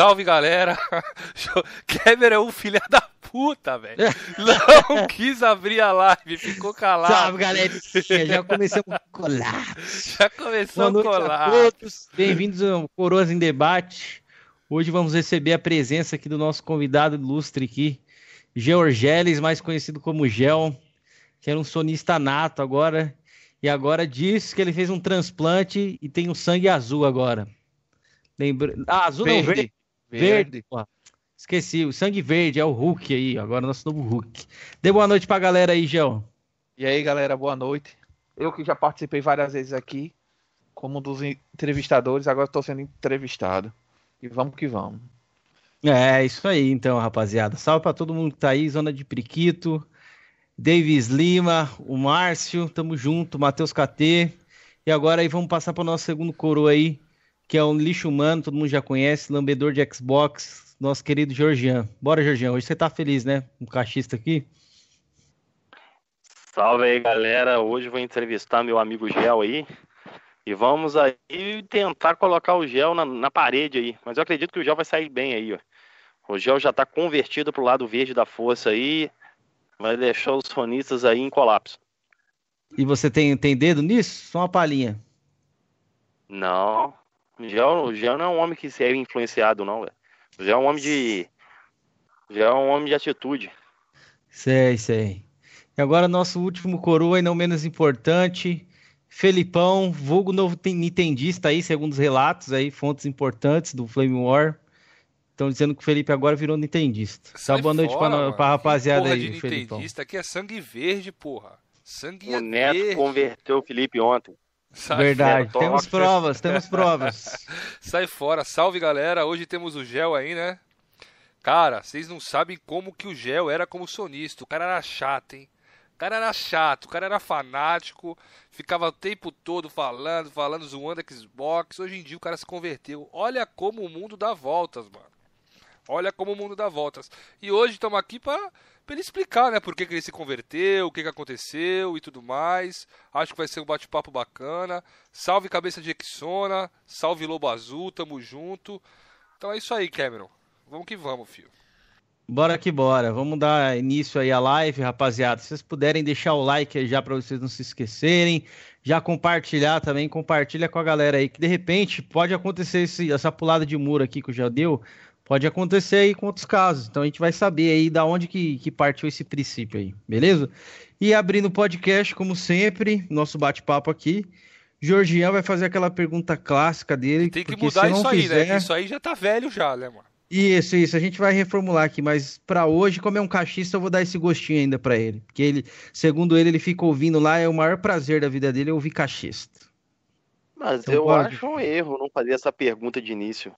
Salve galera! Kemer é um filho da puta, velho. Não quis abrir a live, ficou calado. Salve galerinha, já começou a colar. Já começou a colar. Bem-vindos ao Coroas em Debate. Hoje vamos receber a presença aqui do nosso convidado ilustre aqui, Georgeles, mais conhecido como Gel, que era um sonista nato agora, e agora diz que ele fez um transplante e tem o um sangue azul agora. Lembra... Ah, azul verde. não, verde. Verde. verde. Esqueci, o sangue verde é o Hulk aí, agora nosso novo Hulk. Dê boa noite pra galera aí, Gel. E aí, galera, boa noite. Eu que já participei várias vezes aqui, como um dos entrevistadores, agora estou sendo entrevistado. E vamos que vamos. É, isso aí então, rapaziada. Salve para todo mundo que tá aí, Zona de Priquito, Davis Lima, o Márcio, tamo junto, Matheus KT. E agora aí vamos passar para o nosso segundo coroa aí, que é um lixo humano, todo mundo já conhece, lambedor de Xbox, nosso querido Georgian. Bora, Georgian, hoje você tá feliz, né? Um cachista aqui. Salve aí, galera. Hoje vou entrevistar meu amigo Gel aí. E vamos aí tentar colocar o gel na, na, parede aí. Mas eu acredito que o gel vai sair bem aí, ó. O gel já tá convertido pro lado verde da força aí. Vai deixar os sonistas aí em colapso. E você tem, tem dedo nisso? Só uma palhinha. Não. O gel não é um homem que se é influenciado, não, velho. Gel é um homem de. Gel é um homem de atitude. Sei, sei. E agora nosso último coroa e não menos importante. Felipão, vulgo novo nintendista aí, segundo os relatos aí, fontes importantes do Flame War. Estão dizendo que o Felipe agora virou nintendista. Sai Só boa noite fora, pra, pra rapaziada porra aí, de nintendista aqui é sangue verde, porra. Sangue o Neto verde. converteu o Felipe ontem. Sai Verdade, fora, temos provas, temos provas. Sai fora, salve galera, hoje temos o Gel aí, né? Cara, vocês não sabem como que o Gel era como sonista, o cara era chato, hein? cara era chato, o cara era fanático, ficava o tempo todo falando, falando, zoando Xbox. Hoje em dia o cara se converteu. Olha como o mundo dá voltas, mano. Olha como o mundo dá voltas. E hoje estamos aqui para ele explicar, né, por que, que ele se converteu, o que, que aconteceu e tudo mais. Acho que vai ser um bate-papo bacana. Salve cabeça de Exona, salve Lobo Azul, tamo junto. Então é isso aí, Cameron. Vamos que vamos, filho. Bora que bora. Vamos dar início aí à live, rapaziada. Se vocês puderem deixar o like aí já para vocês não se esquecerem, já compartilhar também, compartilha com a galera aí que de repente pode acontecer esse, essa pulada de muro aqui que eu já deu, pode acontecer aí com outros casos. Então a gente vai saber aí da onde que, que partiu esse princípio aí, beleza? E abrindo o podcast, como sempre, nosso bate-papo aqui. Georgian vai fazer aquela pergunta clássica dele. Tem que mudar isso aí, né? Isso aí já tá velho já, né, mano? Isso, isso. A gente vai reformular aqui, mas para hoje, como é um cachista, eu vou dar esse gostinho ainda para ele. Porque ele, segundo ele, ele fica ouvindo lá, é o maior prazer da vida dele é ouvir cachista. Mas então, eu pode... acho um erro não fazer essa pergunta de início.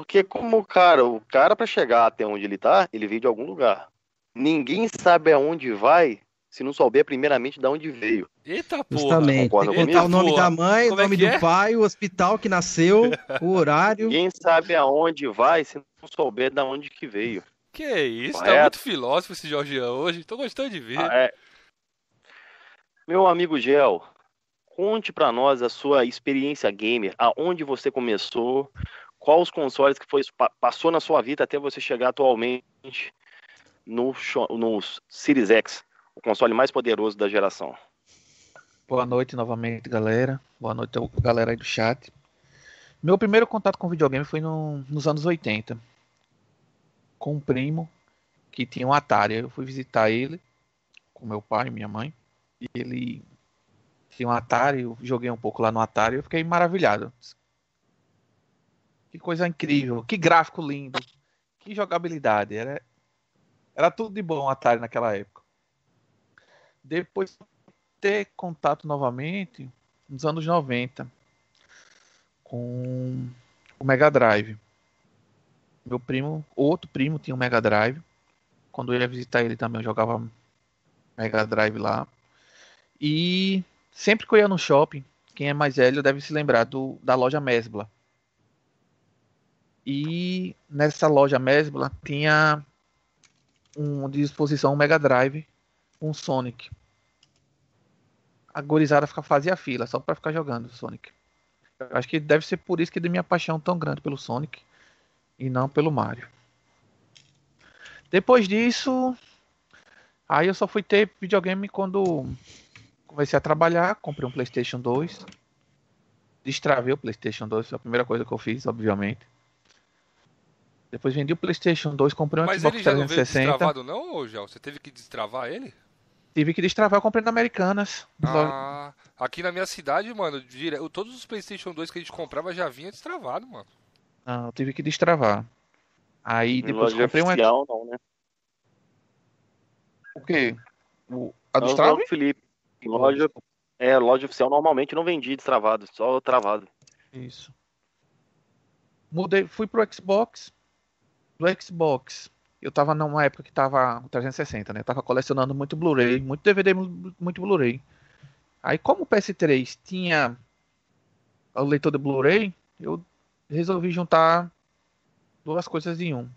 Porque como o cara, o cara para chegar até onde ele tá, ele veio de algum lugar. Ninguém sabe aonde vai se não souber primeiramente de onde veio. Eita porra! Justamente. Tem que contar o nome porra. da mãe, o é nome é do é? pai, o hospital que nasceu, o horário. Ninguém sabe aonde vai se não souber de onde que veio. Que isso, tá Correto? tá muito filósofo esse Jorgian hoje. Tô gostando de ver. Ah, é. Meu amigo Gel, conte para nós a sua experiência gamer, aonde você começou, quais os consoles que foi, passou na sua vida até você chegar atualmente no, no Series X o console mais poderoso da geração. Boa noite novamente, galera. Boa noite galera aí do chat. Meu primeiro contato com videogame foi no, nos anos 80. Com um primo que tinha um Atari. Eu fui visitar ele com meu pai e minha mãe. E ele tinha um Atari. Eu joguei um pouco lá no Atari. Eu fiquei maravilhado. Que coisa incrível. Que gráfico lindo. Que jogabilidade. Era, era tudo de bom Atari naquela época. Depois ter contato novamente nos anos 90 com o Mega Drive. Meu primo, outro primo tinha um Mega Drive. Quando eu ia visitar ele também eu jogava Mega Drive lá. E sempre que eu ia no shopping, quem é mais velho deve se lembrar do, da loja Mesbla. E nessa loja Mesbla tinha um disposição um Mega Drive um Sonic. a gorizada fica, fazia fila só pra ficar jogando Sonic. Eu acho que deve ser por isso que de minha paixão tão grande pelo Sonic e não pelo Mario. Depois disso, aí eu só fui ter videogame quando comecei a trabalhar, comprei um PlayStation 2. Destravei o PlayStation 2, foi a primeira coisa que eu fiz, obviamente. Depois vendi o PlayStation 2, comprei um Mas Xbox ele já não veio 360. destravado não, ô Gel? Você teve que destravar ele? Tive que destravar, eu comprei na Americanas. Ah, aqui na minha cidade, mano, dire... todos os PlayStation 2 que a gente comprava já vinha destravado, mano. Não, eu tive que destravar. Aí depois loja comprei um. oficial, não, né? O quê? O... A Não, destrave? não, Felipe. Loja, é, loja oficial normalmente não vendia destravado, só travado. Isso. Mudei, fui pro Xbox. Do Xbox, eu tava numa época que tava o 360, né? Eu tava colecionando muito Blu-ray, muito DVD, mu- muito Blu-ray. Aí, como o PS3 tinha o leitor de Blu-ray, eu resolvi juntar duas coisas em um.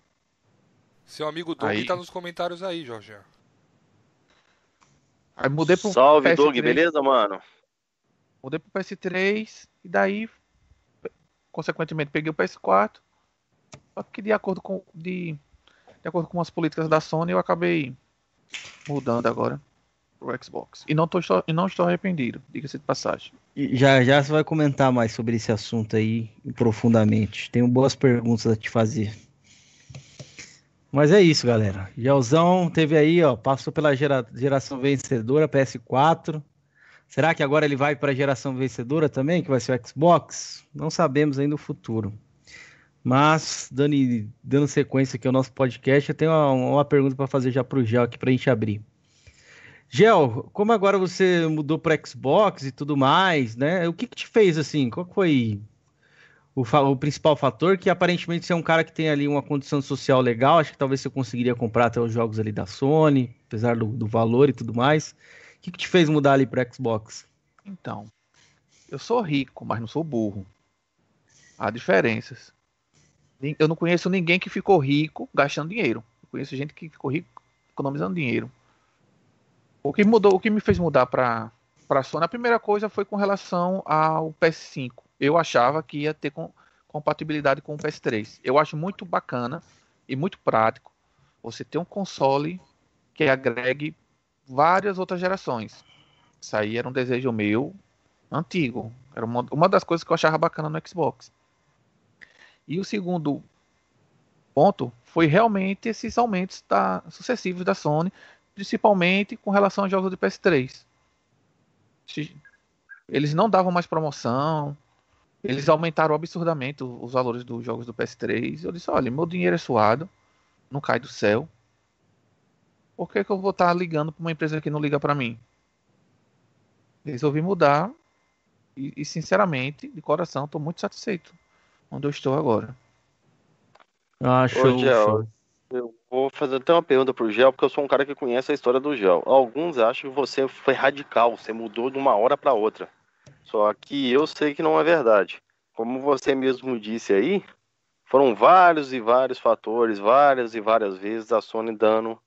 Seu amigo Doug Aí- tá nos comentários aí, Jorge. Aí mudei pro Salve, PS3, Doug, beleza, mano? Mudei pro PS3 e daí, consequentemente, peguei o PS4. Só que de acordo com de, de acordo com as políticas da Sony, eu acabei mudando agora pro Xbox. E não, tô, e não estou arrependido, diga-se de passagem. Já já você vai comentar mais sobre esse assunto aí profundamente. Tenho boas perguntas a te fazer. Mas é isso, galera. Gelzão teve aí, ó, passou pela gera- geração vencedora, PS4. Será que agora ele vai para a geração vencedora também, que vai ser o Xbox? Não sabemos ainda o futuro. Mas, dando, dando sequência aqui ao nosso podcast, eu tenho uma, uma pergunta para fazer já para o Gel aqui para a gente abrir. Gel, como agora você mudou para Xbox e tudo mais, né? O que, que te fez assim? Qual foi o, o principal fator? Que aparentemente você é um cara que tem ali uma condição social legal, acho que talvez você conseguiria comprar até os jogos ali da Sony, apesar do, do valor e tudo mais. O que, que te fez mudar ali para Xbox? Então, eu sou rico, mas não sou burro. Há diferenças. Eu não conheço ninguém que ficou rico gastando dinheiro. Eu conheço gente que ficou rico economizando dinheiro. O que mudou, o que me fez mudar para para Sony, a primeira coisa foi com relação ao PS5. Eu achava que ia ter com- compatibilidade com o PS3. Eu acho muito bacana e muito prático você ter um console que agregue várias outras gerações. Isso aí era um desejo meu antigo. Era uma, uma das coisas que eu achava bacana no Xbox. E o segundo ponto foi realmente esses aumentos da- sucessivos da Sony, principalmente com relação aos jogos do PS3. Se- Eles não davam mais promoção, eles aumentaram absurdamente os valores dos jogos do PS3. Eu disse: olha, meu dinheiro é suado, não cai do céu. Por que, que eu vou estar ligando para uma empresa que não liga para mim? Resolvi mudar e, e, sinceramente, de coração, estou muito satisfeito onde eu estou agora. Ah, show, Gel, show. Eu vou fazer até uma pergunta pro Gel, porque eu sou um cara que conhece a história do Gel. Alguns acham que você foi radical, você mudou de uma hora para outra. Só que eu sei que não é verdade. Como você mesmo disse aí, foram vários e vários fatores, várias e várias vezes a Sony dando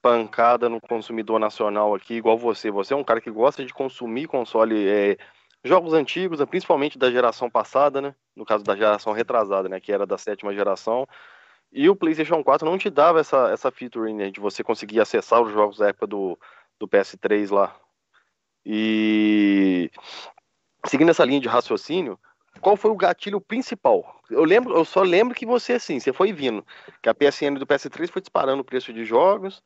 pancada no consumidor nacional aqui, igual você. Você é um cara que gosta de consumir console, é, jogos antigos, né, principalmente da geração passada, né? No caso da geração retrasada, né? Que era da sétima geração. E o PlayStation 4 não te dava essa, essa feature né, de você conseguir acessar os jogos da época do, do PS3 lá. E seguindo essa linha de raciocínio, qual foi o gatilho principal? Eu lembro, eu só lembro que você assim, você foi vindo, que a PSN do PS3 foi disparando o preço de jogos.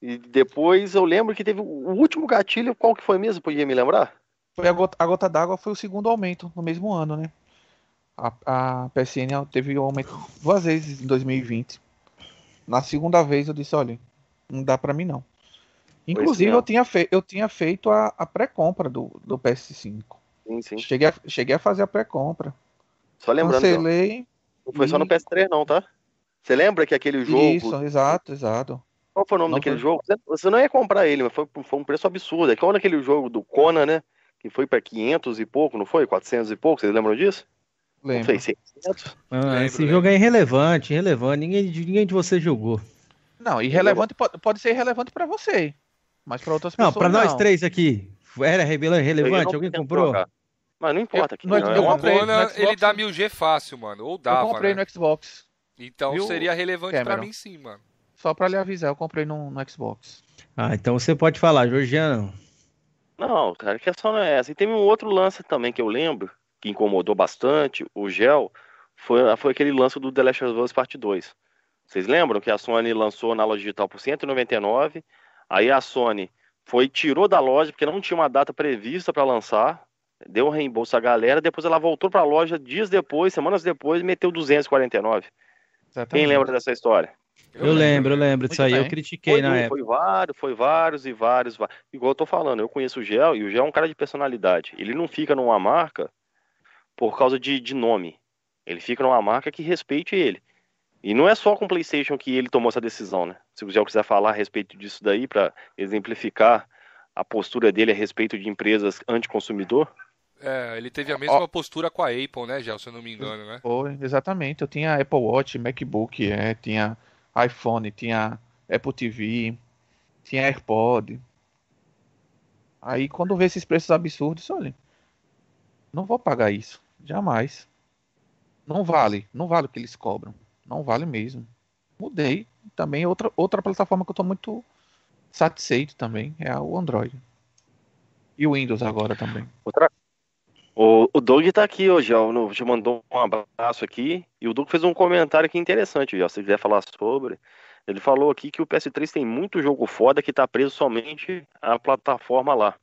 E depois eu lembro que teve o último gatilho, qual que foi mesmo? Podia me lembrar? Foi a gota, gota d'água foi o segundo aumento no mesmo ano, né? A, a PSN teve um aumento duas vezes em 2020. Na segunda vez eu disse, olha, não dá para mim não. Inclusive mesmo. eu tinha, fe, eu tinha feito a, a pré-compra do, do PS5. Sim, sim. Cheguei a, cheguei a fazer a pré-compra. Só lembrando, Cancelei. não foi só no e- PS3 não, tá? Você lembra que aquele jogo Isso, exato, exato. Qual foi o nome Não daquele foi- jogo? Você- não ia comprar ele, mas foi, foi um preço absurdo. É igual naquele jogo do Conan, né? Que foi pra 500 e pouco, não foi? 400 e pouco, vocês lembram disso? Não Lembro. foi 600? Ah, Lembro, esse lembro. jogo é irrelevante, irrelevante. Ninguém, ninguém de você jogou. Não, irrelevante pode, pode ser irrelevante para você, mas para outras Não, pessoas pra nós não. três aqui. Era relevante? Alguém comprou? Jogar. Mas não importa. Eu, não, não, eu comprei, ele dá 1000G fácil, mano. Ou dava, Eu comprei né? no Xbox. Então Viu? seria relevante pra mim sim, mano. Só pra lhe avisar, eu comprei no, no Xbox. Ah, então você pode falar, Georgiano. Não, cara, a questão não é essa. E tem um outro lance também que eu lembro, que incomodou bastante, o Gel, foi, foi aquele lance do The Last of Us Part 2. Vocês lembram que a Sony lançou na loja digital por 199, aí a Sony foi tirou da loja porque não tinha uma data prevista para lançar, deu um reembolso à galera, depois ela voltou para a loja dias depois, semanas depois, e meteu 249. Exatamente. Quem lembra dessa história? Eu, eu lembro, eu lembro disso aí, bem. eu critiquei foi, na época. Foi vários, foi vários e vários, igual eu tô falando, eu conheço o Gel, e o Gel é um cara de personalidade. Ele não fica numa marca por causa de, de nome. Ele fica numa marca que respeite ele. E não é só com o PlayStation que ele tomou essa decisão, né? Se o Gel quiser falar a respeito disso daí, para exemplificar a postura dele a respeito de empresas anticonsumidor. É, ele teve a mesma oh. postura com a Apple, né, Gel, se eu não me engano, né? Foi, exatamente. Eu tinha Apple Watch, MacBook, é, tinha iPhone, tinha Apple TV, tinha AirPod. Aí quando vê esses preços absurdos, olha, não vou pagar isso, jamais. Não vale, não vale o que eles cobram, não vale mesmo. Mudei, também outra outra plataforma que eu estou muito satisfeito também é o Android. E o Windows agora também. Outra o, o Doug tá aqui hoje, ó. Já mandou um abraço aqui. E o Doug fez um comentário aqui interessante, ó. Se quiser falar sobre. Ele falou aqui que o PS3 tem muito jogo foda que tá preso somente à plataforma lá.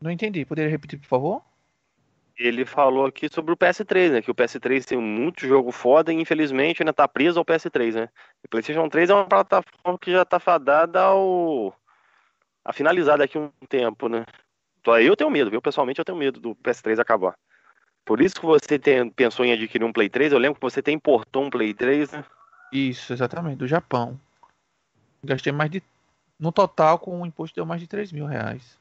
Não entendi. Poderia repetir, por favor? Ele falou aqui sobre o PS3, né? Que o PS3 tem muito jogo foda e infelizmente ainda tá preso ao PS3, né? O PlayStation 3 é uma plataforma que já tá fadada ao. a finalizar daqui a um tempo, né? Eu tenho medo, viu? Pessoalmente eu tenho medo do PS3 acabar. Por isso que você tem, pensou em adquirir um Play 3, eu lembro que você tem importou um Play 3, né? Isso, exatamente, do Japão. Gastei mais de. No total, com o imposto, deu mais de 3 mil reais.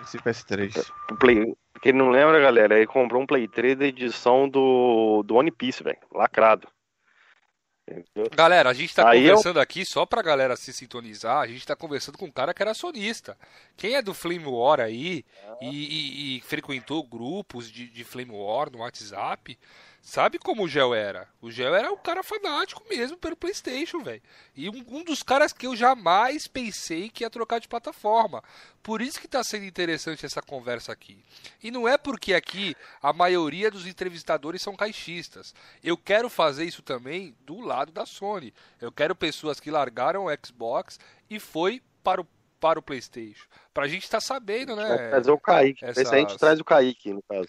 Esse PS3. O Play... Quem não lembra, galera, ele comprou um Play 3 da edição do, do One Piece, velho. Lacrado. Galera, a gente tá Aí conversando eu... aqui, só pra galera se sintonizar, a gente tá conversando com um cara que era sonista. Quem é do Flame War aí ah. e, e, e, frequentou grupos de, de Flame War no WhatsApp, Sabe como o Gel era? O Gel era um cara fanático mesmo pelo PlayStation, velho. E um, um, dos caras que eu jamais pensei que ia trocar de plataforma. Por isso que tá sendo interessante essa conversa aqui. E não é porque aqui a maioria dos entrevistadores são caixistas. Eu quero fazer isso também do lado da Sony. Eu quero pessoas que largaram o Xbox e foi para o para o PlayStation. Pra gente estar tá sabendo, né? Trazer o Kaique. Essas... Esse a gente traz o Kaique, no caso.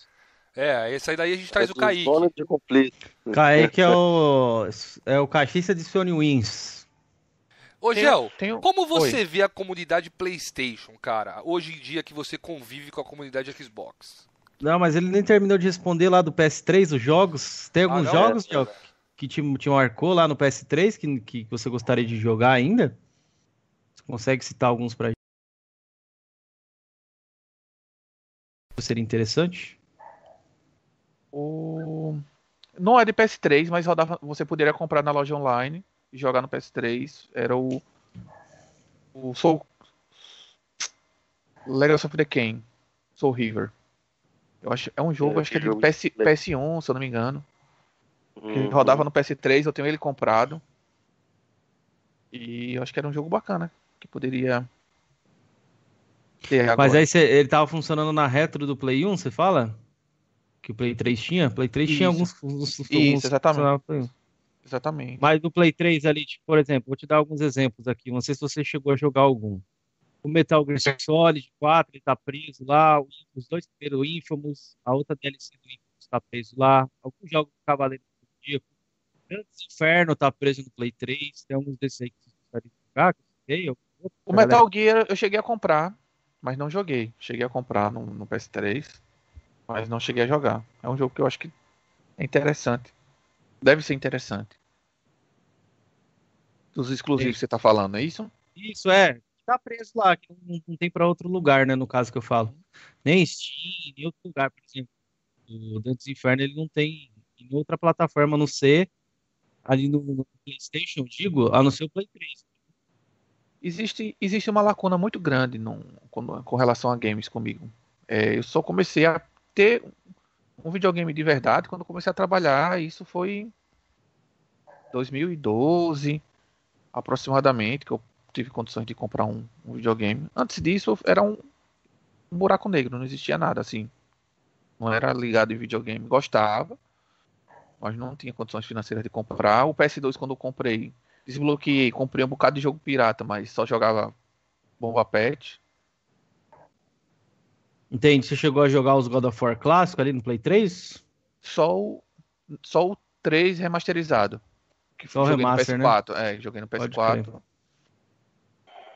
É, esse aí daí a gente traz é o Kaique. De conflito. Kaique é o, é o caixista de Sony Wins. Ô, Gel, tenho... como você Oi. vê a comunidade PlayStation, cara, hoje em dia que você convive com a comunidade Xbox? Não, mas ele nem terminou de responder lá do PS3, os jogos. Tem alguns ah, jogos, é, que te, te marcou lá no PS3 que, que você gostaria de jogar ainda? Você consegue citar alguns pra gente? Seria interessante? O... Não é de PS3, mas rodava... você poderia comprar na loja online e jogar no PS3. Era o. O Soul. Legacy of the King. Soul River. Eu acho, é um jogo, é, acho que é de PS, PS1, se eu não me engano. Uhum. rodava no PS3, eu tenho ele comprado. E eu acho que era um jogo bacana. Que poderia. Mas aí cê, ele tava funcionando na retro do Play 1, você fala? Que o Play 3 tinha. Play 3 Isso. tinha alguns. alguns Isso, exatamente. Exatamente. Mas no Play 3 ali, tipo, por exemplo, vou te dar alguns exemplos aqui. Não sei se você chegou a jogar algum. O Metal Gear Solid 4 ele tá preso lá. Os dois primeiros Infamous, a outra DLC do Infamous tá preso lá. Alguns jogos do Cavaleiro do Zodíaco. Grandes Inferno tá preso no Play 3. Tem alguns desses aí que você gostaria de jogar. Que o Metal Gear eu cheguei a comprar, mas não joguei. Cheguei a comprar no, no PS3 mas não cheguei a jogar. É um jogo que eu acho que é interessante. Deve ser interessante. Dos exclusivos que você tá falando, é isso? Isso, é. Tá preso lá, que não, não tem para outro lugar, né? No caso que eu falo. Nem Steam, nem outro lugar, por exemplo. O Dantes Inferno ele não tem em outra plataforma, a não ser ali no, no PlayStation, digo, a não ser o Play 3. existe, existe uma lacuna muito grande no, com, com, relação a games comigo. É, eu só comecei a ter um videogame de verdade quando comecei a trabalhar. Isso foi 2012 aproximadamente que eu tive condições de comprar um, um videogame. Antes disso era um, um, buraco negro, não existia nada assim. Não era ligado em videogame. Gostava, mas não tinha condições financeiras de comprar. O PS2 quando eu comprei desbloqueei, comprei um bocado de jogo pirata, mas só jogava bomba pet. Entende? Você chegou a jogar os God of War clássicos ali no Play 3? Só o, só o 3 remasterizado. Que só o remaster, no PS4. né? É, joguei no PS4.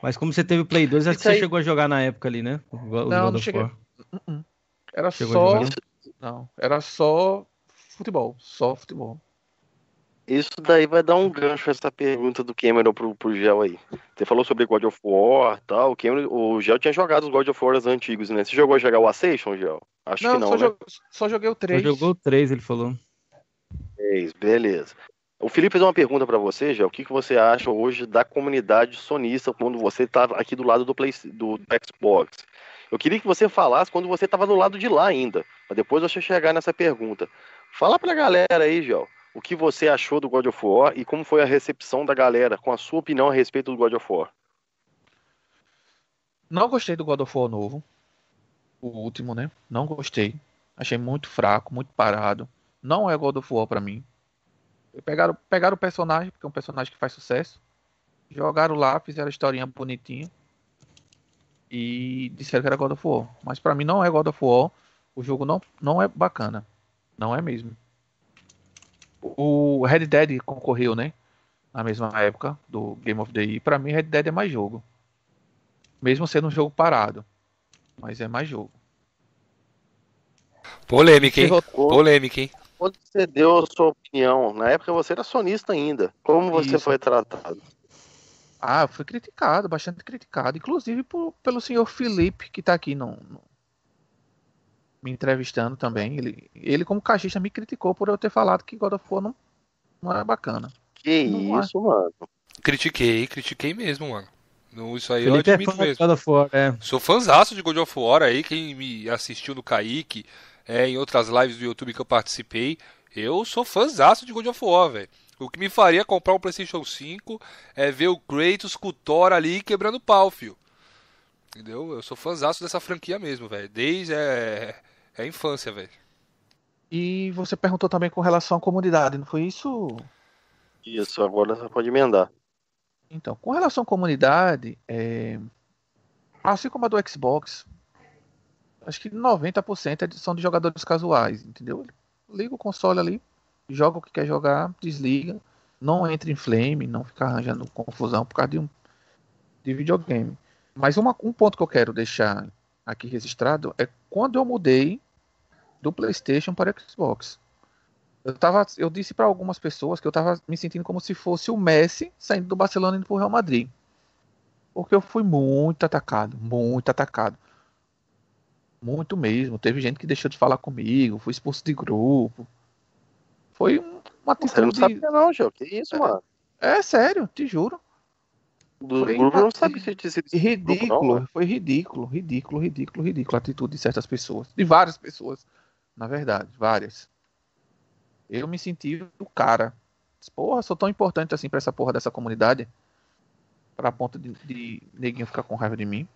Mas como você teve o Play 2, acho que você chegou a jogar na época ali, né? Os não, God não cheguei. Era chegou só. Não, era só futebol. Só futebol. Isso daí vai dar um gancho essa pergunta do Cameron pro, pro Gel aí. Você falou sobre God of War e tal. O, Cameron, o Gel tinha jogado os God of War antigos, né? Você jogou a jogar o Ascension, Gel? Acho não, que não, só, né? só joguei o 3. Só jogou o 3, ele falou. 3, beleza. O Felipe fez uma pergunta para você, Gel. O que, que você acha hoje da comunidade sonista quando você tá aqui do lado do, Play, do, do Xbox? Eu queria que você falasse quando você estava do lado de lá ainda. Mas depois você chegar nessa pergunta. Fala pra galera aí, Gel o que você achou do God of War e como foi a recepção da galera com a sua opinião a respeito do God of War. Não gostei do God of War novo. O último, né? Não gostei. Achei muito fraco, muito parado. Não é God of War pra mim. Pegaram, pegaram o personagem, porque é um personagem que faz sucesso. Jogaram lá, fizeram a historinha bonitinha. E disseram que era God of War. Mas pra mim não é God of War. O jogo não, não é bacana. Não é mesmo. O Red Dead concorreu, né? Na mesma época do Game of the Year. Pra mim, Red Dead é mais jogo. Mesmo sendo um jogo parado. Mas é mais jogo. Polêmica, hein? Polêmica, hein? Quando você deu a sua opinião, na época você era sonista ainda. Como você Isso. foi tratado? Ah, fui criticado, bastante criticado. Inclusive por, pelo senhor Felipe, que tá aqui no, no, me entrevistando também. Ele, ele como cachista, me criticou por eu ter falado que God of War não, não era bacana. Que não isso, é. mano. Critiquei, critiquei mesmo, mano. No, isso aí Felipe eu admito é mesmo. God of War, é. Sou fãzaço de God of War aí, quem me assistiu no Kaique, é, em outras lives do YouTube que eu participei. Eu sou fãzaço de God of War, velho. O que me faria comprar um PlayStation 5 é ver o Kratos com o Thor ali quebrando pau, fio. Entendeu? Eu sou fãzaço dessa franquia mesmo, velho. Desde é, é infância, velho. E você perguntou também com relação à comunidade, não foi isso? Isso, agora você pode emendar. Então, com relação à comunidade, é... assim como a do Xbox, acho que 90% é são de jogadores casuais, entendeu? Liga o console ali, joga o que quer jogar, desliga, não entra em flame, não fica arranjando confusão por causa de um de videogame. Mas uma, um ponto que eu quero deixar aqui registrado é quando eu mudei do PlayStation para Xbox. Eu, tava, eu disse para algumas pessoas que eu estava me sentindo como se fosse o Messi saindo do Barcelona e indo pro Real Madrid. Porque eu fui muito atacado, muito atacado. Muito mesmo. Teve gente que deixou de falar comigo, fui expulso de grupo. Foi uma Você não de... não, Gil. Que isso, é, mano? É sério, te juro. Do foi grupo não sabe se tinha sido ridículo, não, foi ridículo, ridículo, ridículo, ridículo a atitude de certas pessoas, de várias pessoas, na verdade, várias. Eu me senti o cara. Porra, sou tão importante assim para essa porra dessa comunidade, para ponto de, de neguinho ficar com raiva de mim.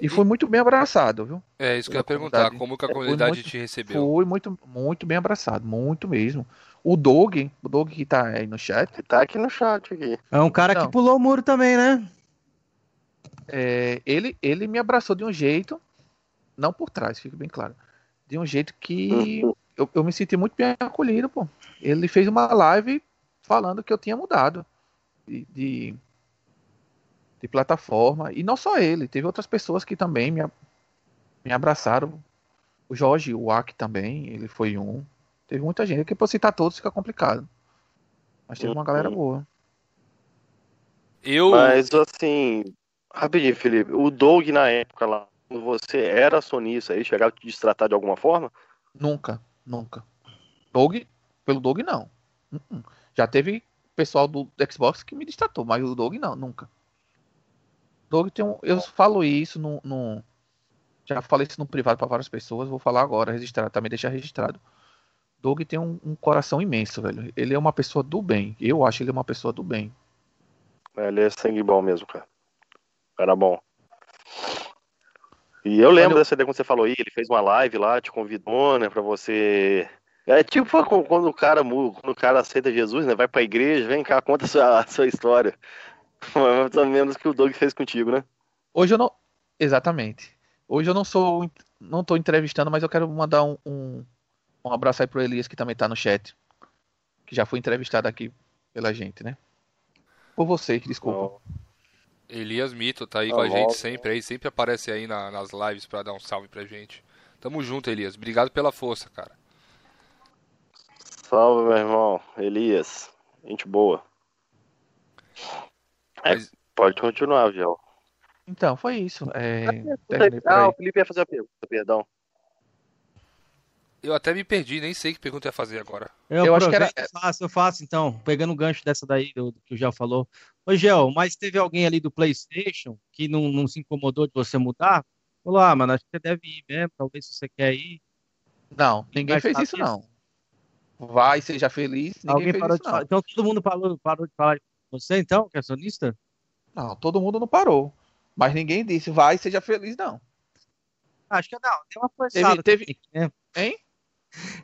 E foi muito bem abraçado, viu? É, isso que eu ia perguntar, como que a comunidade muito, te recebeu? Foi muito, muito bem abraçado, muito mesmo. O Doug, o Doug que tá aí no chat. Tá aqui no chat aqui. É um cara Não. que pulou o muro também, né? É, ele, ele me abraçou de um jeito, não por trás, fica bem claro. De um jeito que uhum. eu, eu me senti muito bem acolhido, pô. Ele fez uma live falando que eu tinha mudado de, de, de plataforma. E não só ele, teve outras pessoas que também me, me abraçaram. O Jorge, o Aki também, ele foi um. Teve muita gente. Aqui pra citar todos fica complicado. Mas teve uma galera uhum. boa. Eu. Mas assim, rapidinho, Felipe. O Doug na época lá, você era sonista aí, chegava a te destratar de alguma forma? Nunca, nunca. Doug, pelo Doug não. Uh -uh. Já teve pessoal do Xbox que me destatou, mas o Doug não, nunca. Doug tem um. Eu falo isso no. no já falei isso no privado para várias pessoas, vou falar agora, registrado, também deixar registrado. Doug tem um, um, coração imenso, velho. Ele é uma pessoa do bem. Eu acho ele uma pessoa do bem. Ele é sangue bom mesmo, cara. Era bom. E eu lembro dessa ideia quando você falou aí, ele fez uma live lá, te convidou, né, pra você. É tipo quando o cara quando o cara aceita Jesus, né? Vai pra igreja, vem cá, conta a sua, a sua história. Mais ou menos que o Doug fez contigo, né? Hoje eu não. Exatamente. Hoje eu não sou. Não tô entrevistando, mas eu quero mandar um, um, um abraço aí pro Elias, que também tá no chat. Que já foi entrevistado aqui pela gente, né? Por você, desculpa. Oh. Elias Mito tá aí oh, com a gente sempre aí, sempre aparece aí na, nas lives para dar um salve pra gente. Tamo junto, Elias. Obrigado pela força, cara. Salve, meu irmão. Elias. Gente boa. É, Mas... pode continuar, Vial. Então, foi isso. É... Ah, o Felipe ia fazer a pergunta, perdão. Eu até me perdi, nem sei que pergunta ia fazer agora. Eu, eu acho que era. Eu faço, eu faço então, pegando o gancho dessa daí do, do que o Gel falou. Ô, Gel, mas teve alguém ali do PlayStation que não, não se incomodou de você mudar? Falou, ah, mano, acho que você deve ir mesmo, talvez se você quer ir. Não, ninguém fez isso, não. Vai, seja feliz. Alguém parou isso, de falar. Então todo mundo parou, parou de falar com você, então, que é sonista? Não, todo mundo não parou. Mas ninguém disse, vai, seja feliz, não. Acho que não, tem uma forçada. Teve, teve... Né? Hein?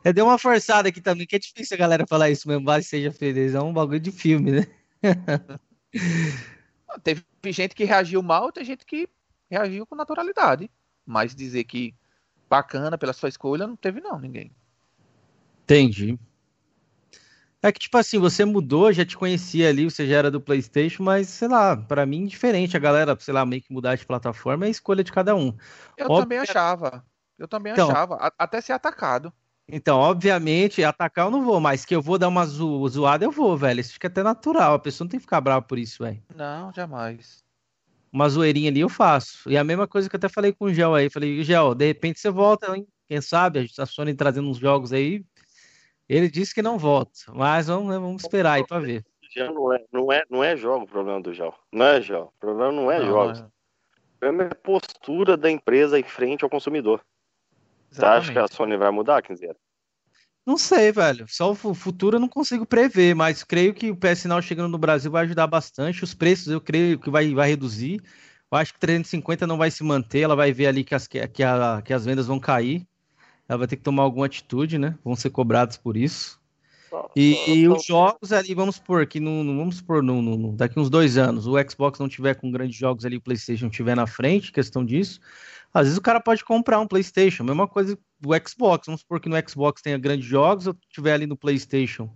Eu dei uma forçada aqui também, que é difícil a galera falar isso mesmo, vai seja feliz. É um bagulho de filme, né? Teve gente que reagiu mal, tem gente que reagiu com naturalidade. Mas dizer que bacana pela sua escolha, não teve não, ninguém. Entendi. É que, tipo assim, você mudou, já te conhecia ali, você já era do PlayStation, mas, sei lá, para mim, diferente. A galera, sei lá, meio que mudar de plataforma é a escolha de cada um. Eu Óbvio... também achava. Eu também então, achava. Até ser atacado. Então, obviamente, atacar eu não vou, mas que eu vou dar uma zo zoada, eu vou, velho. Isso fica até natural. A pessoa não tem que ficar brava por isso, velho. Não, jamais. Uma zoeirinha ali eu faço. E a mesma coisa que eu até falei com o Gel aí. Falei, Gel, de repente você volta, hein? Quem sabe? A Sony trazendo uns jogos aí. Ele disse que não volta. Mas vamos, né, vamos esperar aí pra ver. Não é, não, é, não é jogo o problema do Gel. Não é, Gel. O problema não é não, jogos. É. O problema é a postura da empresa em frente ao consumidor. Você acha que a Sony vai mudar, Quinzeira? Não sei, velho. Só o futuro eu não consigo prever, mas creio que o PS Now chegando no Brasil vai ajudar bastante. Os preços eu creio que vai, vai reduzir. Eu acho que 350 não vai se manter. Ela vai ver ali que as, que, a, que as vendas vão cair. Ela vai ter que tomar alguma atitude, né? Vão ser cobrados por isso. E, e os jogos ali, vamos supor que no, no vamos supor, no, no, daqui uns dois anos, o Xbox não tiver com grandes jogos ali, o PlayStation tiver na frente, questão disso. Às vezes o cara pode comprar um PlayStation, mesma coisa do Xbox. Vamos supor que no Xbox tenha grandes jogos, eu tiver ali no PlayStation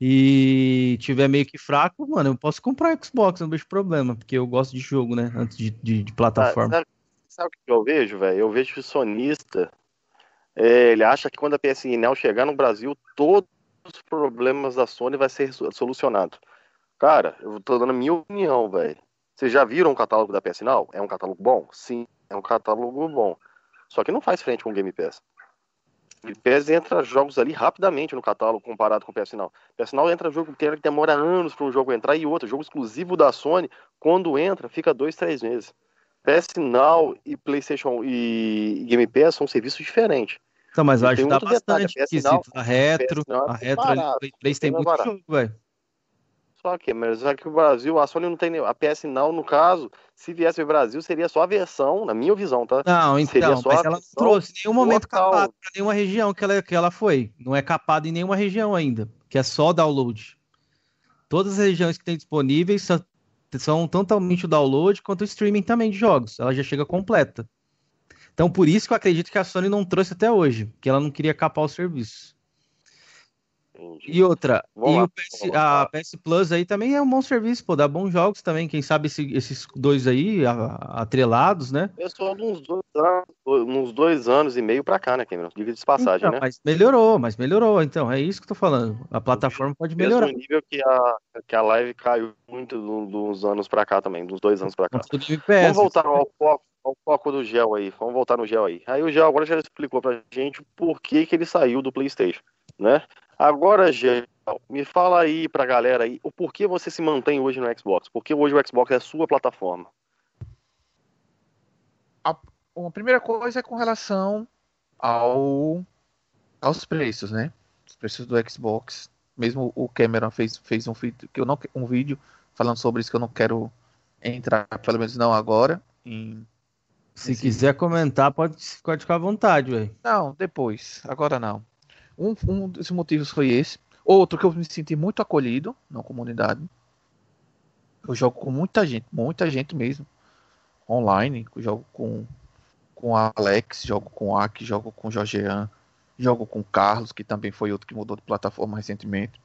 e tiver meio que fraco, mano, eu posso comprar Xbox, não vejo problema, porque eu gosto de jogo, né? Antes de, de, de plataforma. sabe, sabe, o que eu vejo, velho? Eu vejo o sonista é, ele acha que quando a PSN chegar no Brasil, todos os problemas da Sony vai ser solucionado. Cara, eu tô dando a minha opinião, velho. Vocês já viram o catálogo da PS Now? É um catálogo bom? Sim, é um catálogo bom. Só que não faz frente com o Game Pass. O Game Pass entra jogos ali rapidamente no catálogo comparado com o PS Now. PS Now entra jogo que demora anos para um jogo entrar e outro, jogo exclusivo da Sony, quando entra, fica dois, três meses. PS Now e PlayStation e Game Pass são serviços diferentes. Então, mas vai ajudar bastante. Detalhe, a, Now, a retro, a retro, a retro, Play tem muito barato. jogo, velho. Só que, mas aqui o Brasil, a Sony não tem a PS Now, no caso, se viesse o Brasil, seria só a versão, na minha visão, tá? Não, então, mas ela não trouxe nenhum momento local. capado para nenhuma região que ela, que ela foi. Não é capado em nenhuma região ainda, que é só download. Todas as regiões que tem disponíveis são, são totalmente o download quanto o streaming também de jogos. Ela já chega completa. Então, por isso que eu acredito que a Sony não trouxe até hoje, que ela não queria capar o serviço. Entendi. E outra, e o PS, a PS Plus aí também é um bom serviço, pô, dá bons jogos também. Quem sabe esse, esses dois aí, atrelados, né? Eu sou uns dois, anos, uns dois anos e meio pra cá, né, Cameron? Diga de passagem, então, né? Mas melhorou, mas melhorou, então, é isso que eu tô falando. A plataforma pode melhorar. Mesmo nível que a, que a live caiu muito dos anos pra cá também, dos dois anos pra cá. Vamos voltar ao foco, ao foco do Gel aí, vamos voltar no Gel aí. Aí o Gel agora já explicou pra gente por que, que ele saiu do Playstation, né? Agora, Gel, me fala aí pra galera aí o porquê você se mantém hoje no Xbox. Porque hoje o Xbox é a sua plataforma. A, a primeira coisa é com relação ao aos preços, né? Os preços do Xbox. Mesmo o Cameron fez, fez um, vídeo, que eu não, um vídeo falando sobre isso que eu não quero entrar, pelo menos não agora. Em, Se quiser comentar, pode, pode ficar à vontade, velho. Não, depois. Agora não. Um, um dos motivos foi esse. Outro que eu me senti muito acolhido na comunidade. Eu jogo com muita gente, muita gente mesmo. Online. Eu jogo com, com Alex, jogo com Aki, jogo com Jorgean, jogo com Carlos, que também foi outro que mudou de plataforma recentemente.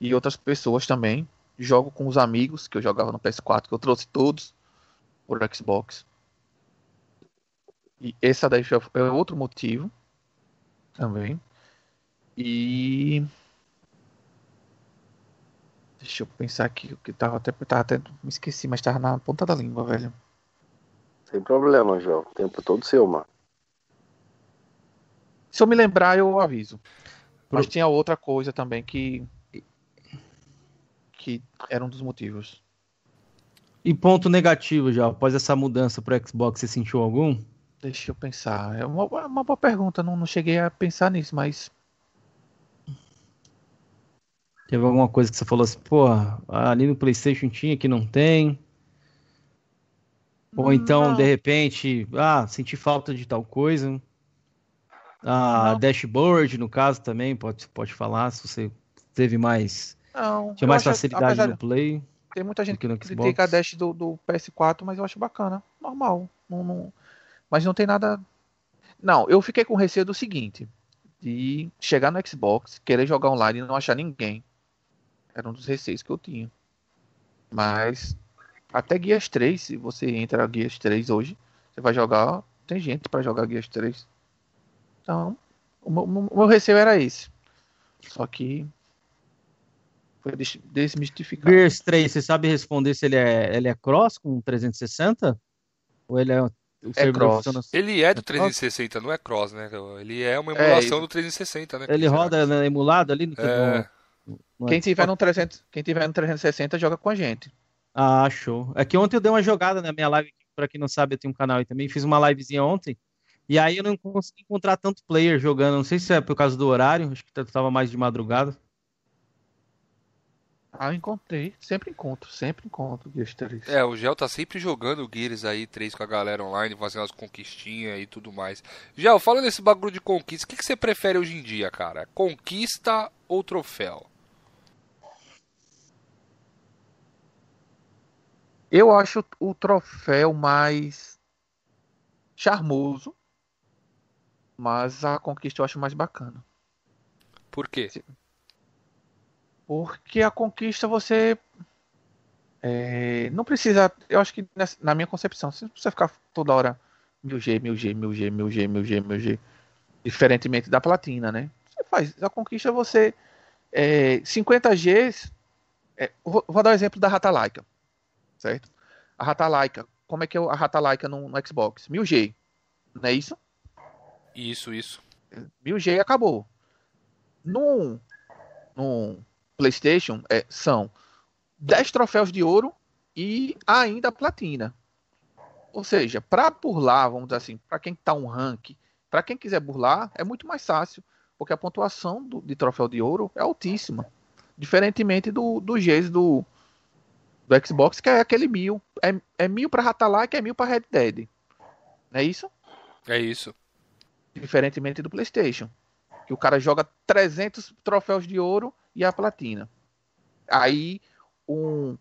E outras pessoas também. Jogo com os amigos que eu jogava no PS4, que eu trouxe todos por Xbox. E esse daí é outro motivo também. E Deixa eu pensar aqui, o que tava até, tava até. Me esqueci, mas tava na ponta da língua, velho. Sem problema, João. O tempo todo seu, mano. Se eu me lembrar, eu aviso. Mas tinha outra coisa também que. que era um dos motivos. E ponto negativo já, após essa mudança pro Xbox, você sentiu algum? Deixa eu pensar. É uma, uma boa pergunta, não, não cheguei a pensar nisso, mas Teve alguma coisa que você falou assim, pô, ali no PlayStation tinha que não tem? Ou então, não. de repente, ah, senti falta de tal coisa. A ah, dashboard, no caso, também, pode, pode falar, se você teve mais. Não, tinha mais facilidade no play. Tem muita gente que critica a dash do, do, PS4, mas eu acho bacana. Normal. Não, não, mas não tem nada. Não, eu fiquei com receio do seguinte: de chegar no Xbox, querer jogar online e não achar ninguém. Era um dos receios que eu tinha. Mas até Guias 3, se você entra Guias 3 hoje, você vai jogar. Tem gente para jogar Guias 3. Então, o meu, o meu, receio era esse. Só que foi desmistificado. Gears 3, você sabe responder se ele é, ele é cross com 360? Ou ele é. É cross. Ele é do 360, não é cross, né? Ele é uma é, emulação é, do 360, né? Ele roda né, emulado ali no, é... Quem tiver, no 300, quem tiver no 360 joga com a gente. Ah, show. É que ontem eu dei uma jogada na minha live, para quem não sabe, eu tenho um canal aí também, fiz uma livezinha ontem, e aí eu não consegui encontrar tanto player jogando, não sei se é por causa do horário, acho que tava mais de madrugada. Ah, eu encontrei. Sempre encontro, sempre encontro Gears 3. É, o Gel tá sempre jogando Gears aí 3 com a galera online, fazendo as conquistinhas e tudo mais. Gel, falando desse bagulho de conquista, o que, que você prefere hoje em dia, cara? Conquista ou troféu? Eu acho o troféu mais charmoso, mas a conquista eu acho mais bacana. Por quê? Porque a conquista você é, não precisa. Eu acho que na minha concepção, você não precisa ficar toda hora 1000G, 1000G, 1000G, 1000G, 1000G, 1000G. Diferentemente da platina, né? Você faz. A conquista você. É, 50 Gs. É, vou, vou, dar o um exemplo da Rata Laika certo? A Rata Laika, como é que é a Rata Laika no, no Xbox? 1000G, não é isso? Isso, isso. 1000G acabou. No, no PlayStation é, são 10 troféus de ouro e ainda platina. Ou seja, para burlar, vamos dizer assim, para quem tá um rank, para quem quiser burlar, é muito mais fácil, porque a pontuação do, de troféu de ouro é altíssima. Diferentemente do, do Gs do, do Xbox, que é aquele mil. É, é mil pra que é mil pra Red Dead. Não é isso? É isso. Diferentemente do PlayStation. Que o cara joga 300 troféus de ouro e a platina. Aí, um,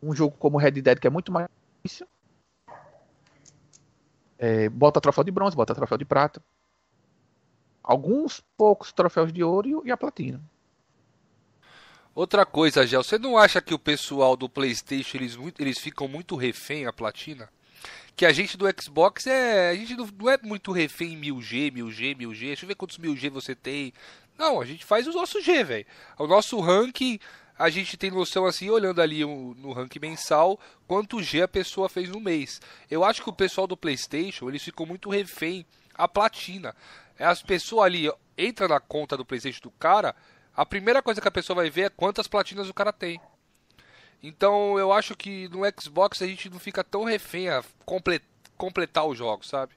um jogo como Red Dead, que é muito mais difícil, é, bota troféu de bronze, bota troféu de prata. Alguns poucos troféus de ouro e, e a platina. Outra coisa, Gel, você não acha que o pessoal do PlayStation eles, eles ficam muito refém a platina? Que a gente do Xbox é. A gente não, é muito refém em 1000G, 1000G, 1000G. Deixa eu ver quantos 1000G você tem. Não, a gente faz o nosso G, velho. O nosso ranking, a gente tem noção assim, olhando ali no ranking mensal, quanto G a pessoa fez no mês. Eu acho que o pessoal do PlayStation eles ficam muito refém a platina. As pessoas ali entra na conta do PlayStation do cara A primeira coisa que a pessoa vai ver é quantas platinas o cara tem. Então eu acho que no Xbox a gente não fica tão refém a completar os jogos, sabe?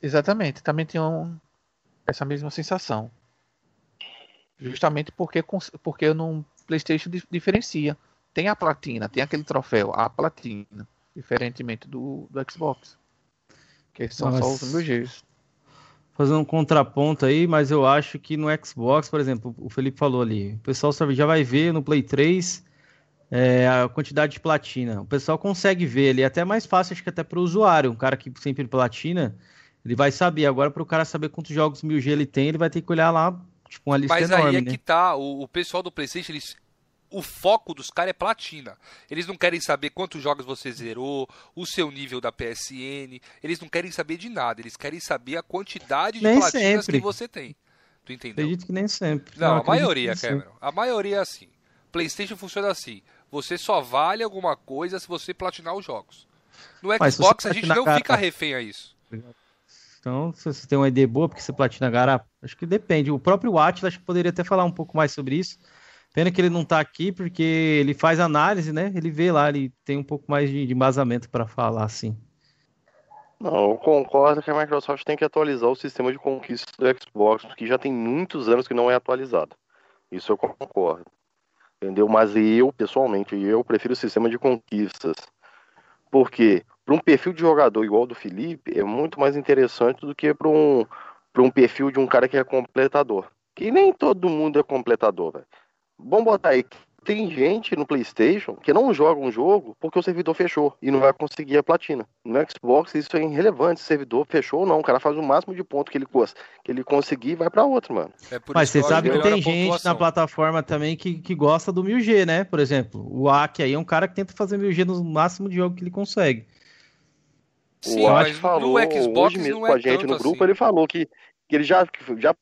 Exatamente, também tem um, essa mesma sensação. Justamente porque, porque no PlayStation diferencia. Tem a platina, tem aquele troféu, a platina, diferentemente do, do Xbox. Que são Nossa. só os MGs. Fazendo um contraponto aí, mas eu acho que no Xbox, por exemplo, o Felipe falou ali, o pessoal já vai ver no Play 3 é, a quantidade de platina. O pessoal consegue ver ali, é até mais fácil, acho que até para o usuário, um cara que sempre platina, ele vai saber. Agora, para o cara saber quantos jogos 1000G ele tem, ele vai ter que olhar lá, tipo, uma lista Mas enorme, aí é né? que tá, o, o pessoal do PlayStation, eles o foco dos caras é platina. Eles não querem saber quantos jogos você zerou, o seu nível da PSN. Eles não querem saber de nada. Eles querem saber a quantidade de nem platinas sempre. que você tem. Tu entendeu? Acredito que nem sempre. Não, a maioria, Cameron. A maioria é assim. PlayStation funciona assim. Você só vale alguma coisa se você platinar os jogos. No Xbox a gente não fica refém a isso. Então, se você tem uma ideia boa, porque você platina garapa, acho que depende. O próprio Atlas acho que poderia até falar um pouco mais sobre isso. Pena que ele não está aqui, porque ele faz análise, né? Ele vê lá, ele tem um pouco mais de, de embasamento para falar, assim. Não, eu concordo que a Microsoft tem que atualizar o sistema de conquista do Xbox, porque já tem muitos anos que não é atualizado. Isso eu concordo. Entendeu? Mas eu, pessoalmente, eu prefiro o sistema de conquistas. Porque para um perfil de jogador igual do Felipe, é muito mais interessante do que para um, um perfil de um cara que é completador. Que nem todo mundo é completador, velho. Vamos botar aí. Tem gente no PlayStation que não joga um jogo porque o servidor fechou e não vai conseguir a platina. No Xbox isso é irrelevante, se o servidor fechou ou não. O cara faz o máximo de ponto que ele, que ele conseguir e vai para outro, mano. É Mas você sabe que tem gente na plataforma também que, que gosta do 1000G, né? Por exemplo, o Aki aí é um cara que tenta fazer 1000G no máximo de jogo que ele consegue. Sim, o Aki falou hoje mesmo é com a gente no grupo, assim. ele falou que, que ele já, já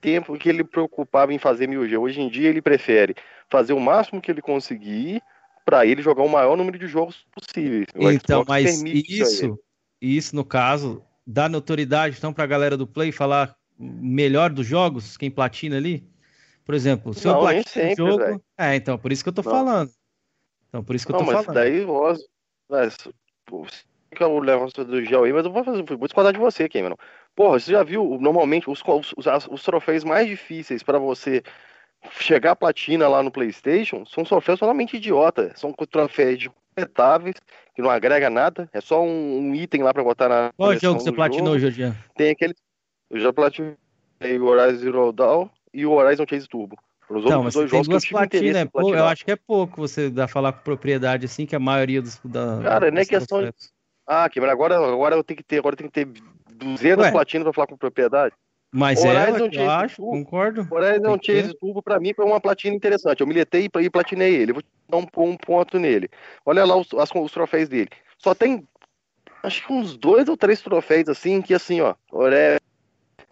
tempo que ele preocupava em fazer 1000G. Hoje em dia ele prefere fazer o máximo que ele conseguir para ele jogar o maior número de jogos possíveis. O então, Xbox mas isso, isso no caso dá notoriedade então para a galera do Play falar melhor dos jogos, quem platina ali? Por exemplo, se não, eu platino o jogo, véio. é, então por isso que eu tô não. falando. Então por isso que eu não, tô mas falando. Daí, mas, que eu levo do gel aí, mas eu vou fazer, vou discordar de você, Cameron. Porra, você já viu, normalmente, os, os, os troféus mais difíceis para você chegar à platina lá no PlayStation são troféus totalmente idiota. São troféus de completáveis, que não agrega nada, é só um, um item lá para botar na. Qual jogo que você platinou, Jorginho? Tem aquele. Eu já platinei o Horizon Zero Dawn e o Horizon Chase Turbo. Os não, mas dois tem duas platinas, é pô, eu acho que é pouco você dá falar com propriedade assim, que a maioria dos. Da, Cara, não é questão. De... Ah, que agora, agora eu tenho que ter, agora eu tenho que ter 200 Ué. platinas pra falar com propriedade. Mas Horizon é, eu acho, Turbo, concordo. Horizon Chase Turbo pra mim foi uma platina interessante. Eu miletei e platinei ele. Eu vou dar um, um ponto nele. Olha lá os, as, os troféus dele. Só tem, acho que uns dois ou três troféus assim, que assim, ó, Ore...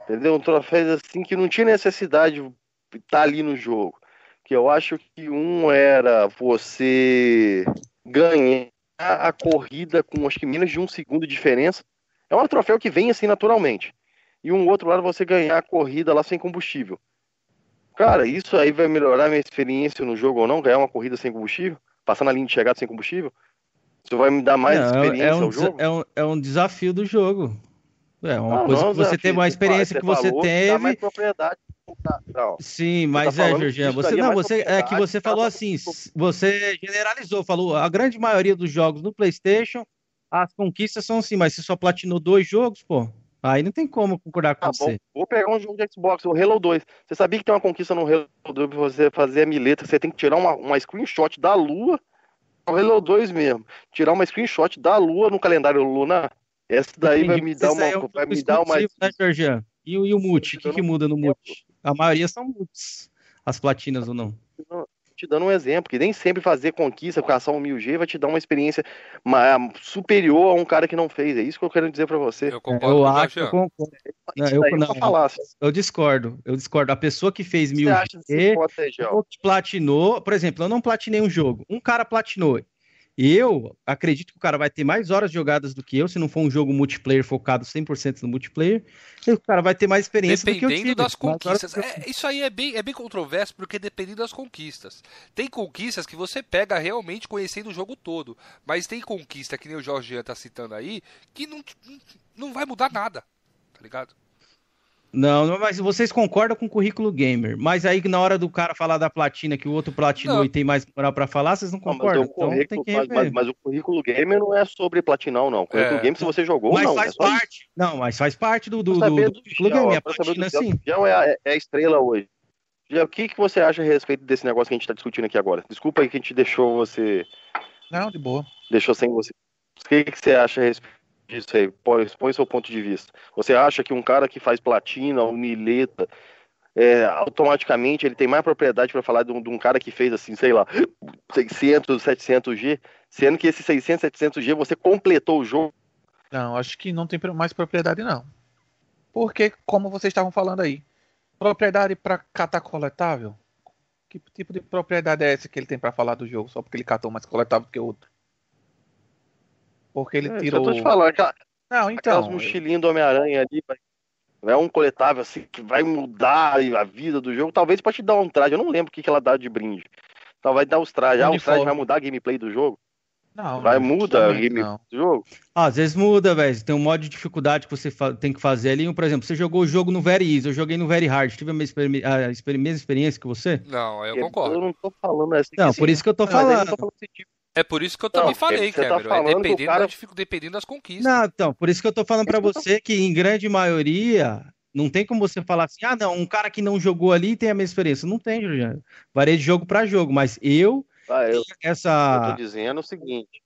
entendeu? Um troféus assim que não tinha necessidade de estar tá ali no jogo. Que eu acho que um era você ganhar a corrida com acho que menos de um segundo de diferença. É um troféu que vem assim naturalmente. E um outro lado você ganhar a corrida lá sem combustível. Cara, isso aí vai melhorar a minha experiência no jogo ou não? Ganhar uma corrida sem combustível? Passar na linha de chegada sem combustível? Isso vai me dar mais não, experiência é um, ao jogo? É um, é um desafio do jogo. É uma não, coisa não, que você tem uma experiência que você teve. Dá mais propriedade. Sim, mas tá é, Jorginho, você não, você é que você falou assim, você generalizou, falou a grande maioria dos jogos no PlayStation, as conquistas são assim, mas você só platinou dois jogos, pô. Aí não tem como concordar com tá você. Bom. Vou pegar um jogo de Xbox, o Halo 2. Você sabia que tem uma conquista no Halo 2 pra você fazer a mileta? Você tem que tirar uma, uma screenshot da Lua. O Halo 2 mesmo. Tirar uma screenshot da Lua no calendário lunar. Essa daí Entendi. vai me dar uma. É um vai me dar uma. Né, E, e o mute? O que, que muda no mute? A maioria são mutes. As platinas ou não? Te dando um exemplo, que nem sempre fazer conquista, caçar um 1000G vai te dar uma experiência superior a um cara que não fez. É isso que eu quero dizer para você. Eu concordo. Eu acho, eu concordo. Não, eu, não, eu discordo. Eu discordo. A pessoa que fez 1000G ou que platinou, por exemplo, eu não platinei um jogo. Um cara platinou. Eu acredito que o cara vai ter mais horas jogadas do que eu, se não for um jogo multiplayer focado 100% no multiplayer. E o cara vai ter mais experiência dependendo do que eu tive. das conquistas. É, isso aí é bem, é bem controverso, porque dependendo das conquistas. Tem conquistas que você pega realmente conhecendo o jogo todo. Mas tem conquista, que nem o Jorge está citando aí, que não, não vai mudar nada. Tá ligado? Não, mas vocês concordam com o currículo gamer. Mas aí na hora do cara falar da platina, que o outro platinou e tem mais moral para falar, vocês não concordam. Não, mas, então, mas, mas, mas, o currículo gamer não é sobre platinão, não. O currículo é. gamer, se você jogou, mas não. Faz é parte. Isso. Não, mas faz parte do, do, do, do, do currículo gamer. A platina, sim. Já é, a, é a estrela hoje. Já, o que, que você acha a respeito desse negócio que a gente está discutindo aqui agora? Desculpa aí que a gente deixou você. Não, de boa. Deixou sem você. O que, que você acha a respeito disso aí? Põe, põe seu ponto de vista. Você acha que um cara que faz platina ou mileta, é, automaticamente ele tem mais propriedade para falar de um, de um, cara que fez assim, sei lá, 600, 700G, sendo que esse 600, 700G você completou o jogo? Não, acho que não tem mais propriedade não. Porque, como vocês estavam falando aí, propriedade para catar coletável? Que tipo de propriedade é essa que ele tem para falar do jogo só porque ele catou mais coletável que o outro? Porque ele é, tirou. Eu tô te falando, aquela, não, então. Aquelas mochilinhas do Homem-Aranha ali, é um coletável assim que vai mudar a vida do jogo. Talvez pode te dar um traje. Eu não lembro o que, que ela dá de brinde. Então vai dar os trajes. Ah, os trajes vai mudar a gameplay do jogo? Não. Vai mudar a gameplay do jogo? Ah, às vezes muda, velho. Tem um modo de dificuldade que você tem que fazer ali. Por exemplo, você jogou o jogo no Very Easy, eu joguei no Very Hard. Tive a mesma, a mesma experiência que você? Não, eu concordo. Eu não tô falando assim. Não, por isso que eu tô falando. Eu tô falando assim, tipo, é por isso que eu também não, falei, tá Cameron. Tá é dependendo, cara... da, dependendo das conquistas. Não, então, por isso que eu tô falando para você que, em grande maioria, não tem como você falar assim, ah, não, um cara que não jogou ali tem a mesma experiência. Não tem, Juliano. Varia de jogo para jogo, mas eu. Ah, eu, essa... eu tô dizendo o seguinte.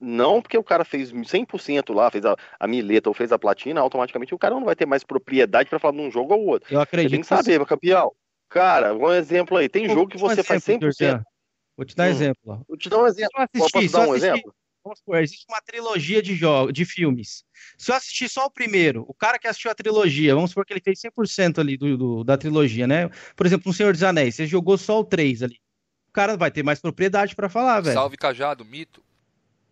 Não porque o cara fez 100% lá, fez a, a mileta ou fez a platina, automaticamente o cara não vai ter mais propriedade para falar de um jogo ou outro. Eu acredito. Você tem que saber, você... campeão. Cara, um exemplo aí. Tem jogo que você exemplo, faz 100%. Vou te dar hum. exemplo. Vou te dar um exemplo. Assistir, Posso dar um assistir, exemplo? Vamos supor, existe uma trilogia de jogos, de filmes. Se eu assistir só o primeiro, o cara que assistiu a trilogia, vamos supor que ele fez 100% ali do, do, da trilogia, né? Por exemplo, no Senhor dos Anéis, você jogou só o 3 ali. O cara vai ter mais propriedade para falar, velho. Salve Cajado, mito.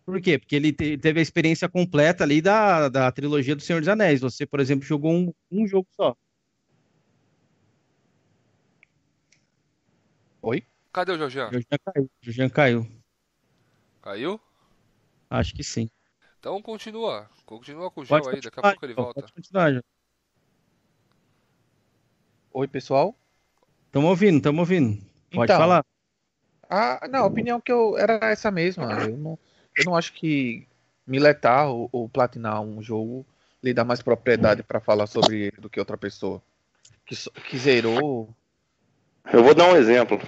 Por quê? Porque ele te, teve a experiência completa ali da, da trilogia do Senhor dos Anéis. Você, por exemplo, jogou um, um jogo só. Oi? Cadê o Jorgian? O Jorgian caiu. Caiu. Caiu? Acho que sim. Então continua. Continua com o Gel aí, daqui a pouco ele volta. Pode continuar, Gel. Oi, pessoal. Estamos ouvindo, estamos ouvindo. Pode então, falar. A, não, a opinião que eu era essa mesma. Eu não, eu não acho que miletar ou, ou platinar um jogo lhe dá mais propriedade para falar sobre ele do que outra pessoa. Que, que zerou. Eu vou dar um exemplo.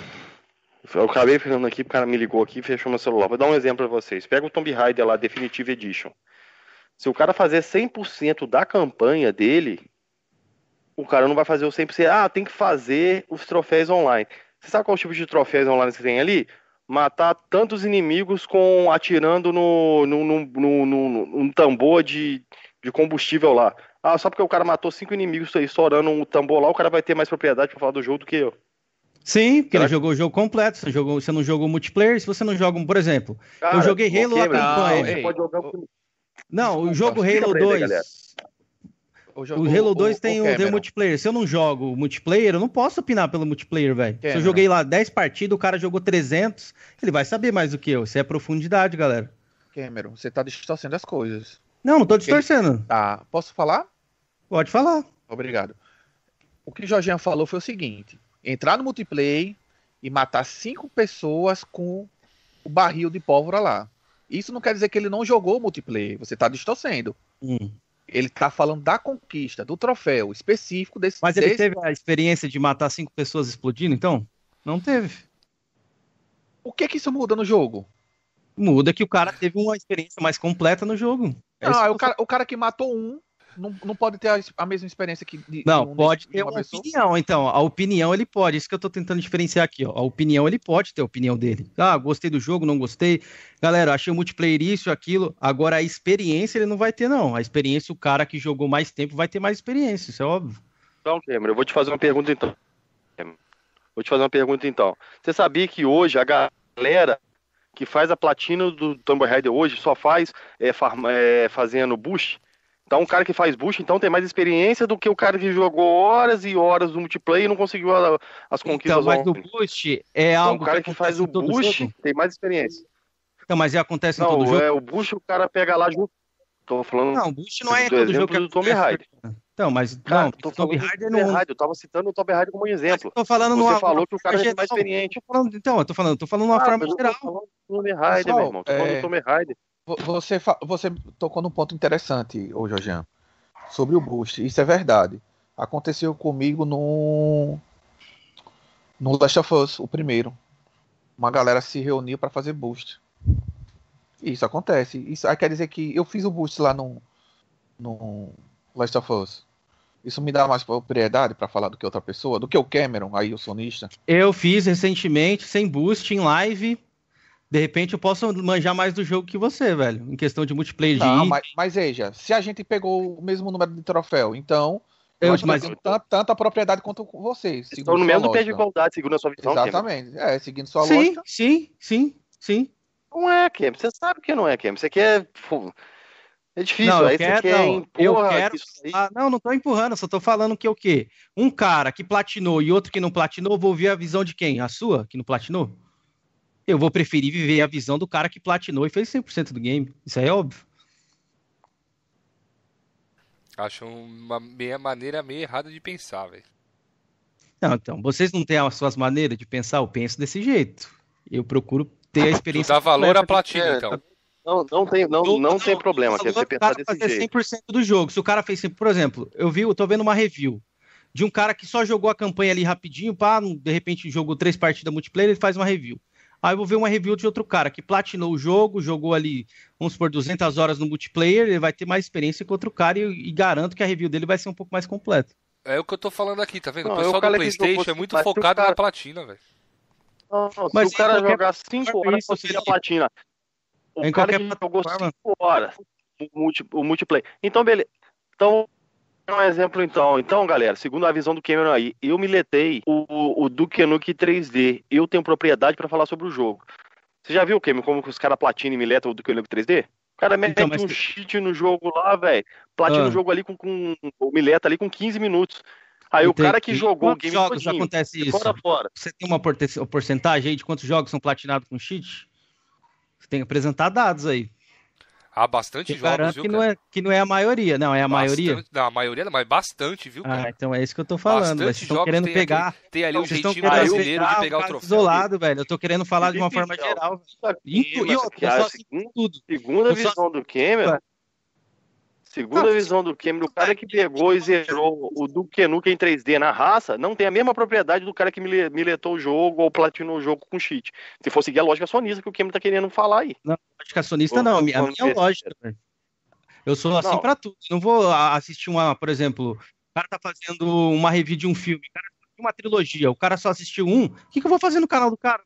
Eu acabei ficando aqui, o cara me ligou aqui e fechou meu celular. Vou dar um exemplo para vocês. Pega o Tomb Raider lá, Definitive Edition. Se o cara fazer 100% da campanha dele, o cara não vai fazer o 100%. Ah, tem que fazer os troféus online. Você sabe qual tipo de troféus online que tem ali? Matar tantos inimigos com atirando no, no, no, no, no, tambor de, de combustível lá. Ah, só porque o cara matou cinco inimigos estourando um tambor lá, o cara vai ter mais propriedade para falar do jogo do que eu. Sim, porque Será ele jogou o jogo completo, você, jogou, você não jogou multiplayer, se você não joga, por exemplo, Cara, eu joguei Halo okay, campanha. Não, não, o jogo Halo 2. O, jogo, o Halo 2 o, tem, o, tem multiplayer. Se eu não jogo multiplayer, eu não posso opinar pelo multiplayer, velho. Se eu joguei lá 10 partidas, o cara jogou 300, ele vai saber mais do que eu. Isso é profundidade, galera. Cameron, você tá distorcendo as coisas. Não, não tô distorcendo. Tá, posso falar? Pode falar. Obrigado. O que o Jorginho falou foi o seguinte: entrar no multiplayer e matar cinco pessoas com o barril de pólvora lá. Isso não quer dizer que ele não jogou multiplayer, você está distorcendo. Hum. Ele está falando da conquista, do troféu específico desse. Mas ele desse... teve a experiência de matar cinco pessoas explodindo, então? Não teve. O que que isso muda no jogo? Muda que o cara teve uma experiência mais completa no jogo. É não, é o, cara, o cara que matou um não, não pode ter a, a mesma experiência que. De, não, um, pode ter uma, uma opinião, então. A opinião ele pode. Isso que eu tô tentando diferenciar aqui, ó. A opinião ele pode ter a opinião dele. Ah, gostei do jogo, não gostei. Galera, achei o multiplayer isso, aquilo. Agora a experiência ele não vai ter, não. A experiência, o cara que jogou mais tempo vai ter mais experiência, isso é óbvio. Então, Cameron, eu vou te fazer uma pergunta então. Vou te fazer uma pergunta então. Você sabia que hoje a galera que faz a platina do Tomb Raider hoje só faz é, é, fazendo boost. Então, um cara que faz boost, então, tem mais experiência do que o cara que jogou horas e horas no multiplayer e não conseguiu a, as então, conquistas. Então, mas o boost é então, algo. o cara que, que faz o boost tem mais experiência. Então, mas acontece não, em todo jogo? É, o boost o cara pega lá junto. Tô falando. Não, o boost não é todo jogo que do Tomb Raider. Então, mas cara, não, tô Tomb Raider não. Raider, eu tava citando o Tomb Raider como um exemplo. Tô falando Você numa, falou que o cara é mais experiente. Falando, então, eu tô falando, tô falando de uma ah, forma geral. Tomb Raider, Pessoal, meu irmão. Tô falando é... do Tomb Raider. Você, você tocou num ponto interessante, ô Jorgian, sobre o boost. Isso é verdade. Aconteceu comigo no no Last of Us, o primeiro. Uma galera se reuniu para fazer boost. Isso acontece. Isso aí quer dizer que eu fiz o boost lá no no Last of Us. Isso me dá mais propriedade para falar do que outra pessoa, do que o Cameron, aí o sonista. Eu fiz recentemente, sem boost, em live. De repente eu posso manjar mais do jogo que você, velho. Em questão de multiplayer Não, de. Mas, mas veja, se a gente pegou o mesmo número de troféu, então. Eu, nós mas eu... tanta, tanta propriedade quanto vocês. Estão no mesmo pé de igualdade, segundo a sua visão. Exatamente. É, seguindo sua sim, lógica. Sim, sim, sim. Não é, Kem. Você sabe que não é, Kem. Você quer. É difícil, não, aí quero, você quer não, eu quero ah, Não, não tô empurrando, só tô falando que o quê? Um cara que platinou e outro que não platinou, vou ver a visão de quem? A sua, que não platinou? Eu vou preferir viver a visão do cara que platinou e fez 100% do game. Isso aí é óbvio. Acho uma meia maneira meio errada de pensar, velho. Não, então, vocês não têm as suas maneiras de pensar? Eu penso desse jeito. Eu procuro ter a experiência. Tu dá valor à platina, então. Não, não tem, não, não, não tem problema. Você pensar desse fazer jeito. 100% do jogo. Se o cara fez 100%, por exemplo, eu vi, eu tô vendo uma review de um cara que só jogou a campanha ali rapidinho, pá, de repente jogou três partidas multiplayer, ele faz uma review. Aí eu vou ver uma review de outro cara que platinou o jogo, jogou ali, vamos supor, 200 horas no multiplayer, ele vai ter mais experiência que outro cara e, e garanto que a review dele vai ser um pouco mais completa. É o que eu tô falando aqui, tá vendo? Não, o pessoal do PlayStation é muito focado cara... na platina, velho. Mas se o cara jogar 5 horas, você seria platina. O em cara que jogou 5 horas o, multi, o multiplayer. Então, beleza. Então, um exemplo então. Então, galera, segundo a visão do Cameron aí, eu miletei o, o Duke Nukem 3D. Eu tenho propriedade para falar sobre o jogo. Você já viu, Cameron, como os caras platina e miletam o Duke Nukem 3D? O cara mete então, mas... um cheat no jogo lá, velho. Platina ah. o jogo ali com, com o mileta ali com 15 minutos. Aí Entendi. o cara que jogou o game jogos todinho, acontece isso? Fora, fora. Você tem uma porcentagem aí de quantos jogos são platinados com cheat? Você tem que apresentar dados aí. Há bastante eu jogos, viu, que não, é, que não é a maioria, não, é a bastante, maioria? Não, a maioria, mas bastante, viu, cara? Ah, então é isso que eu tô falando. Bastante vocês estão querendo pegar. Aquele, tem ali um jeitinho brasileiro de pegar o troféu. isolado, velho. Eu tô querendo falar de uma forma geral. E, e, e outra, eu só tudo. Segunda visão do Cameron, Segunda visão do Cameron, o cara que pegou e zerou o Duke Nukem em 3D na raça não tem a mesma propriedade do cara que miletou o jogo ou platinou o jogo com cheat. Se for seguir a lógica sonista que o Cameron tá querendo falar aí. Não, lógica sonista não, a minha, a minha lógica. Eu sou assim para tudo. Não vou assistir uma, por exemplo, o cara tá fazendo uma review de um filme, o cara tá uma trilogia, o cara só assistiu um, o que, que eu vou fazer no canal do cara?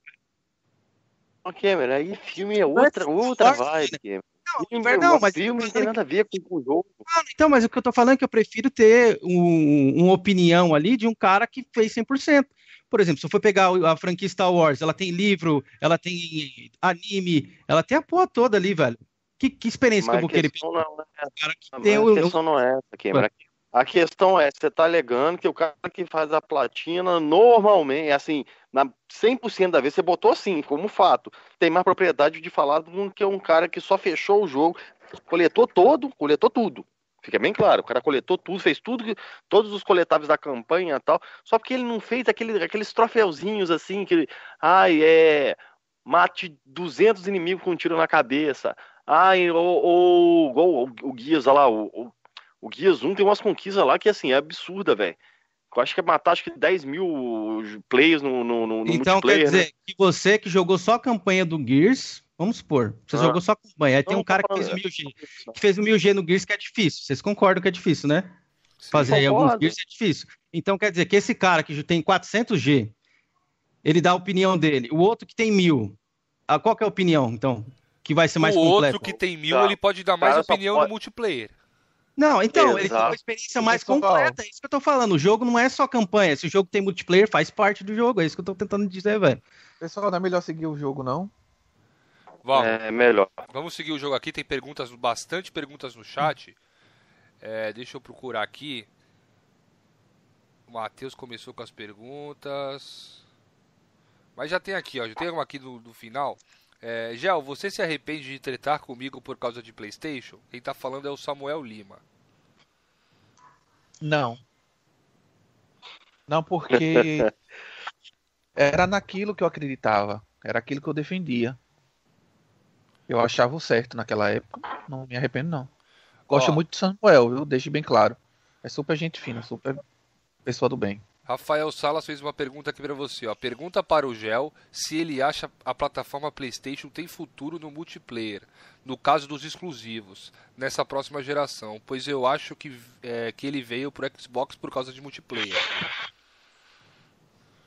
Ô, Cameron, aí filme é outra, outra vibe, Cameron. Não, filme, não, mas filme não tem nada a ver com o jogo. Não, então, mas o que eu tô falando é que eu prefiro ter um, uma opinião ali de um cara que fez 100%. Por exemplo, se eu for pegar a franquia Star Wars, ela tem livro, ela tem anime, ela tem a porra toda ali, velho. Que, que experiência mas que eu vou querer não, não é, cara que tem a questão não é essa, Cameron. A questão é, você está alegando que o cara que faz a platina, normalmente, assim, na 100% da vez, você botou assim, como fato, tem mais propriedade de falar do que um cara que só fechou o jogo, coletou todo, coletou tudo. Fica bem claro, o cara coletou tudo, fez tudo, todos os coletáveis da campanha e tal, só porque ele não fez aquele, aqueles troféuzinhos assim, que, ai, é, mate 200 inimigos com um tiro na cabeça, ai, ou, ou, ou o, o Guias, lá, o, o o Guias 1 tem umas conquistas lá que, assim, é absurda, velho. Eu acho que é matar acho que 10 mil players no, no, no Então quer dizer né? que você que jogou só a campanha do Gears, vamos supor, você ah. jogou só a campanha, aí tem um cara que fez 1000G, que fez 1000G no Gears que é difícil. Vocês concordam que é difícil, né? Sim, Fazer aí alguns Gears é difícil. Então quer dizer que esse cara que tem 400G, ele dá a opinião dele. O outro que tem 1000, ah, qual que é a opinião, então? Que vai ser mais o completo? O outro que tem 1000, tá. ele pode dar mais opinião pode... no multiplayer. Não, então, Exato. ele tem uma experiência mais completa. É isso que eu tô falando. O jogo não é só campanha. Se o jogo tem multiplayer, faz parte do jogo. É isso que eu tô tentando dizer, velho. Pessoal, não é melhor seguir o jogo, não? Vamos. É melhor. Vamos seguir o jogo aqui. Tem perguntas, bastante perguntas no chat. É, deixa eu procurar aqui. O Matheus começou com as perguntas. Mas já tem aqui, ó. Já tem uma aqui do, do final. É, Gel, você se arrepende de tretar comigo por causa de PlayStation? Quem tá falando é o Samuel Lima. Não. Não, porque era naquilo que eu acreditava. Era aquilo que eu defendia. Eu achava o certo naquela época. Não me arrependo, não. Gosto Ó. muito de Samuel, viu? Deixe bem claro. É super gente fina, super pessoa do bem. Rafael Salas fez uma pergunta aqui pra você, ó. Pergunta para o Gel se ele acha a plataforma PlayStation tem futuro no multiplayer, no caso dos exclusivos, nessa próxima geração, pois eu acho que, é, que ele veio pro Xbox por causa de multiplayer.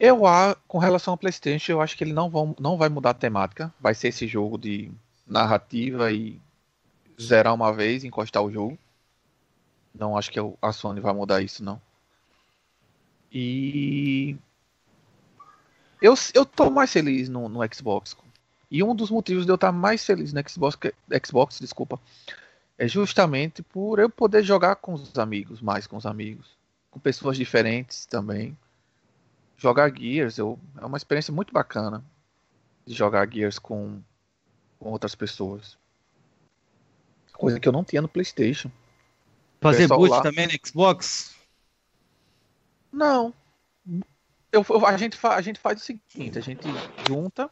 Eu, com relação ao PlayStation, eu acho que ele não, vão, não vai mudar a temática. Vai ser esse jogo de narrativa e zerar uma vez, encostar o jogo. Não acho que a Sony vai mudar isso, não. E. Eu, eu tô mais feliz no, no Xbox. E um dos motivos de eu estar mais feliz no Xbox, Xbox, desculpa, é justamente por eu poder jogar com os amigos, mais com os amigos, com pessoas diferentes também jogar Gears eu, é uma experiência muito bacana de jogar Gears com, com outras pessoas. Coisa que eu não tinha no PlayStation. Fazer boost lá- também no Xbox? Não. Eu, eu- a, gente fa- a gente faz o seguinte: a gente junta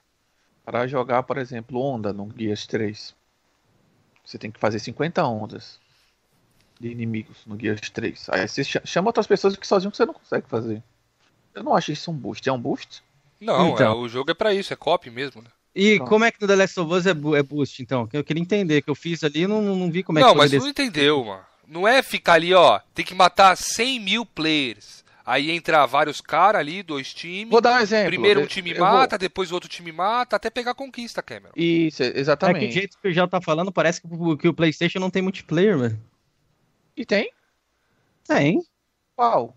para jogar, por exemplo, onda no Gears 3. Você tem que fazer 50 ondas de inimigos no Gears 3. Aí você cha- chama outras pessoas que sozinho você não consegue fazer. Eu não acho isso um boost. É um boost? Não, Então. é, o jogo é pra isso, é copy mesmo, né? E Então. como é que no The Last of Us é, é boost, então? Que Eu queria entender, que eu fiz ali e não, não vi como é não, que foi mas desse- não entendeu, mano. Não é ficar ali, ó, tem que matar 100 mil players. Aí entra vários caras ali, dois times. Vou dar um exemplo. Primeiro um time eu vou- mata, depois o outro time mata, até pegar a conquista, Cameron. Isso, É que exatamente. do jeito que o Gel tá falando, parece que o, que o PlayStation não tem multiplayer, velho. E tem? Tem. Qual?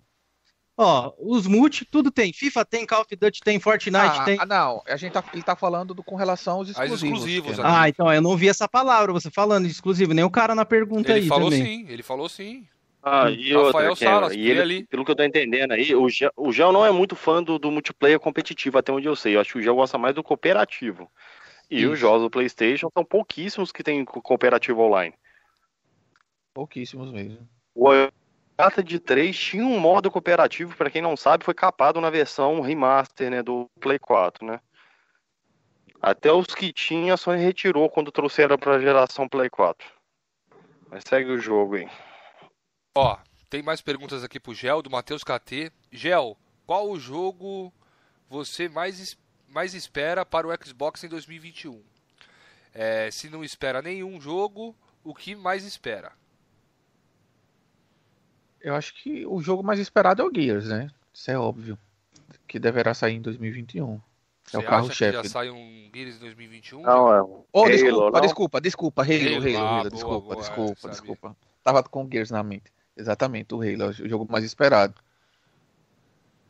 Ó, os multi, tudo tem. FIFA tem, Call of Duty tem, Fortnite ah, tem. ah, não, a gente tá, ele tá falando do, com relação aos exclusivos. exclusivos. Ah, então, eu não vi essa palavra, você falando de exclusivo, nem o cara na pergunta Ele aí falou também. sim, ele falou sim. Ah, e Rafael outra, Cameron, Salas, e ele, ali. pelo que eu tô entendendo aí, o Gel, o Gel não é muito fã do, do multiplayer competitivo, até onde eu sei. Eu acho que o Gel gosta mais do cooperativo. E os Isso. jogos do PlayStation são pouquíssimos que tem co- cooperativo online. Pouquíssimos mesmo. O Carta de 3 tinha um modo cooperativo, pra quem não sabe, foi capado na versão remaster, né, do Play 4, né? Até os que tinha só retirou quando trouxeram pra geração Play 4. Mas segue o jogo aí. Ó, tem mais perguntas aqui pro Gel, do Matheus KT. Gel, qual o jogo você mais, mais espera para o Xbox em 2021? É, se não espera nenhum jogo, o que mais espera? Eu acho que o jogo mais esperado é o Gears, né? Isso é óbvio. Que deverá sair em 2021. Você É o carro-chefe. que já sai um Gears em 2021? Não, é. Oh, Halo, desculpa, não? desculpa, desculpa, Halo, Halo, Halo, Halo, ah, boa, desculpa, boa, desculpa, desculpa. Tava com Gears na mente. Exatamente, o Halo o jogo mais esperado.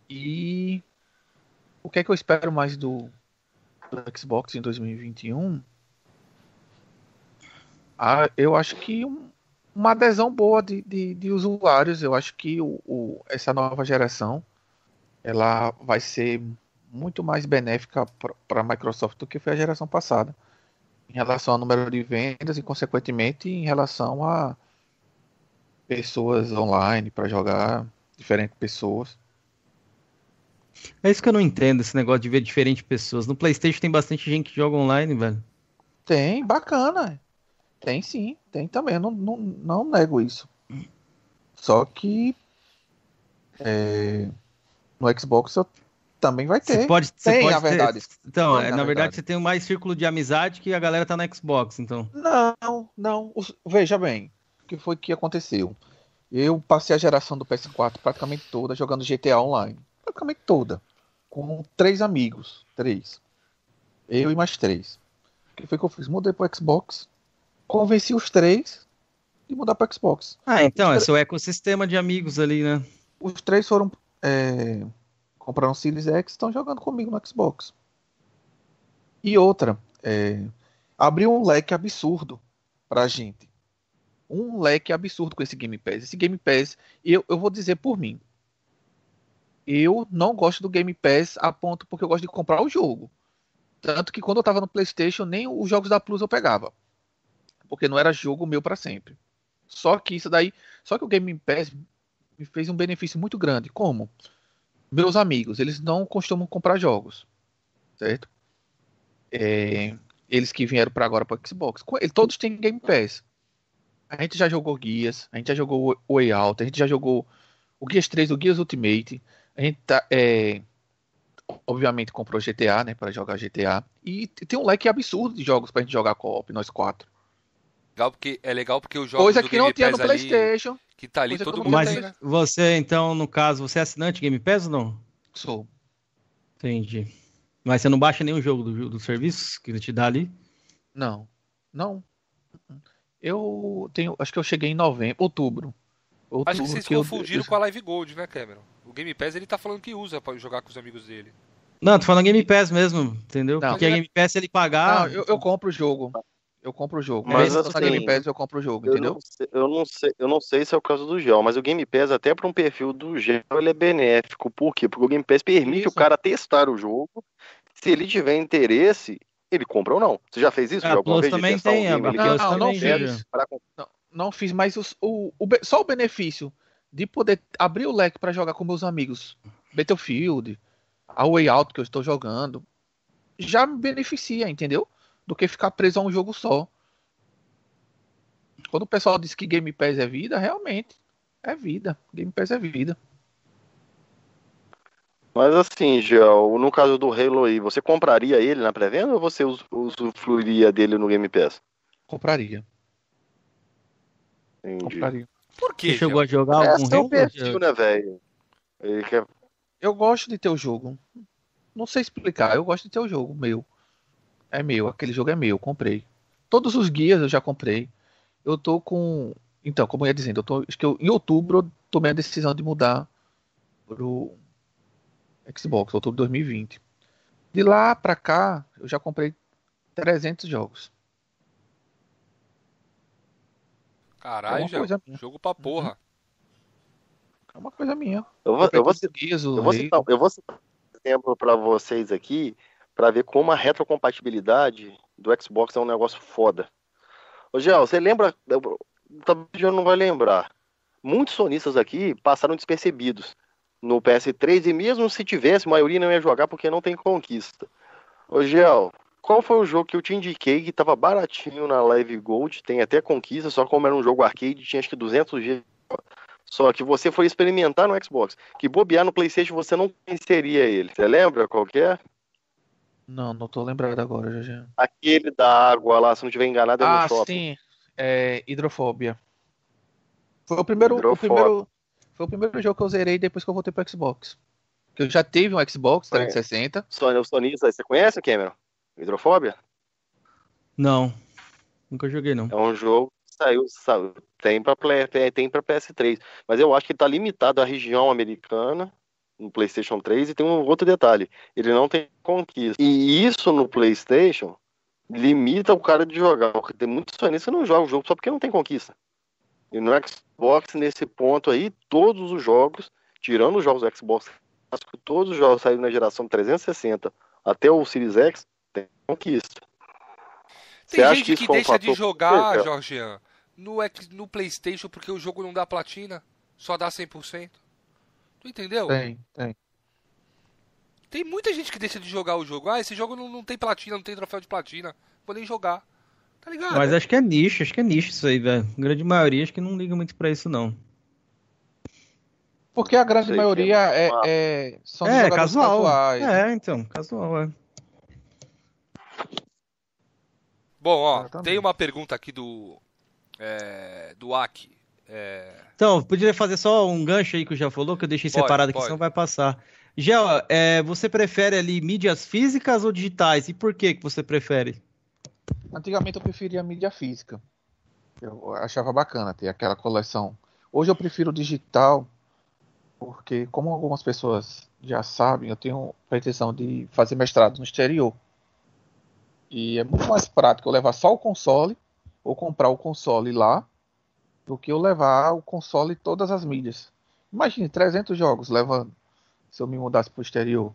E o que é que eu espero mais do, do Xbox em 2021? Ah, eu acho que um- uma adesão boa de, de, de usuários. Eu acho que o, o- essa nova geração ela vai ser muito mais benéfica para a Microsoft do que foi a geração passada em relação ao número de vendas e, consequentemente, em relação a pessoas online para jogar, diferentes pessoas. É isso que eu não entendo, esse negócio de ver diferentes pessoas. No PlayStation tem bastante gente que joga online, velho. Tem, bacana. Tem sim, tem também. Eu não, não, não nego isso. Só que é, no Xbox eu- também vai ter. Você pode, você Tem, pode na ter- verdade. Então, Tem, é, na na verdade, verdade. você tem mais círculo de amizade que a galera tá no Xbox, então. Não, não. Veja bem, que foi que aconteceu? Eu passei a geração do PS4 praticamente toda jogando GTA Online. Praticamente toda. Com três amigos. Três. Eu e mais três. O que foi que eu fiz? Mudei pro Xbox. Convenci os três de mudar pro Xbox. Ah, então, é seu ecossistema de amigos ali, né? Os três foram. É, compraram Series X e estão jogando comigo no Xbox. E outra. é, abriu um leque absurdo pra gente. Um leque absurdo com esse Game Pass. Esse Game Pass, eu, eu vou dizer por mim. Eu não gosto do Game Pass a ponto porque eu gosto de comprar o jogo. Tanto que quando eu tava no PlayStation, nem os jogos da Plus eu pegava. Porque não era jogo meu para sempre. Só que isso daí. Só que o Game Pass me fez um benefício muito grande. Como? Meus amigos, eles não costumam comprar jogos. Certo? É, eles que vieram para agora para Xbox. Todos têm Game Pass. A gente já jogou Guias, a gente já jogou o Way Out, a gente já jogou o Guias 3, o Guias Ultimate. A gente tá, é, obviamente comprou GTA, né, para jogar GTA. E tem um leque absurdo de jogos pra gente jogar co-op, nós quatro. Legal porque, é legal porque os jogos Coisa do que Game não tinha no PlayStation. Ali, que tá ali, todo que mundo Mas tem, né? você, então, no caso, você é assinante Game Pass ou não? Sou. Entendi. Mas você não baixa nenhum jogo do, do serviço que ele te dá ali? Não. Não. Eu tenho. Acho que eu cheguei em novembro, outubro. outubro Acho que vocês eu- confundiram eu- com a Live Gold, né, Cameron? O Game Pass ele tá falando que usa pra jogar com os amigos dele. Não, tô falando Game Pass mesmo, entendeu? Não. Porque a Game Pass ele pagar. Não, eu, eu compro o jogo. Eu compro o jogo. Mas assim, Game Pass eu compro o jogo, Eu entendeu? não, sei, eu, não sei, eu não sei se é o caso do Gel, mas o Game Pass, até para um perfil do Gel, ele é benéfico. Por quê? Porque o Game Pass permite Isso. o cara testar o jogo. Se ele tiver interesse, ele compra ou não. Você já fez isso? Gel, alguma Plus vez de também um tem, a game Não, não, não fiz. Não, não fiz, mas os- o, o só o benefício de poder abrir o leque para jogar com meus amigos Battlefield, a Way Out que eu estou jogando, já me beneficia, entendeu? Do que ficar preso a um jogo só. Quando o pessoal diz que Game Pass é vida, realmente é vida. Game Pass é vida. Mas assim, Gel, no caso do Halo aí, você compraria ele na pré-venda ou você us- usufruiria dele no Game Pass? Compraria. Entendi. Compraria. Por quê? Você chegou a jogar algum é o Halo? perfil, né, velho? Quer Eu gosto de ter o jogo. Não sei explicar, eu gosto de ter o jogo meu. É meu, aquele jogo é meu, comprei. Todos os guias eu já comprei. Eu tô com. Então, como eu ia dizendo, eu tô, acho que eu, em outubro eu tomei a decisão de mudar pro Xbox, outubro de 2020. De lá pra cá, eu já comprei 300 jogos. É Caralho, uma Gel. coisa minha. Jogo pra porra. É uma coisa minha. Eu vou, eu vou, todos os guias, o eu vou citar, eu vou citar um exemplo para vocês aqui, para ver como a retrocompatibilidade do Xbox é um negócio foda. Ô, Gel, você lembra? eu- Talvez o Gel não vai lembrar. Muitos sonistas aqui passaram despercebidos no PS3 e mesmo se tivesse, a maioria não ia jogar porque não tem conquista. Ô, Gel, qual foi o jogo que eu te indiquei que tava baratinho na Live Gold, tem até conquista, só como era um jogo arcade, tinha acho que 200 GB. Só que você foi experimentar no Xbox. Que bobear no PlayStation você não conheceria ele. Você lembra qual que é? Não, não tô lembrado agora, já. Aquele da água lá, se não tiver enganado, é Ah, no shopping. sim. É, hidrofobia. Foi o primeiro, o primeiro, foi o primeiro jogo que eu zerei depois que eu voltei pro Xbox. Que eu já tive um Xbox Foi. 360. Sony, o sonista, você conhece, Cameron? Hidrofobia? Não. Nunca joguei, não. É um jogo que saiu, saiu tem para tem para PS3, mas eu acho que está limitado à região americana no PlayStation 3 e tem um outro detalhe, ele não tem conquista. E isso no PlayStation limita o cara de jogar, porque tem muitos sonistas que não jogam o jogo só porque não tem conquista. E no Xbox nesse ponto aí, todos os jogos, tirando os jogos do Xbox, todos os jogos saíram na geração 360 até o Series X tem conquista. Você Tem acha gente que que, isso foi um deixa de jogar, É. Jorgian, no, no PlayStation porque o jogo não dá platina. Só dá 100%. Tu entendeu? Tem, tem. Tem muita gente que deixa de jogar o jogo. Ah, esse jogo não, não tem platina, não tem troféu de platina. Vou nem jogar. Tá ligado? Mas acho que é nicho, acho que é nicho isso aí, velho. A grande maioria acho que não liga muito pra isso, não. Porque a grande maioria é é, é, são é, jogadores casual. casuais. É, então, casual, é. Bom, ó, tem uma pergunta aqui do. É, do Aki. É, Então, poderia fazer só um gancho aí que eu já falou, que eu deixei Pode, separado aqui, pode. senão vai passar. Gel, é, você prefere ali mídias físicas ou digitais? E por que que você prefere? Antigamente eu preferia a mídia física. Eu achava bacana ter aquela coleção. Hoje eu prefiro o digital, porque como algumas pessoas já sabem, eu tenho pretensão de fazer mestrado no exterior. E é muito mais prático eu levar só o console ou comprar o console lá do que eu levar o console e todas as mídias. Imagine 300 jogos levando se eu me mudasse pro exterior.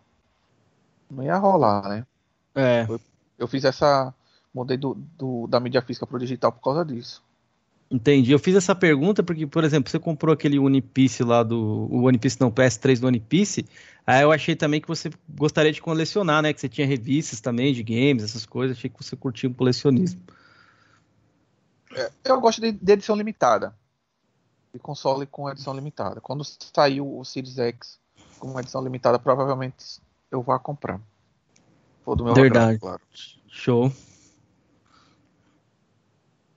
Não ia rolar, né? É. Eu, eu fiz essa. Mudei do, do, da mídia física pro digital por causa disso. Entendi. Eu fiz essa pergunta porque, por exemplo, você comprou aquele One Piece lá do. O One Piece não, PS3 do One Piece. Aí eu achei também que você gostaria de colecionar, né? Que você tinha revistas também de games, essas coisas. Achei que você curtia o colecionismo. É, eu gosto de, de, edição limitada. De console com edição limitada. Quando saiu o Series X com edição limitada, provavelmente eu vou comprar. For do meu Verdade. Agrado, claro. Show.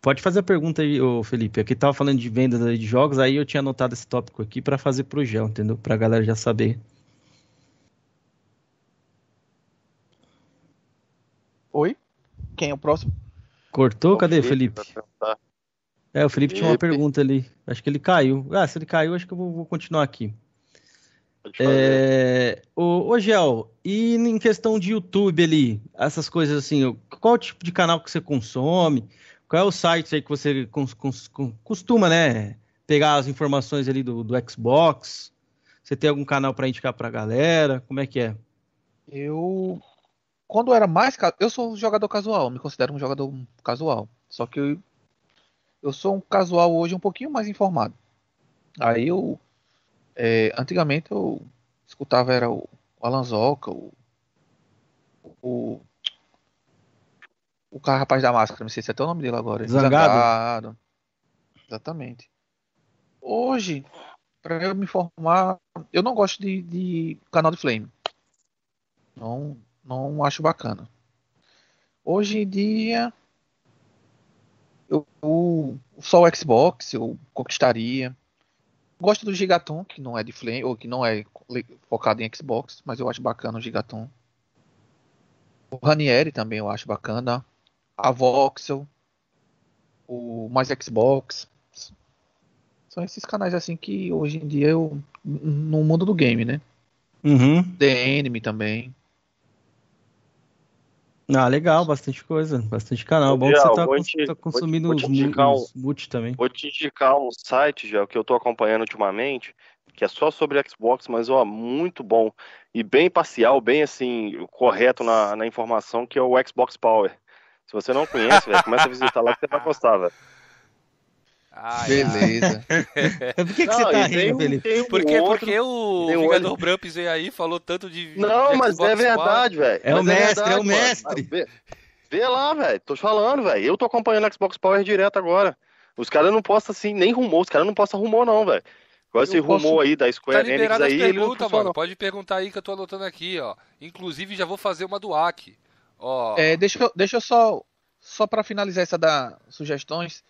Pode fazer a pergunta aí, ô Felipe. Aqui tava falando de vendas de jogos, aí eu tinha anotado esse tópico aqui para fazer pro gel, entendeu? Pra galera já saber. Oi? Quem é o próximo? Cortou? Cadê, o Felipe? Felipe? É, o Felipe, Felipe, tinha uma pergunta ali. Acho que ele caiu. Ah, se ele caiu, acho que eu vou, vou continuar aqui. É, o, o Gel, e em questão de YouTube ali, essas coisas assim, qual tipo de canal que você consome? Qual é o site aí que você costuma, né, pegar as informações ali do, do Xbox? Você tem algum canal para indicar para a galera? Como é que é? Eu, quando era mais, eu sou um jogador casual, me considero um jogador casual. Só que eu, eu sou um casual hoje um pouquinho mais informado. Aí eu é, antigamente eu escutava era o Alan Zoca, o, o, o cara rapaz da máscara, não sei se é até o nome dele agora. Zangado. Zangado. Exatamente. Hoje, para eu me informar, eu não gosto de, de, canal de Flame. Não, não acho bacana. Hoje em dia, eu, eu só o Xbox eu conquistaria. Gosto do Gigaton, que não é de Flame, ou que não é focado em Xbox, mas eu acho bacana o Gigaton. O Ranieri também eu acho bacana. A Voxel. O Mais Xbox. São esses canais assim que hoje em dia eu. No mundo do game, né? Uhum. The Enemy também. Ah, legal, bastante coisa, bastante canal. Bom que você tá, te, tá consumindo vou te, vou os, um, multi também. Vou te indicar um site, já, que eu tô acompanhando ultimamente, que é só sobre Xbox, mas ó, muito bom. E bem parcial, bem assim, correto na, na informação, que é o Xbox Power. Se você não conhece, velho, começa a visitar lá que você vai gostar, velho. Ai, Beleza. Por que, que não, você tá rindo, Felipe? porque, outro, porque o Vingador Bramps veio aí falou tanto de. Não, de mas é verdade, velho. É, o mestre, é, é o mestre. Vê, vê, lá, velho. Tô falando, velho. Eu tô acompanhando o Xbox Power direto agora. Os caras não postam assim, nem rumor. Os caras não postam rumor, não, velho. Igual esse posso... rumor aí da Square tá Enix aí. Pergunta, mano. Pode perguntar aí que eu tô anotando aqui, ó. Inclusive, já vou fazer uma do AC. Ó. É, deixa, eu, deixa eu só. Só pra finalizar essa da sugestões.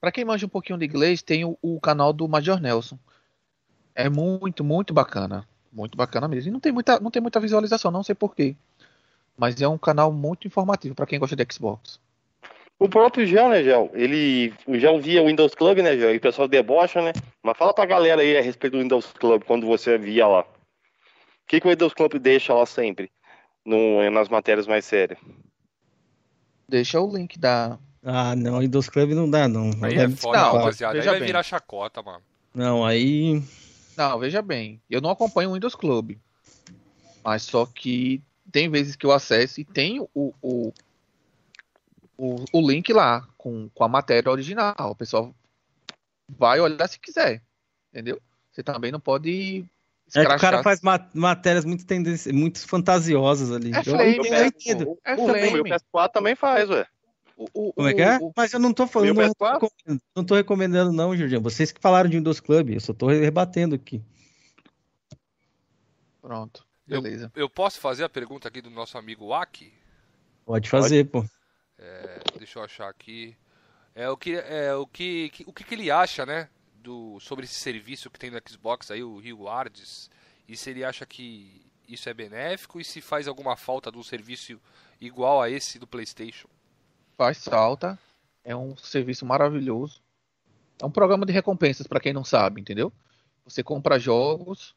Para quem manja um pouquinho de inglês, tem o, o, canal do Major Nelson. É muito, muito bacana. Muito bacana mesmo. E não tem muita, não tem muita visualização, não sei porquê. Mas é um canal muito informativo para quem gosta de Xbox. O próprio Gel, né, Gel? Ele já via o Windows Club, né, Gel? E o pessoal debocha, né? Mas fala pra galera aí a respeito do Windows Club quando você via lá. O que, que o Windows Club deixa lá sempre? No, nas matérias mais sérias? Deixa o link da, ah, não, Windows Club não dá, não. Aí é foda, não, rapaziada. Aí vai bem. virar chacota, mano. Não, aí. Não, veja bem. Eu não acompanho o Windows Club. Mas só que tem vezes que eu acesso e tem o, o, o, o link lá com, com a matéria original. O pessoal vai olhar se quiser. Entendeu? Você também não pode é que o cara faz matérias muito, muito fantasiosas ali. É flame, eu, eu, eu entendo. É o, o PS4 também faz, ué. O, Como é que é? Mas eu não tô falando, não, recomendando, não tô recomendando, não, Jorginho. Vocês que falaram de Windows Club, eu só tô rebatendo aqui. Pronto, beleza. Eu, eu posso fazer a pergunta aqui do nosso amigo Aki? Pode fazer, Pode. pô. É, deixa eu achar aqui. É, o que, é, o que, o que, que ele acha, né? Do, sobre esse serviço que tem no Xbox aí, o Rewards, e se ele acha que isso é benéfico e se faz alguma falta de um serviço igual a esse do PlayStation faz falta. É um serviço maravilhoso. É um programa de recompensas para quem não sabe, entendeu? Você compra jogos,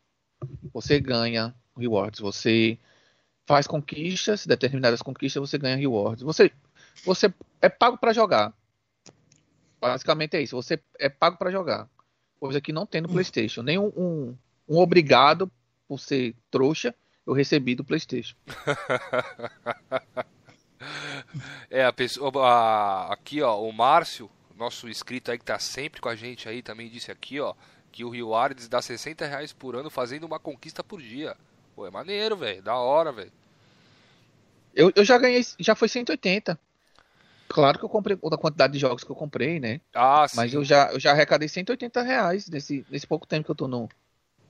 você ganha rewards, você faz conquistas, determinadas conquistas você ganha rewards. Você, você é pago para jogar. Basicamente é isso. Você é pago para jogar. Coisa que não tem no PlayStation. Nem um, um, um obrigado por ser trouxa eu recebi do PlayStation. é, a pessoa. A, aqui, ó, o Márcio, nosso inscrito aí que tá sempre com a gente aí, também disse aqui, ó, que o Rio Ardes dá 60 reais por ano fazendo uma conquista por dia. Pô, é maneiro, velho. Da hora, velho. Eu, eu já ganhei, já foi 180. Claro que eu comprei a quantidade de jogos que eu comprei, né? Ah, sim. Mas eu já, eu já arrecadei 180 reais nesse, nesse pouco tempo que eu tô no.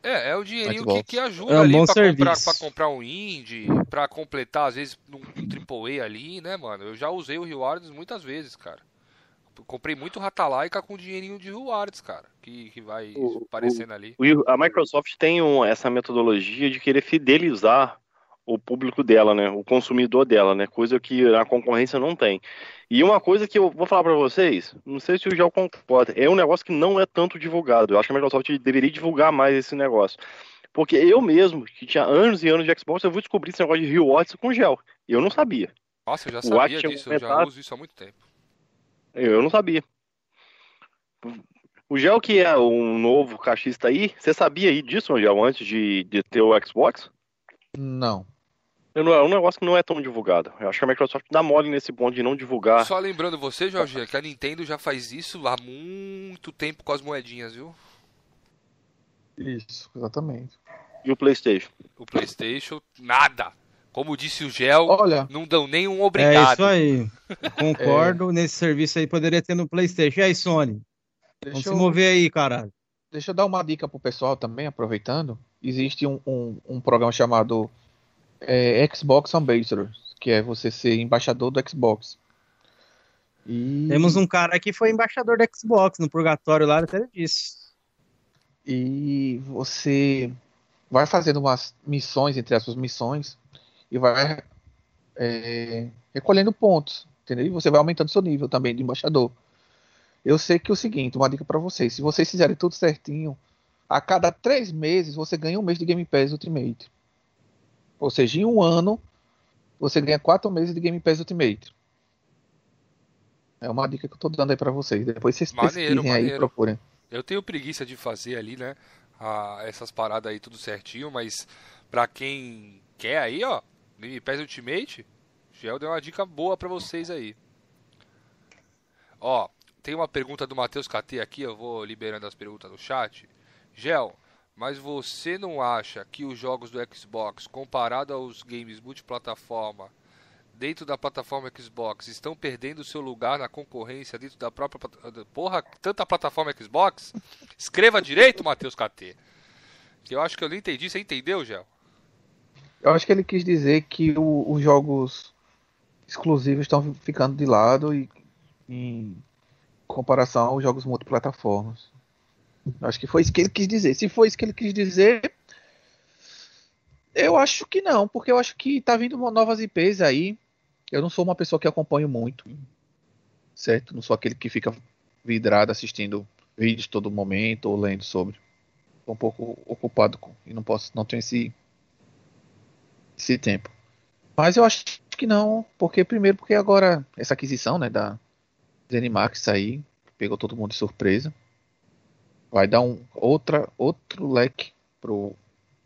É, é o dinheirinho que, que, ajuda é um ali pra comprar, pra comprar um indie, pra completar, às vezes, um, um AAA ali, né, mano? Eu já usei o Rewards muitas vezes, cara. comprei muito Ratalaika com dinheirinho de Rewards, cara, que, que vai o, aparecendo o, ali. a Microsoft tem um, essa metodologia de querer fidelizar o público dela, né? O consumidor dela, né? Coisa que a concorrência não tem. E uma coisa que eu vou falar para vocês, não sei se o Gel concorda, é um negócio que não é tanto divulgado. Eu acho que a Microsoft deveria divulgar mais esse negócio. Porque eu mesmo, que tinha anos e anos de Xbox, eu vou descobrir esse negócio de rewards com gel. Eu não sabia. Nossa, eu já sabia disso, eu já uso isso há muito tempo. Eu não sabia. O Gel, que é um novo caixista aí, você sabia aí disso, Gel, antes de, de ter o Xbox? Não. É um negócio que não é tão divulgado. Eu acho que a Microsoft dá mole nesse ponto de não divulgar. Só lembrando você, Jorge, que a Nintendo já faz isso há muito tempo com as moedinhas, viu? Isso, exatamente. E o PlayStation? O PlayStation, nada. Como disse o Gel, Olha, não dão nem um obrigado. É isso aí. concordo. é... Nesse serviço aí poderia ter no PlayStation. E aí, Sony? Deixa Vamos eu... se mover aí, caralho. Deixa eu dar uma dica pro pessoal também, aproveitando. Existe um, um, um programa chamado é, Xbox Ambassador, que é você ser embaixador do Xbox. E... Temos um cara que foi embaixador do Xbox no Purgatório lá, até disse. E você vai fazendo umas missões, entre as suas missões, e vai é, recolhendo pontos, entendeu? E você vai aumentando seu nível também de embaixador. Eu sei que é o seguinte, uma dica para vocês: se vocês fizerem tudo certinho, a cada três meses você ganha um mês de Game Pass Ultimate. Ou seja, em um ano, você ganha quatro meses de Game Pass Ultimate. É uma dica que eu tô dando aí para vocês. Depois vocês maneiro, pesquisem maneiro. aí e procurem. Eu tenho preguiça de fazer ali, né? essas paradas aí tudo certinho, mas para quem quer aí, ó, Game Pass Ultimate, Gel deu uma dica boa para vocês aí. Ó, tem uma pergunta do Matheus KT aqui, eu vou liberando as perguntas no chat. Gel, mas você não acha que os jogos do Xbox, comparado aos games multiplataforma, dentro da plataforma Xbox, estão perdendo seu lugar na concorrência dentro da própria. Porra, tanta plataforma Xbox? Escreva direito, Matheus KT. Que eu acho que eu não entendi. Você entendeu, Gel? Eu acho que ele quis dizer que o, os jogos exclusivos estão ficando de lado e, comparação aos jogos multiplataformas. Acho que foi isso que ele quis dizer. Se foi isso que ele quis dizer, eu acho que não, porque eu acho que tá vindo novas IPs aí. Eu não sou uma pessoa que acompanho muito, certo? Não sou aquele que fica vidrado assistindo vídeos todo momento ou lendo sobre. Tô um pouco ocupado com, e não posso, não tenho esse esse tempo. Mas eu acho que não, porque primeiro porque agora essa aquisição, né, da Zenimax aí pegou todo mundo de surpresa vai dar um outra, outro leque pro,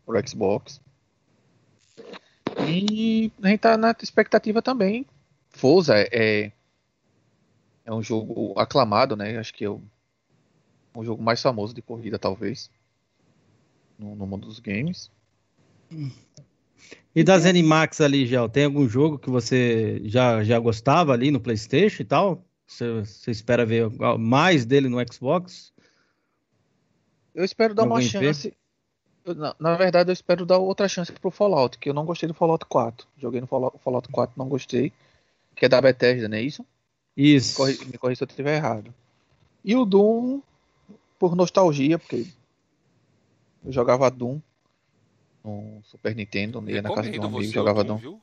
pro Xbox. E a gente tá na expectativa também. Forza é, é um jogo aclamado, né? Acho que é o, um jogo mais famoso de corrida, talvez, no, no mundo dos games. E das Animax ali, Gel, tem algum jogo que você já, já gostava ali no PlayStation e tal? Você, você espera ver mais dele no Xbox? Eu espero dar uma chance. Eu, na, na, verdade, eu espero dar outra chance pro Fallout, que eu não gostei do Fallout 4. Joguei no Fallout, Fallout 4, não gostei. Que é da Bethesda, não é isso? Isso. Me corri, me corri se eu estiver errado. E o Doom, por nostalgia, porque eu jogava Doom no Super Nintendo, ia na casa do amigo, jogava Doom. Viu?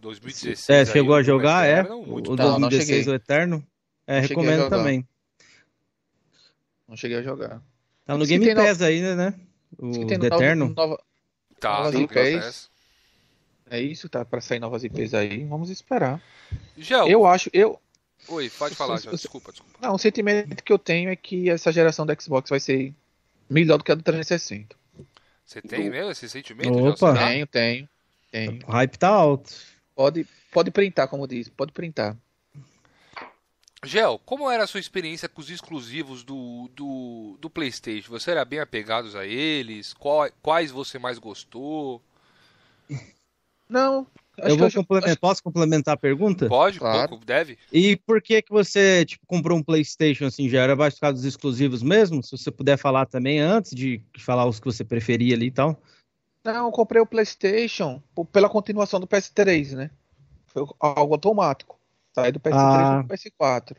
2016. É, chegou a jogar, é? Não, o 2016, o Eterno. É, não recomendo também. Não cheguei a jogar. Tá no Game Pass no... ainda, né? O Eterno. Nova... Tá, no Game Pass. É isso, tá para sair novas IPs aí, vamos esperar. Gel, Eu acho, eu, oi, pode falar, se- Desculpa, desculpa. não, o sentimento que eu tenho é que essa geração do Xbox vai ser melhor do que a do 360. Você tem mesmo esse sentimento? Opa. Será? Tenho, tenho, tenho. O hype tá alto. Pode, pode printar, como diz, pode printar. Gel, como era a sua experiência com os exclusivos do, do, do PlayStation? Você era bem apegado a eles? Qual- quais você mais gostou? Não, acho eu que vou eu complementar, acho- posso complementar a pergunta? Pode? Claro. Pouco Deve? E por que que você tipo, comprou um PlayStation assim? Já era causa dos exclusivos mesmo? Se você puder falar também antes de falar os que você preferia ali e tal. Não, eu comprei o PlayStation pela continuação do PS3, né? Foi algo automático. Saí do PS3 Ah. pro PS4.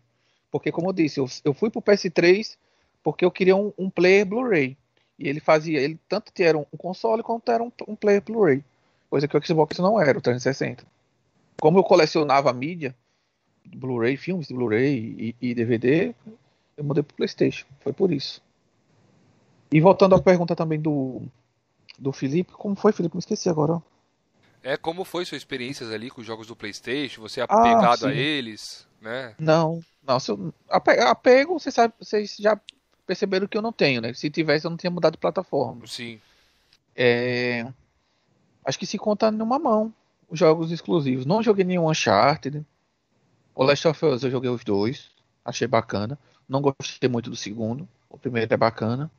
Porque, como eu disse, eu, eu fui pro PS3 porque eu queria um, um player Blu-ray. E ele fazia, ele tanto era um, um console quanto era um, um player Blu-ray. Coisa que o Xbox não era, o 360. Como eu colecionava mídia, Blu-ray, filmes de Blu-ray e, e DVD, eu mudei pro PlayStation. Foi por isso. E voltando à pergunta também do, do Felipe, como foi, Felipe? Me esqueci agora. ó. É, como foi sua experiência ali com os jogos do PlayStation? Você é Ah, apegado a sim. eles, né? Não, não, se eu, ape- apego, vocês, sabe, vocês já perceberam que eu não tenho, né? Se tivesse, eu não tinha mudado de plataforma. Sim. É, acho que se conta numa mão os jogos exclusivos. Não joguei nenhum Uncharted. O Last of Us eu joguei os dois. Achei bacana. Não gostei muito do segundo. O primeiro é bacana.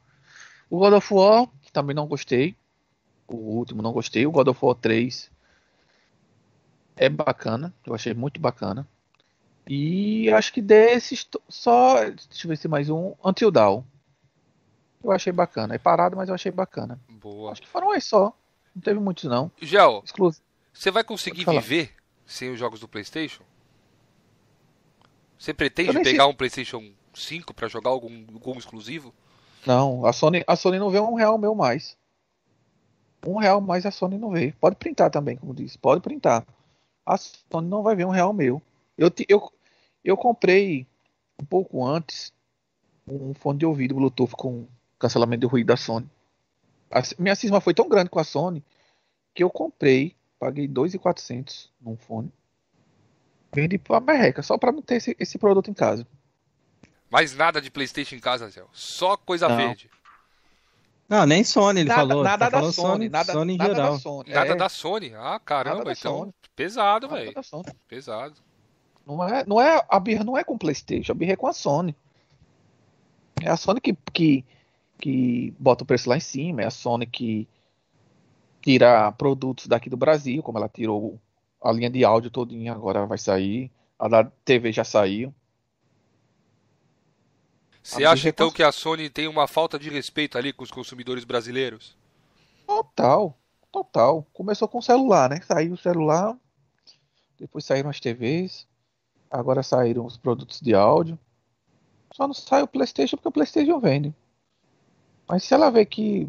O God of War, que também não gostei. O último não gostei. O God of War 3 é bacana. Eu achei muito bacana. E acho que desses só. Deixa eu ver se mais um. Until Dawn. Eu achei bacana. É parado, mas eu achei bacana. Boa. Acho que foram esses só. Não teve muitos, não. Gel, você vai conseguir viver sem os jogos do PlayStation? Você pretende nem sei- pegar um PlayStation 5 pra jogar algum, algum exclusivo? Não, a Sony, a Sony não vê um real meu mais. Um real mais a Sony não vê. Pode printar também, como disse. Pode printar. A Sony não vai ver um real meu. Eu, eu, eu comprei um pouco antes um fone de ouvido Bluetooth com cancelamento de ruído da Sony. A minha cisma foi tão grande com a Sony que eu comprei, paguei 2.400 num fone. Vendi pra merreca, só pra não ter esse, esse produto em casa. Mais nada de PlayStation em casa, Gel. Só coisa Não. verde. Não, nem Sony ele nada falou. nada tá da falando Sony, nada, Sony em nada geral. da Sony. Nada é, da Sony. Ah, caramba, então. Sony. Pesado, velho. Sony. Pesado. Não é, não é, a birra não é com o PlayStation, a birra é com a Sony. É a Sony que, que, que bota o preço lá em cima, é a Sony que tira produtos daqui do Brasil, como ela tirou a linha de áudio todinha, agora vai sair. A da TV já saiu. Você acha então cons- que a Sony tem uma falta de respeito ali com os consumidores brasileiros? Total, total. Começou com o celular, né? Saiu o celular, depois saíram as TVs, agora saíram os produtos de áudio. Só não sai o PlayStation porque o PlayStation vende. Mas se ela vê que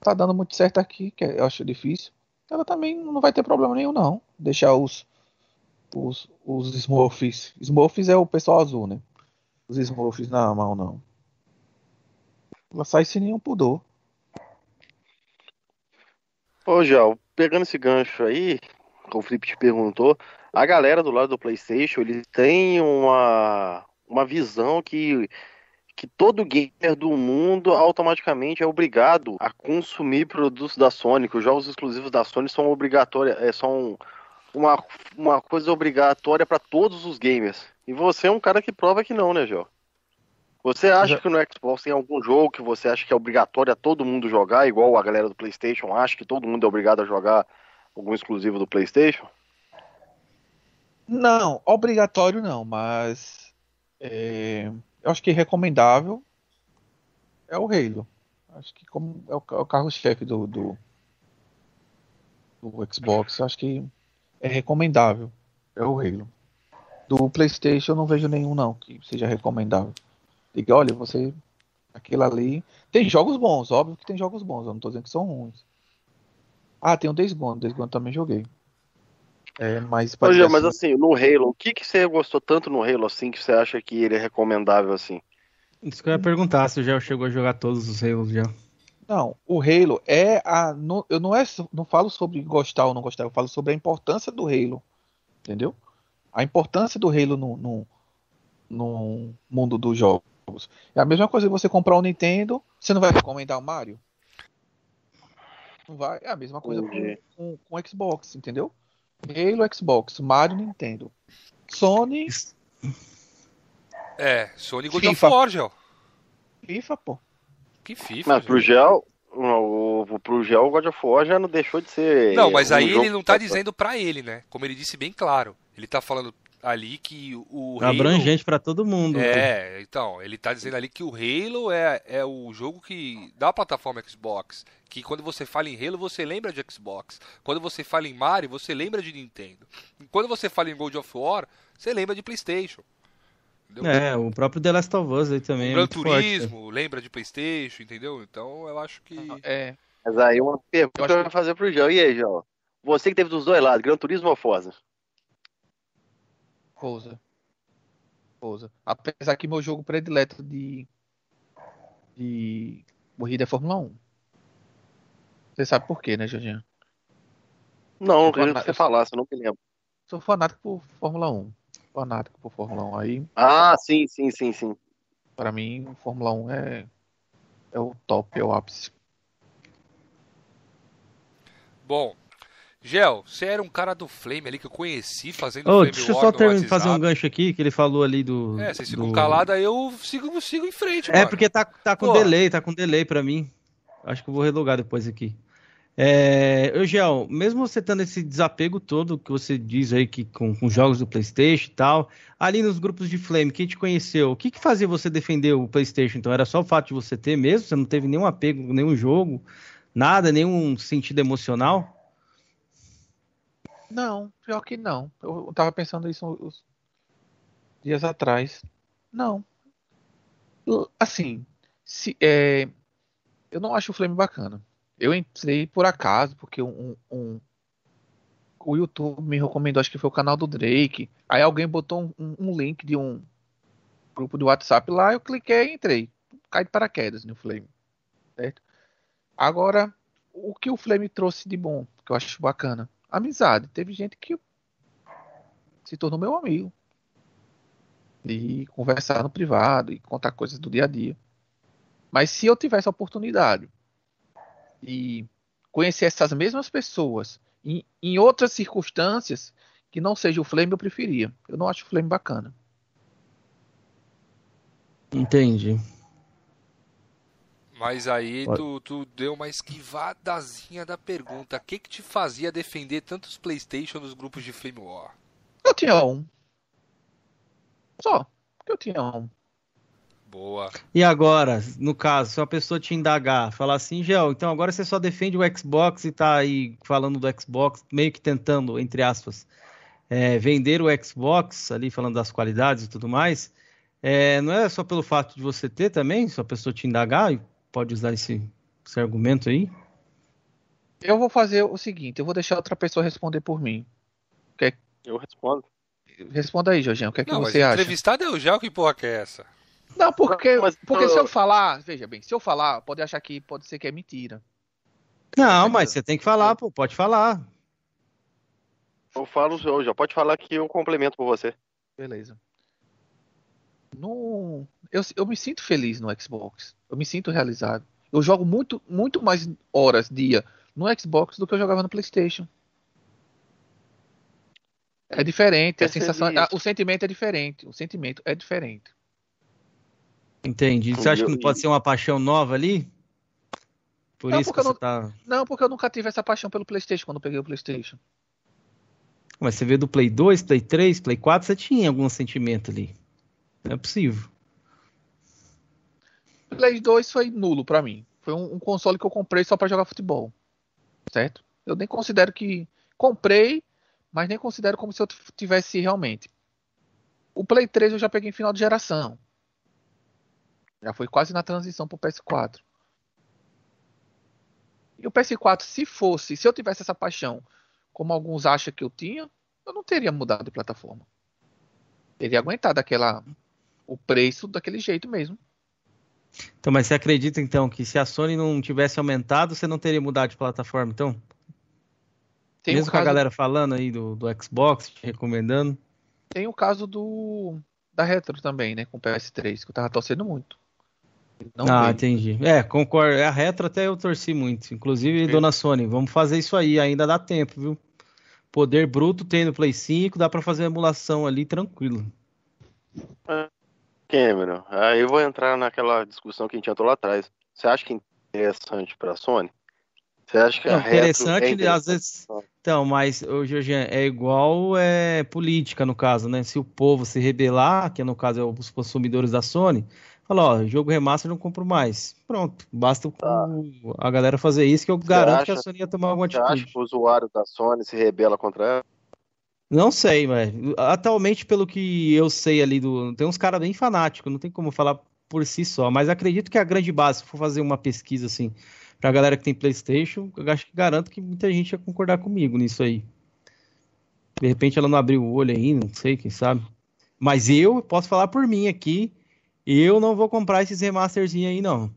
tá dando muito certo aqui, que eu acho difícil, ela também não vai ter problema nenhum, não. Deixar os os, os Smurfs. Smurfs é o pessoal azul, né? Os Smurfs na mão, não. Ela sai sem nenhum pudor. Ô, Gel, pegando esse gancho aí, o Felipe te perguntou, a galera do lado do PlayStation, eles têm uma, uma visão que, que todo gamer do mundo automaticamente é obrigado a consumir produtos da Sony, que os jogos exclusivos da Sony são obrigatórios, é, são uma, uma coisa obrigatória para todos os gamers. E você é um cara que prova que não, né, Gel? Você acha Já- que no Xbox tem algum jogo que você acha que é obrigatório a todo mundo jogar, igual a galera do PlayStation acha que todo mundo é obrigado a jogar algum exclusivo do PlayStation? Não, obrigatório não, mas é, eu acho que recomendável é o Halo. Acho que como é o, o carro-chefe do, do, do Xbox, acho que é recomendável. É o Halo. Do PlayStation eu não vejo nenhum não que seja recomendável. Diga, olha, você aquilo ali. Tem jogos bons, óbvio que tem jogos bons, eu não tô dizendo que são ruins. Ah, tem o Days Gone, Days Gone também joguei. É, mas Ô, Gel, mas assim- assim, no Halo, o que, que você gostou tanto no Halo assim que você acha que ele é recomendável assim? Isso que eu ia perguntar se o Gel chegou a jogar todos os Halos já. Não, o Halo é a. Não, eu não, é, não falo sobre gostar ou não gostar, eu falo sobre a importância do Halo. Entendeu? A importância do Halo no, no, no mundo dos jogos. É a mesma coisa que você comprar um Nintendo, você não vai recomendar o Mario? Não vai. É a mesma coisa com, com, com Xbox, entendeu? Halo, Xbox, Mario, Nintendo. Sony. É, Sony God of War, Gel. FIFA, pô. Que FIFA. Mas pro Gel, o, pro Gel, o God of War já não deixou de ser. Não, mas um aí ele não tá dizendo pra ele, né? Como ele disse bem claro. Ele tá falando ali que o Halo... Abrangente para todo mundo. É, então, ele tá dizendo ali que o Halo é, é o jogo que da plataforma Xbox, que quando você fala em Halo, você lembra de Xbox. Quando você fala em Mario, você lembra de Nintendo. Quando você fala em God of War, você lembra de PlayStation. Entendeu? É, o próprio The Last of Us aí também. O Gran Turismo, forte. lembra de PlayStation, entendeu? Então eu acho que. É. Mas aí uma pergunta eu, acho... eu vou fazer pro João. E aí, João? Você que teve dos dois lados, Gran Turismo ou Forza? Forza. Forza. Apesar que meu jogo predileto de. de. corrida é Fórmula 1. Você sabe por quê, né, Jorginho? Não, não queria que você falasse, eu não me lembro. Sou fanático por Fórmula 1 fanático por Fórmula 1. Aí, ah, sim, sim, sim, sim. Para mim, Fórmula 1 é, é o top, é o ápice. Bom, Gel, você era um cara do Flame ali que eu conheci fazendo oh, Flame Deixa eu só ter, fazer um gancho aqui, que ele falou ali do. É, vocês ficam do... calados, aí eu sigo, sigo em frente. É, mano. porque tá, tá com Pô. delay, tá com delay pra mim. Acho que eu vou relogar depois aqui. É, Eugel, mesmo você tendo esse desapego todo que você diz aí que com, com, jogos do PlayStation e tal, ali nos grupos de Flame, quem te conheceu, o que, que fazia você defender o PlayStation? Então era só o fato de você ter mesmo? Você não teve nenhum apego, nenhum jogo, nada, nenhum sentido emocional? Não, pior que não. Eu tava pensando isso uns dias atrás. Não. Assim, se, é, eu não acho o Flame bacana. Eu entrei por acaso, porque um, um, o YouTube me recomendou, acho que foi o canal do Drake. Aí alguém botou um, um link de um grupo de WhatsApp lá, eu cliquei e entrei. Cai de paraquedas no Flame. Certo? Agora, o que o Flame trouxe de bom, que eu acho bacana? Amizade. Teve gente que se tornou meu amigo. E conversar no privado e contar coisas do dia a dia. Mas se eu tivesse a oportunidade e conhecer essas mesmas pessoas em, em outras circunstâncias que não seja o Flame, eu preferia. Eu não acho o Flame bacana. Entendi. Mas aí tu, tu deu uma esquivadazinha da pergunta. O que que te fazia defender tantos Playstation nos grupos de Flame War? Eu tinha um. Só. Porque eu tinha um. Boa. E agora, no caso, se uma pessoa te indagar, falar assim, Gel, então agora você só defende o Xbox e tá aí falando do Xbox, meio que tentando, entre aspas, é, vender o Xbox, ali falando das qualidades e tudo mais, é, não é só pelo fato de você ter também, se a pessoa te indagar, pode usar esse, esse argumento aí? Eu vou fazer o seguinte, eu vou deixar outra pessoa responder por mim. Quer... Eu respondo. Responda aí, Jorginho, o que é que não, você acha? Entrevistado é o Gel, que porra que é essa? Não, porque, mas, porque se eu falar, veja bem, se eu falar, pode achar que pode ser que é mentira. Não, mas você tem que falar, pô, pode falar. Eu falo, eu já pode falar que eu complemento por você. Beleza. No, eu, eu me sinto feliz no Xbox. Eu me sinto realizado. Eu jogo muito, muito mais horas dia no Xbox do que eu jogava no PlayStation. É diferente, a sensação, a, o sentimento é diferente. O sentimento é diferente. Entendi. Você acha que não pode ser uma paixão nova ali? Por não, isso que você não, tá. Não, porque eu nunca tive essa paixão pelo PlayStation quando eu peguei o PlayStation. Mas você vê do Play 2, Play 3, Play 4, você tinha algum sentimento ali. Não é possível. Play 2 foi nulo para mim. Foi um, um, console que eu comprei só para jogar futebol. Certo? Eu nem considero que. Comprei, mas nem considero como se eu tivesse realmente. O Play 3 eu já peguei em final de geração. Já foi quase na transição para o PS4. E o PS4, se fosse, se eu tivesse essa paixão, como alguns acham que eu tinha, eu não teria mudado de plataforma. Teria aguentado aquela, o preço daquele jeito mesmo. Então, mas você acredita então que se a Sony não tivesse aumentado, você não teria mudado de plataforma, então? Tem Mesmo um com a galera falando aí do, do Xbox, te recomendando. Tem o caso do da Retro também, né, com o PS3, que eu tava torcendo muito. Não ah, veio. entendi. É, concordo. A Retro até eu torci muito. Inclusive, Sim. dona Sony, vamos fazer isso aí, ainda dá tempo, viu? Poder bruto tem no Play 5, dá para fazer emulação ali tranquilo. Cameron, aí eu vou entrar naquela discussão que a gente entrou lá atrás. Você acha que é interessante para a Sony? Você acha que é interessante, é interessante, às vezes. Então, mas o Georgian é igual é política no caso, né? Se o povo se rebelar, que no caso é os consumidores da Sony, fala, ó, jogo remaster não compro mais. Pronto, basta tá. a galera fazer isso que eu você garanto acha, que a Sony ia tomar alguma atitude. Você acha que o usuário da Sony se rebela contra ela? Não sei, mas atualmente, pelo que eu sei ali do. Tem uns caras bem fanáticos, não tem como falar por si só, mas acredito que a grande base, se for fazer uma pesquisa assim, pra galera que tem Playstation, eu acho que garanto que muita gente ia concordar comigo nisso aí. De repente ela não abriu o olho aí, não sei, quem sabe. Mas eu posso falar por mim aqui, eu não vou comprar esses remasterzinhos aí, não.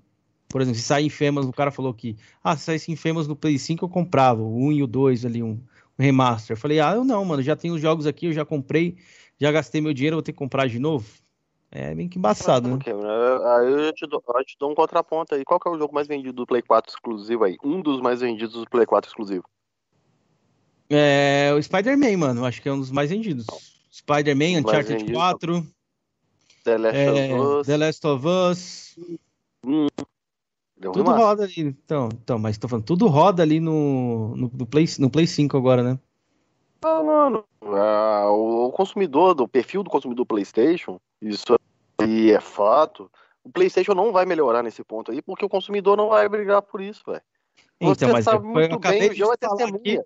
Por exemplo, se sair Infamous, o cara falou que, ah, se saísse Infamous no Play 5 eu comprava, o 1 e o 2 ali, um remaster. Eu falei, ah, eu não, mano, já tenho os jogos aqui, eu já comprei, já gastei meu dinheiro, vou ter que comprar de novo. É meio que embaçado, né? Aí eu te, dou, eu te dou um contraponto aí. Qual que é o jogo mais vendido do Play 4 exclusivo aí? Um dos mais vendidos do Play 4 exclusivo. É o Spider-Man, mano. Acho que é um dos mais vendidos. Spider-Man, Uncharted 4. The Last é, of Us. The Last of Us. Hum. Tudo roda ali. Então, então, mas tô falando, tudo roda ali no, no, no, Play, no Play 5 agora, né? Não, não, não. Ah, o consumidor, do perfil do consumidor PlayStation, isso aí é fato. O PlayStation não vai melhorar nesse ponto aí, porque o consumidor não vai brigar por isso, velho. Então, mas sabe muito bem, o João é testemunha.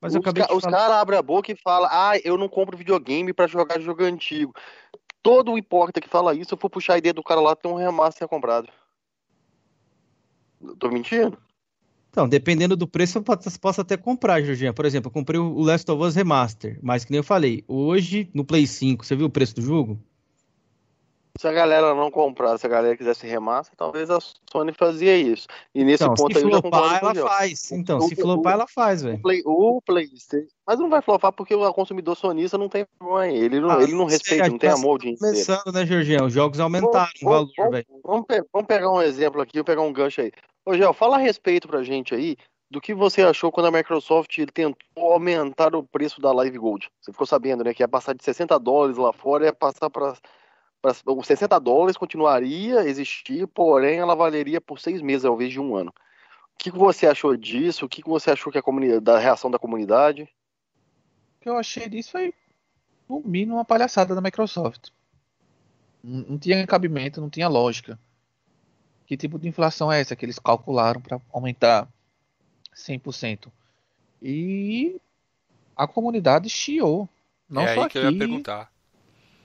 Mas os, ca os caras abrem a boca e falam: Ah, eu não compro videogame para jogar jogo antigo. Todo o importa que fala isso, eu for puxar a ideia do cara lá, tem um remaster comprado. Tô mentindo? Então, dependendo do preço, eu posso até comprar, Jorginho. Por exemplo, eu comprei o Last of Us Remaster, mas que nem eu falei, hoje no Play 5, você viu o preço do jogo? Se a galera não comprar, se a galera quisesse remaster, talvez a Sony fazia isso. E nesse então, ponto aí flopar, ela faz. Então, o, se flopar, ela faz, velho. O, PlayStation. Mas não vai flopar porque o consumidor sonista não tem problema ele não, ah, ele não respeita, não tem tá amor de Começando, né, Jorginho? Os jogos aumentaram o valor, velho. Vamos, vamos, pegar um exemplo aqui, vou pegar um gancho aí. Ô, Gel, fala a respeito pra gente aí do que você achou quando a Microsoft tentou aumentar o preço da Live Gold. Você ficou sabendo, né, que ia passar de 60 dólares lá fora e ia passar para os 60 dólares continuaria a existir, porém ela valeria por seis meses ao invés de um ano. O que, você achou disso? O que, você achou que a comunidade, da reação da comunidade? O que eu achei disso foi, no mínimo, uma palhaçada da Microsoft. Não, não tinha cabimento, não tinha lógica. Que tipo de inflação é essa que eles calcularam para aumentar 100%? E a comunidade chiou. Não é só aí que aqui, eu ia perguntar.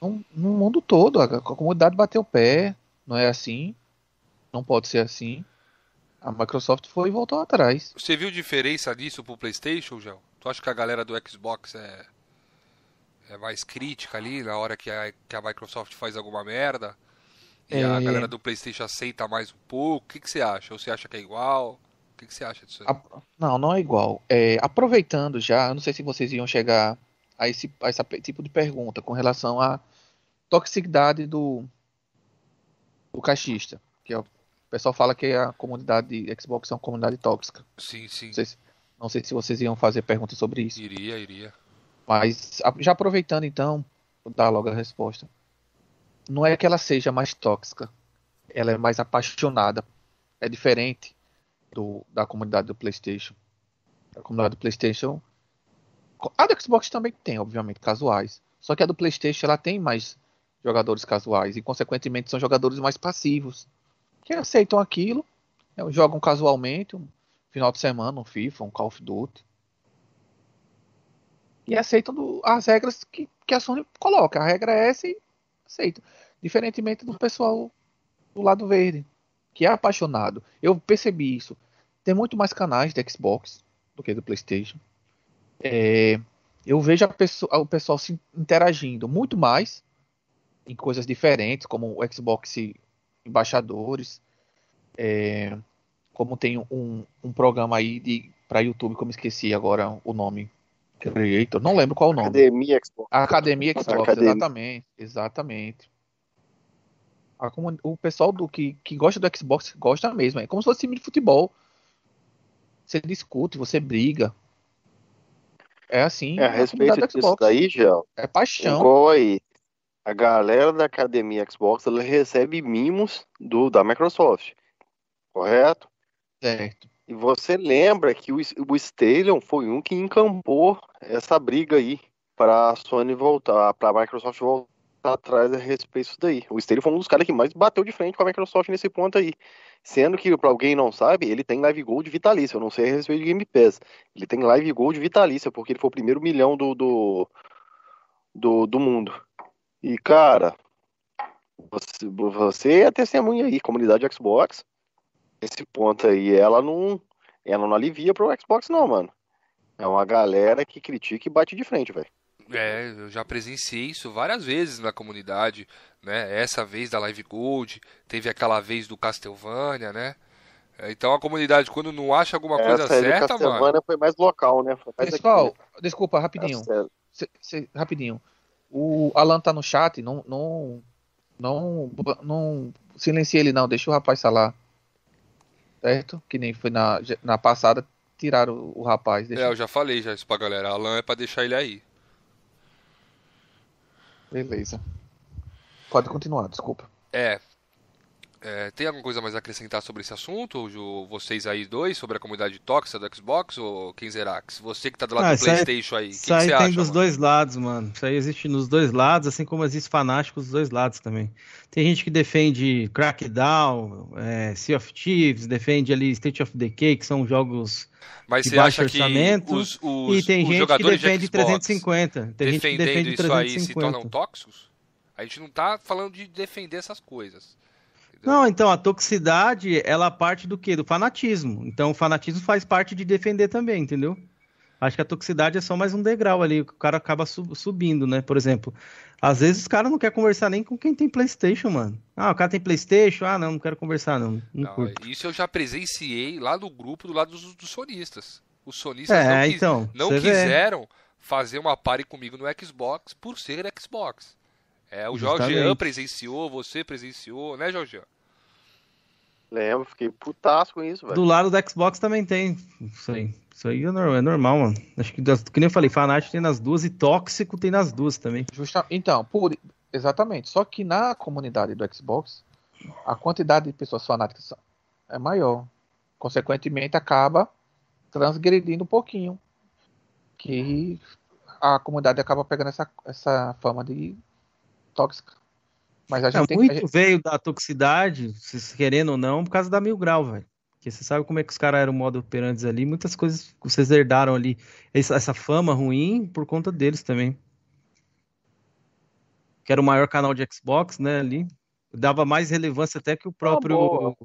No, no mundo todo, a, a comunidade bateu o pé. Não é assim. Não pode ser assim. A Microsoft foi e voltou atrás. Você viu diferença disso pro PlayStation, Gel? Tu acha que a galera do Xbox é, é mais crítica ali na hora que a, que a Microsoft faz alguma merda? E é... a galera do PlayStation aceita mais um pouco. O que, que você acha? Ou você acha que é igual? O que, que você acha disso aí? A... Não, não é igual. É, aproveitando já, eu não sei se vocês iam chegar a esse, a esse tipo de pergunta com relação à toxicidade do, do caixista. Que é, o pessoal fala que a comunidade Xbox é uma comunidade tóxica. Sim, sim. Não sei, se, não sei se vocês iam fazer perguntas sobre isso. Iria, iria. Mas já aproveitando então, vou dar logo a resposta não é que ela seja mais tóxica, ela é mais apaixonada. É diferente do, da comunidade do PlayStation. A comunidade do PlayStation. A do Xbox também tem, obviamente, casuais. Só que a do PlayStation ela tem mais jogadores casuais e, consequentemente, são jogadores mais passivos que aceitam aquilo, né, jogam casualmente, um final de semana, um FIFA, um Call of Duty e aceitam do, as regras que, que a Sony coloca. A regra é essa e aceito. Diferentemente do pessoal do lado verde, que é apaixonado. Eu percebi isso. Tem muito mais canais de Xbox do que do PlayStation. É, eu vejo pessoa, o pessoal se interagindo muito mais em coisas diferentes, como o Xbox embaixadores. É, como tem um, um programa aí para YouTube, como esqueci agora o nome. Creator, não lembro qual o nome. Academia Xbox. Academia Xbox, Academia. exatamente. Exatamente. A o pessoal do que, que gosta do Xbox gosta mesmo. É como se fosse time de futebol. Você discute, você briga. É assim. É, a respeito disso daí, Gel, É paixão. igual aí. A galera da Academia Xbox, ela recebe mimos do, da Microsoft. Correto? Certo. E você lembra que o, o Stallion foi um que encampou essa briga aí para a Sony voltar, para a Microsoft voltar atrás a respeito disso daí. O Stallion foi um dos caras que mais bateu de frente com a Microsoft nesse ponto aí. Sendo que, para alguém não sabe, ele tem Live Gold vitalício. Eu não sei a respeito de Game Pass. Ele tem Live Gold vitalícia, porque ele foi o primeiro milhão do, do, do, do mundo. E, cara, você, você é testemunha aí, comunidade Xbox. Esse ponto aí, ela não, ela não alivia pro Xbox, não, mano. É uma galera que critica e bate de frente, velho. É, eu já presenciei isso várias vezes na comunidade, né? Essa vez da Live Gold, teve aquela vez do Castlevania, né? É, Então a comunidade, quando não acha alguma coisa Essa certa, mano. Castlevania foi mais local, né? Foi mais Pessoal, aqui, desculpa, rapidinho. Tá certo. Cê- cê- rapidinho. O Alan tá no chat, não, não, não, não silencie ele não, deixa o rapaz falar. Certo? Que nem foi na, na passada, tiraram o, o rapaz. Deixa, É, eu já falei já isso pra galera. Alan é pra deixar ele aí. Beleza. Pode continuar, desculpa. É. É, tem alguma coisa mais a acrescentar sobre esse assunto, Ju? Vocês aí dois, sobre a comunidade tóxica do Xbox ou Kenzerax? Você que tá do lado Ah, do isso aí- Playstation aí, o que, Isso que aí você tem acha, dos mano? dois lados, mano. Isso aí existe nos dois lados, assim como existe fanáticos dos dois lados também. Tem gente que defende Crackdown, é, Sea of Thieves, defende ali State of Decay, que são jogos Mas de você baixo acha que orçamento, os, os, e tem os gente que defende de Xbox 350. Tem gente que defendendo defende isso aí se 350. tornam tóxicos? A gente não tá falando de defender essas coisas. Não, então a toxicidade, ela parte do quê? Do fanatismo. Então o fanatismo faz parte de defender também, entendeu? Acho que a toxicidade é só mais um degrau ali, que o cara acaba su- subindo, né? Por exemplo, às vezes os caras não querem conversar nem com quem tem Playstation, mano. Ah, o cara tem Playstation? Ah, não, não quero conversar, não. Não, Não, isso eu já presenciei lá no grupo do lado dos, dos sonistas. Os sonistas É, não, quis- então, não você vê. quiseram fazer uma party comigo no Xbox por ser Xbox. É, o Justamente. Jorgean presenciou, você presenciou, né, Jorgean? Lembro, fiquei putaço com isso, velho. Do lado do Xbox também tem isso aí. Isso aí é normal, é normal, mano. Acho que, que nem eu falei, fanático tem nas duas e tóxico tem nas duas também. Justa... Então, por... exatamente. Só que na comunidade do Xbox, a quantidade de pessoas fanáticas é maior. Consequentemente, acaba transgredindo um pouquinho. Que a comunidade acaba pegando essa, essa fama de tóxica. Mas a É, gente tem muito que. veio da toxicidade, se querendo ou não, por causa da Mil Grau, velho. Porque você sabe como é que os caras eram modo operantes ali, muitas coisas que vocês herdaram ali, essa, essa fama ruim por conta deles também. Que era o maior canal de Xbox, né, ali. Dava mais relevância até que o próprio Uma boa,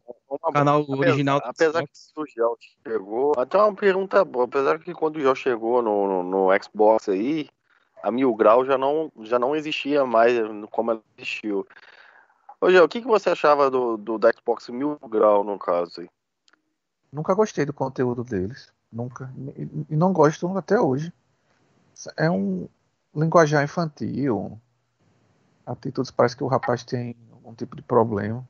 uma canal boa. original do Apesar Xbox. que o Gel chegou. Até uma pergunta boa. Apesar que quando o Gel chegou no, no, no Xbox aí, a Mil Grau já não, já não existia mais como ela existiu. Ô, Gel, o que, que você achava do, do da Xbox Mil Grau, no caso aí? Nunca gostei do conteúdo deles. Nunca. E e não gosto até hoje. É um linguajar infantil. Atitudes parece que o rapaz tem algum tipo de problema.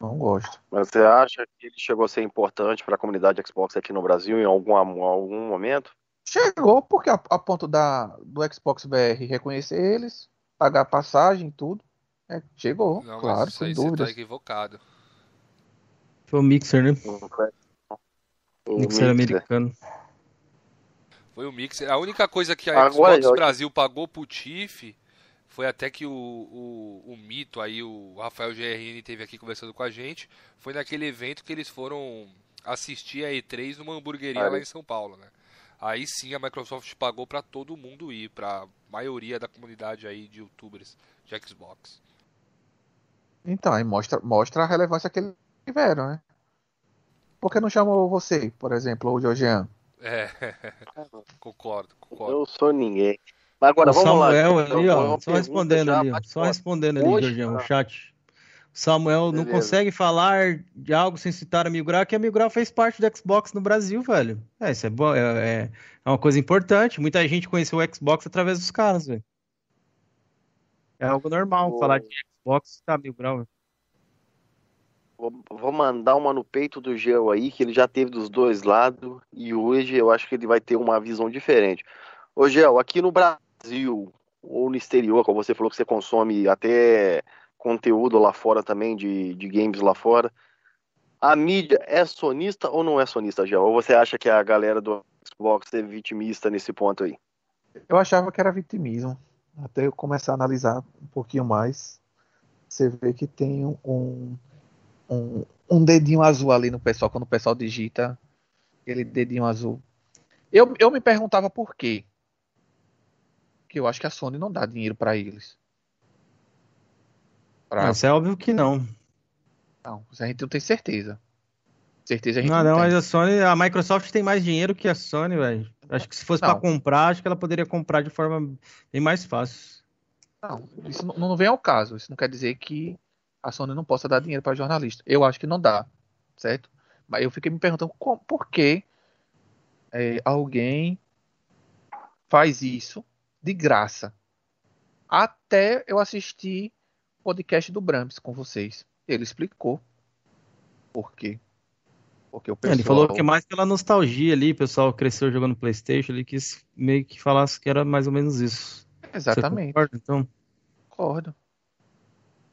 Não gosto. Mas você acha que ele chegou a ser importante para a comunidade Xbox aqui no Brasil em algum, algum momento? Chegou porque a, a ponto da, do Xbox VR reconhecer eles, pagar passagem e tudo. É, chegou, Não, claro, isso sem aí você tá dúvidas. equivocado. Foi o Mixer, né? O Mixer americano. Foi o Mixer. A única coisa que a Agora, Xbox eu- Brasil pagou pro Tiff foi até que o, o, o mito aí, o Rafael GRN teve aqui conversando com a gente, foi naquele evento que eles foram assistir a E3 numa hamburgueria Ah, lá é. em São Paulo, né? Aí sim a Microsoft pagou pra todo mundo ir, pra maioria da comunidade aí de youtubers de Xbox. Então, aí mostra, mostra a relevância que eles tiveram, né? Por que não chamou você, por exemplo, o Georgiano? É, concordo, concordo. Eu sou ninguém. Mas agora o vamos lá. Samuel Então, ali, ó, pergunta só respondendo ali, ó, só respondendo ali, Jorginho, o chat. Samuel não Beleza. consegue falar de algo sem citar a Mil Grau, que a Mil Grau fez parte do Xbox no Brasil, velho. É, isso é é, é- é uma coisa importante. Muita gente conheceu o Xbox através dos caras, velho. É algo normal falar de Xbox tá Mil Grau. velho. Vou, vou mandar uma no peito do Gel aí, que ele já teve dos dois lados, e hoje eu acho que ele vai ter uma visão diferente. Ô Gel, aqui no Brasil, ou no exterior, como você falou que você consome até conteúdo lá fora também, de, de games lá fora, a mídia é sonista ou não é sonista, Gel? Ou você acha que a galera do Xbox é vitimista nesse ponto aí? Eu achava que era vitimismo. Até eu começar a analisar um pouquinho mais, você vê que tem um, um, um dedinho azul ali no pessoal, quando o pessoal digita aquele dedinho azul. Eu, eu me perguntava por quê. Que eu acho que a Sony não dá dinheiro pra eles. Pra- Isso é óbvio que não. Não, a gente não tem certeza. Certeza a gente Não, não, não, mas a Sony, a Microsoft tem mais dinheiro que a Sony, velho. Acho que se fosse pra Não. comprar, acho que ela poderia comprar de forma bem mais fácil. Não, isso não, não vem ao caso. Isso não quer dizer que a Sony não possa dar dinheiro para jornalista. Eu acho que não dá, certo? Mas eu fiquei me perguntando como- por que é, alguém faz isso de graça. Até eu assistir podcast do Brams com vocês. Ele explicou por quê. Porque o É, pessoal... Ele falou que é mais pela nostalgia ali, o pessoal cresceu jogando PlayStation, ele quis meio que falasse que era mais ou menos isso. Exatamente. concorda, então? Concordo.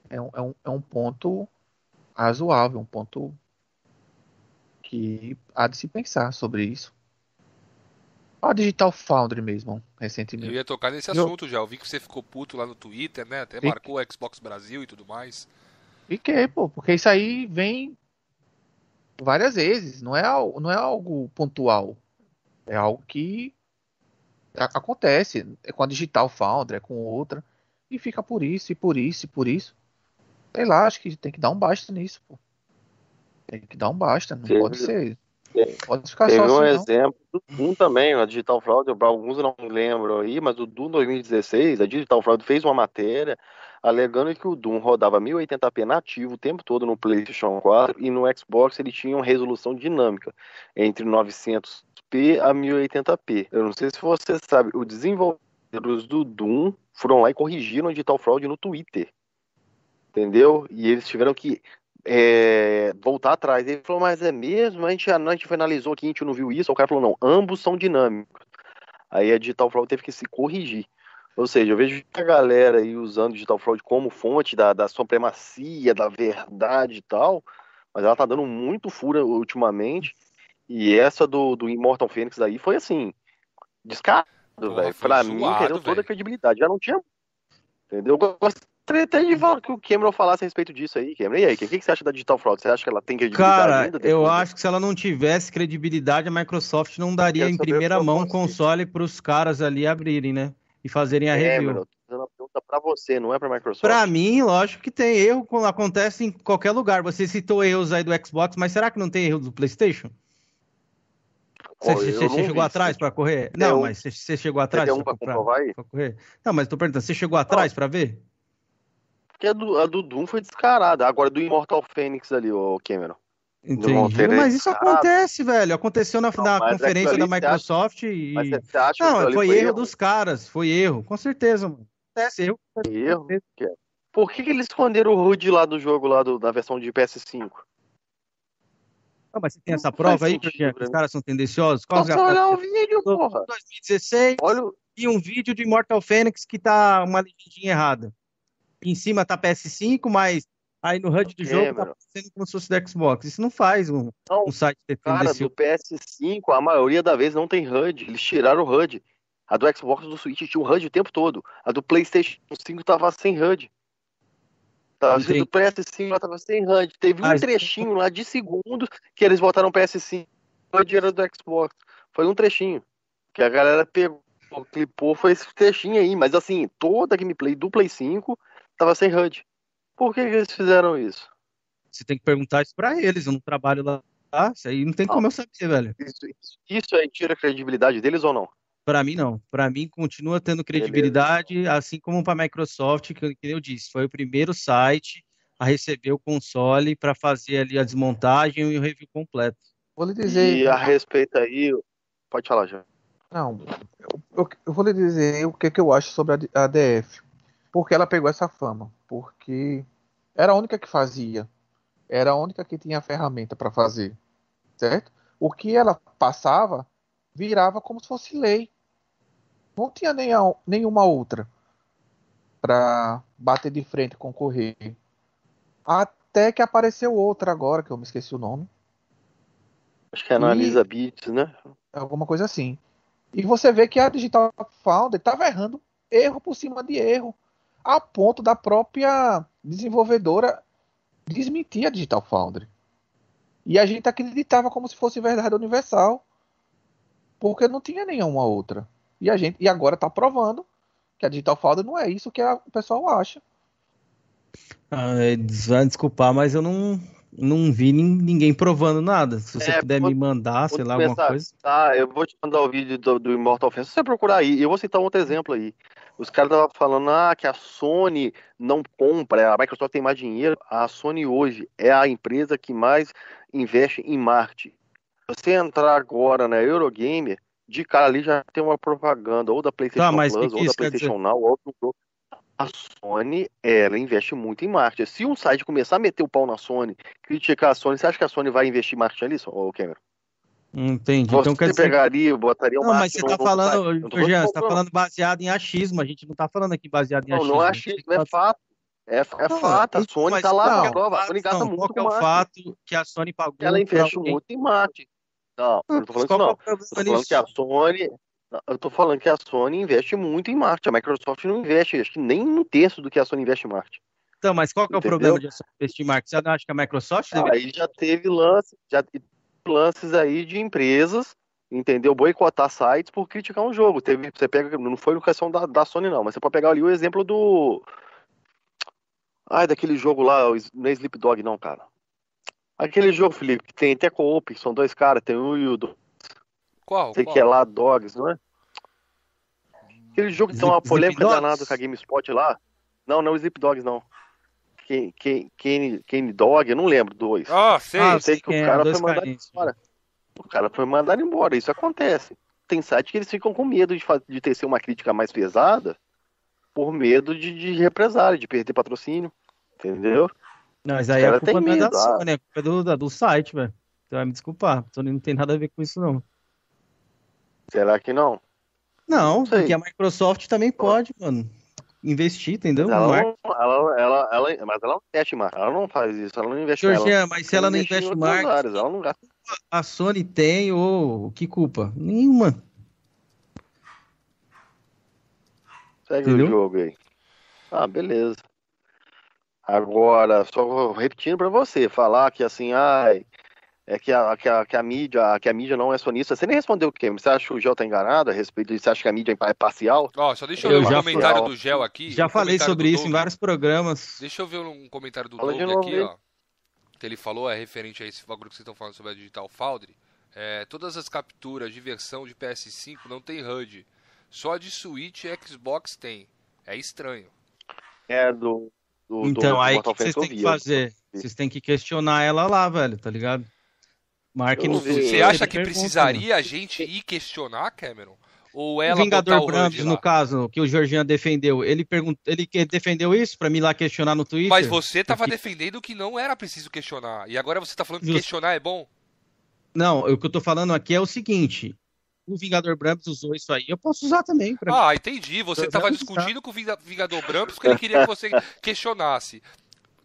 É um, é um, é um ponto razoável, um ponto que há de se pensar sobre isso. A Digital Foundry mesmo, Eu recentemente. ia tocar nesse Eu- assunto já. Eu vi que você ficou puto lá no Twitter, né? Até marcou o Xbox Brasil e tudo mais. Fiquei, pô, porque isso aí vem várias vezes, não é, não é algo pontual. É algo que a- acontece. É com a Digital Foundry, é com outra. E fica por isso, e por isso, e por isso. Sei lá, acho que tem que dar um basta nisso, pô. Tem que dar um basta, não Teve- pode ser. Pode ficar Teve só um assim, exemplo do Doom também, a Digital Fraud, alguns não lembram aí, mas o Doom 2016, a Digital Fraud fez uma matéria alegando que o Doom rodava 1080p nativo o tempo todo no PlayStation 4 e no Xbox ele tinha uma resolução dinâmica entre 900p a 1080p. Eu não sei se você sabe, os desenvolvedores do Doom foram lá e corrigiram a Digital Fraud no Twitter. Entendeu? E eles tiveram que é, voltar atrás. Ele falou, mas é mesmo? A gente, a gente finalizou aqui, a gente não viu isso. O cara falou, não, ambos são dinâmicos. Aí a Digital Fraud teve que se corrigir. Ou seja, eu vejo a galera aí usando Digital Fraud como fonte da, da supremacia, da verdade e tal, mas ela tá dando muito fura ultimamente. E essa do, do Immortal Phoenix aí foi assim, descarado, velho. Pra mim, zoado, perdeu toda a credibilidade. Já não tinha. Entendeu? Eu gostaria até de falar que o Cameron falasse a respeito disso aí, Cameron. E aí, o que, que você acha da Digital Fraud? Você acha que ela tem credibilidade Cara, ainda? eu acho que se ela não tivesse credibilidade, a Microsoft não daria em primeira mão o console pros caras ali abrirem, né? E fazerem a review. Cameron, tô fazendo uma pergunta pra você, não é pra Microsoft. Pra mim, lógico que tem erro, acontece em qualquer lugar. Você citou erros aí do Xbox, mas será que não tem erro do PlayStation? Você, você chegou vi, atrás pra correr? Não, um- mas você, chegou atrás um pra comprar- pra correr? Não, mas tô perguntando, você chegou atrás pra ver? Porque a do, a do Doom foi descarada. Agora do Immortal Phoenix ali, ô Cameron. Entendi. Mas isso acontece, velho. Aconteceu na, Não, na conferência da acha- Microsoft e. Acha que Não, foi, erro dos caras. Foi erro, com certeza, mano. Acontece, erro. Erro? Por que, que eles esconderam o HUD lá do jogo, lá do, da versão de PS5? Não, mas você tem essa prova aí, sentido pra os caras são tendenciosos? Qual Só é olhar o vídeo, porra. 2016 Olha, o- e um vídeo de Immortal Phoenix que tá uma legendinha errada. Em cima tá PS5, mas aí no HUD do jogo tá Cameron. parecendo como se fosse do Xbox. Isso não faz um, Não, um site ter cara, tendencioso. do PS5, a maioria da vez não tem HUD. Eles tiraram o HUD. A do Xbox do Switch tinha o HUD o tempo todo. A do PlayStation 5 tava sem HUD. Tava Entendi. do PS5 ela tava sem HUD. Teve um Ah, isso- trechinho lá de segundos que eles botaram o PS5. O HUD era do Xbox. Foi um trechinho. Que a galera pegou, clipou, foi esse trechinho aí. Mas assim, toda a gameplay do Play 5 tava sem HUD. Por que, que eles fizeram isso? Você tem que perguntar isso pra eles. Eu não trabalho lá. Isso aí não tem Não. como eu saber, velho. Isso, isso, isso aí tira a credibilidade deles ou não? Pra mim, não. Pra mim, continua tendo credibilidade, assim como pra Microsoft, que, que eu disse, foi o primeiro site a receber o console para fazer ali a desmontagem e o review completo. Vou lhe dizer. E a respeito aí, pode falar já. Não, eu, eu, eu vou lhe dizer o que, que eu acho sobre a, a DF. Porque ela pegou essa fama. Porque era a única que fazia. Era a única que tinha a ferramenta para fazer. Certo? O que ela passava virava como se fosse lei. Não tinha nem a, nenhuma outra para bater de frente concorrer. Até que apareceu outra agora, que eu me esqueci o nome. Acho que é Analisa e... Beats, né? Alguma coisa assim. E você vê que a Digital Foundry estava errando erro por cima de erro, a ponto da própria desenvolvedora desmentir a Digital Foundry. E a gente acreditava como se fosse verdade universal, porque não tinha nenhuma outra. E a gente e agora está provando que a Digital Foundry não é isso que a, o pessoal acha. Ah, é, vai desculpar, mas eu não, não vi ninguém provando nada. Se você é, puder me mandar, sei lá, alguma coisa. Tá, eu vou te mandar o vídeo do, do Immortal Offense. Se você procurar aí, eu vou citar um outro exemplo aí. Os caras estavam falando ah, que a Sony não compra, a Microsoft tem mais dinheiro. A Sony hoje é a empresa que mais investe em marketing. Você entrar agora na Eurogamer, de cara ali já tem uma propaganda ou da PlayStation tá, Plus, ou da PlayStation Now, ou do a Sony, ela investe muito em marketing. Se um site começar a meter o pau na Sony, criticar a Sony, você acha que a Sony vai investir em marketing ali, ô Cameron? Entendi. Você então, quer dizer... pegaria, botaria um Não, mas você tá falando, Jean, você tá falando baseado em achismo, a gente não tá falando aqui baseado em não, achismo. Não, não é achismo, é fato. É, é não, fato, a Sony tá lá na prova, a Sony gasta não, muito qual é o fato que a Sony pagou Ela investe muito em marketing. Não, eu não tô falando isso não. É eu tô falando que a Sony eu tô falando que a Sony investe muito em marketing. A Microsoft não investe, acho que nem um terço do que a Sony investe em marketing. Então, mas qual que é o problema de investir em marketing? Você não acha que a Microsoft ah, Aí já teve lance, já lances aí de empresas, entendeu? Boicotar sites por criticar um jogo. Teve, você pega, não foi no questão da, da Sony não, mas você pode pegar ali o exemplo do Ai, daquele jogo lá, não é Sleepdog não, cara. Aquele jogo, Felipe, que tem até co-op, são dois caras, tem um e o do qual? Sei Qual? que é lá Dogs, não é? Aquele jogo que tem uma polêmica danada com a GameSpot lá. Não, não, Zip Dogs não. Kane Dog, eu não lembro dois. Ah, sei. Ah, eu sei que o é, cara foi mandado embora. O cara foi mandado embora, isso acontece. Tem site que eles ficam com medo de, de ter uma crítica mais pesada por medo de, de represália, de perder patrocínio. Entendeu? Não, mas aí a culpa não é da Sony, ah. a culpa é do, do site, velho. Você vai me desculpar. Sony não tem nada a ver com isso, não. Será que não? Não, não porque a Microsoft também pode, mano. Investir, entendeu? Ela não, ela, ela, ela, mas ela não investe mais. Ela não faz isso. Ela não investe Georgia, mas se ela, não investe em marketing, ela não gasta. a Sony tem ou que culpa? Nenhuma. Segue entendeu? o jogo aí. Ah, beleza. Agora, só repetindo para você, falar que assim, ai, é que a, que a, que a mídia que a mídia não é sonista. Você nem respondeu o quê? Você acha que o Gel tá enganado a respeito disso? Você acha que a mídia é parcial? Ó, oh, só deixa eu, eu ver um comentário do Gel aqui. Já um falei sobre isso Doug. em vários programas. Deixa eu ver um comentário do Doug aqui, ó. Que ele falou, é referente a esse bagulho que vocês estão falando sobre a Digital Foundry. É, todas as capturas de versão de PS5 não tem HUD. Só de Switch e Xbox tem. É estranho. É do. do então, do, aí o que vocês têm que fazer? Vocês têm que questionar ela lá, velho, tá ligado? Marque no Você acha que precisaria a gente ir questionar, Cameron? Ou ela o Vingador Brambis, no caso, que o Jorginho defendeu, ele perguntou, ele defendeu isso para mim lá questionar no Twitter? Mas você tava Porque... defendendo que não era preciso questionar. E agora você tá falando que Just... questionar é bom? Não, o que eu tô falando aqui é o seguinte: o Vingador Brambis usou isso aí, eu posso usar também. ah, mim. entendi. Você estava discutindo com o Vingador Brambis porque ele queria que você questionasse.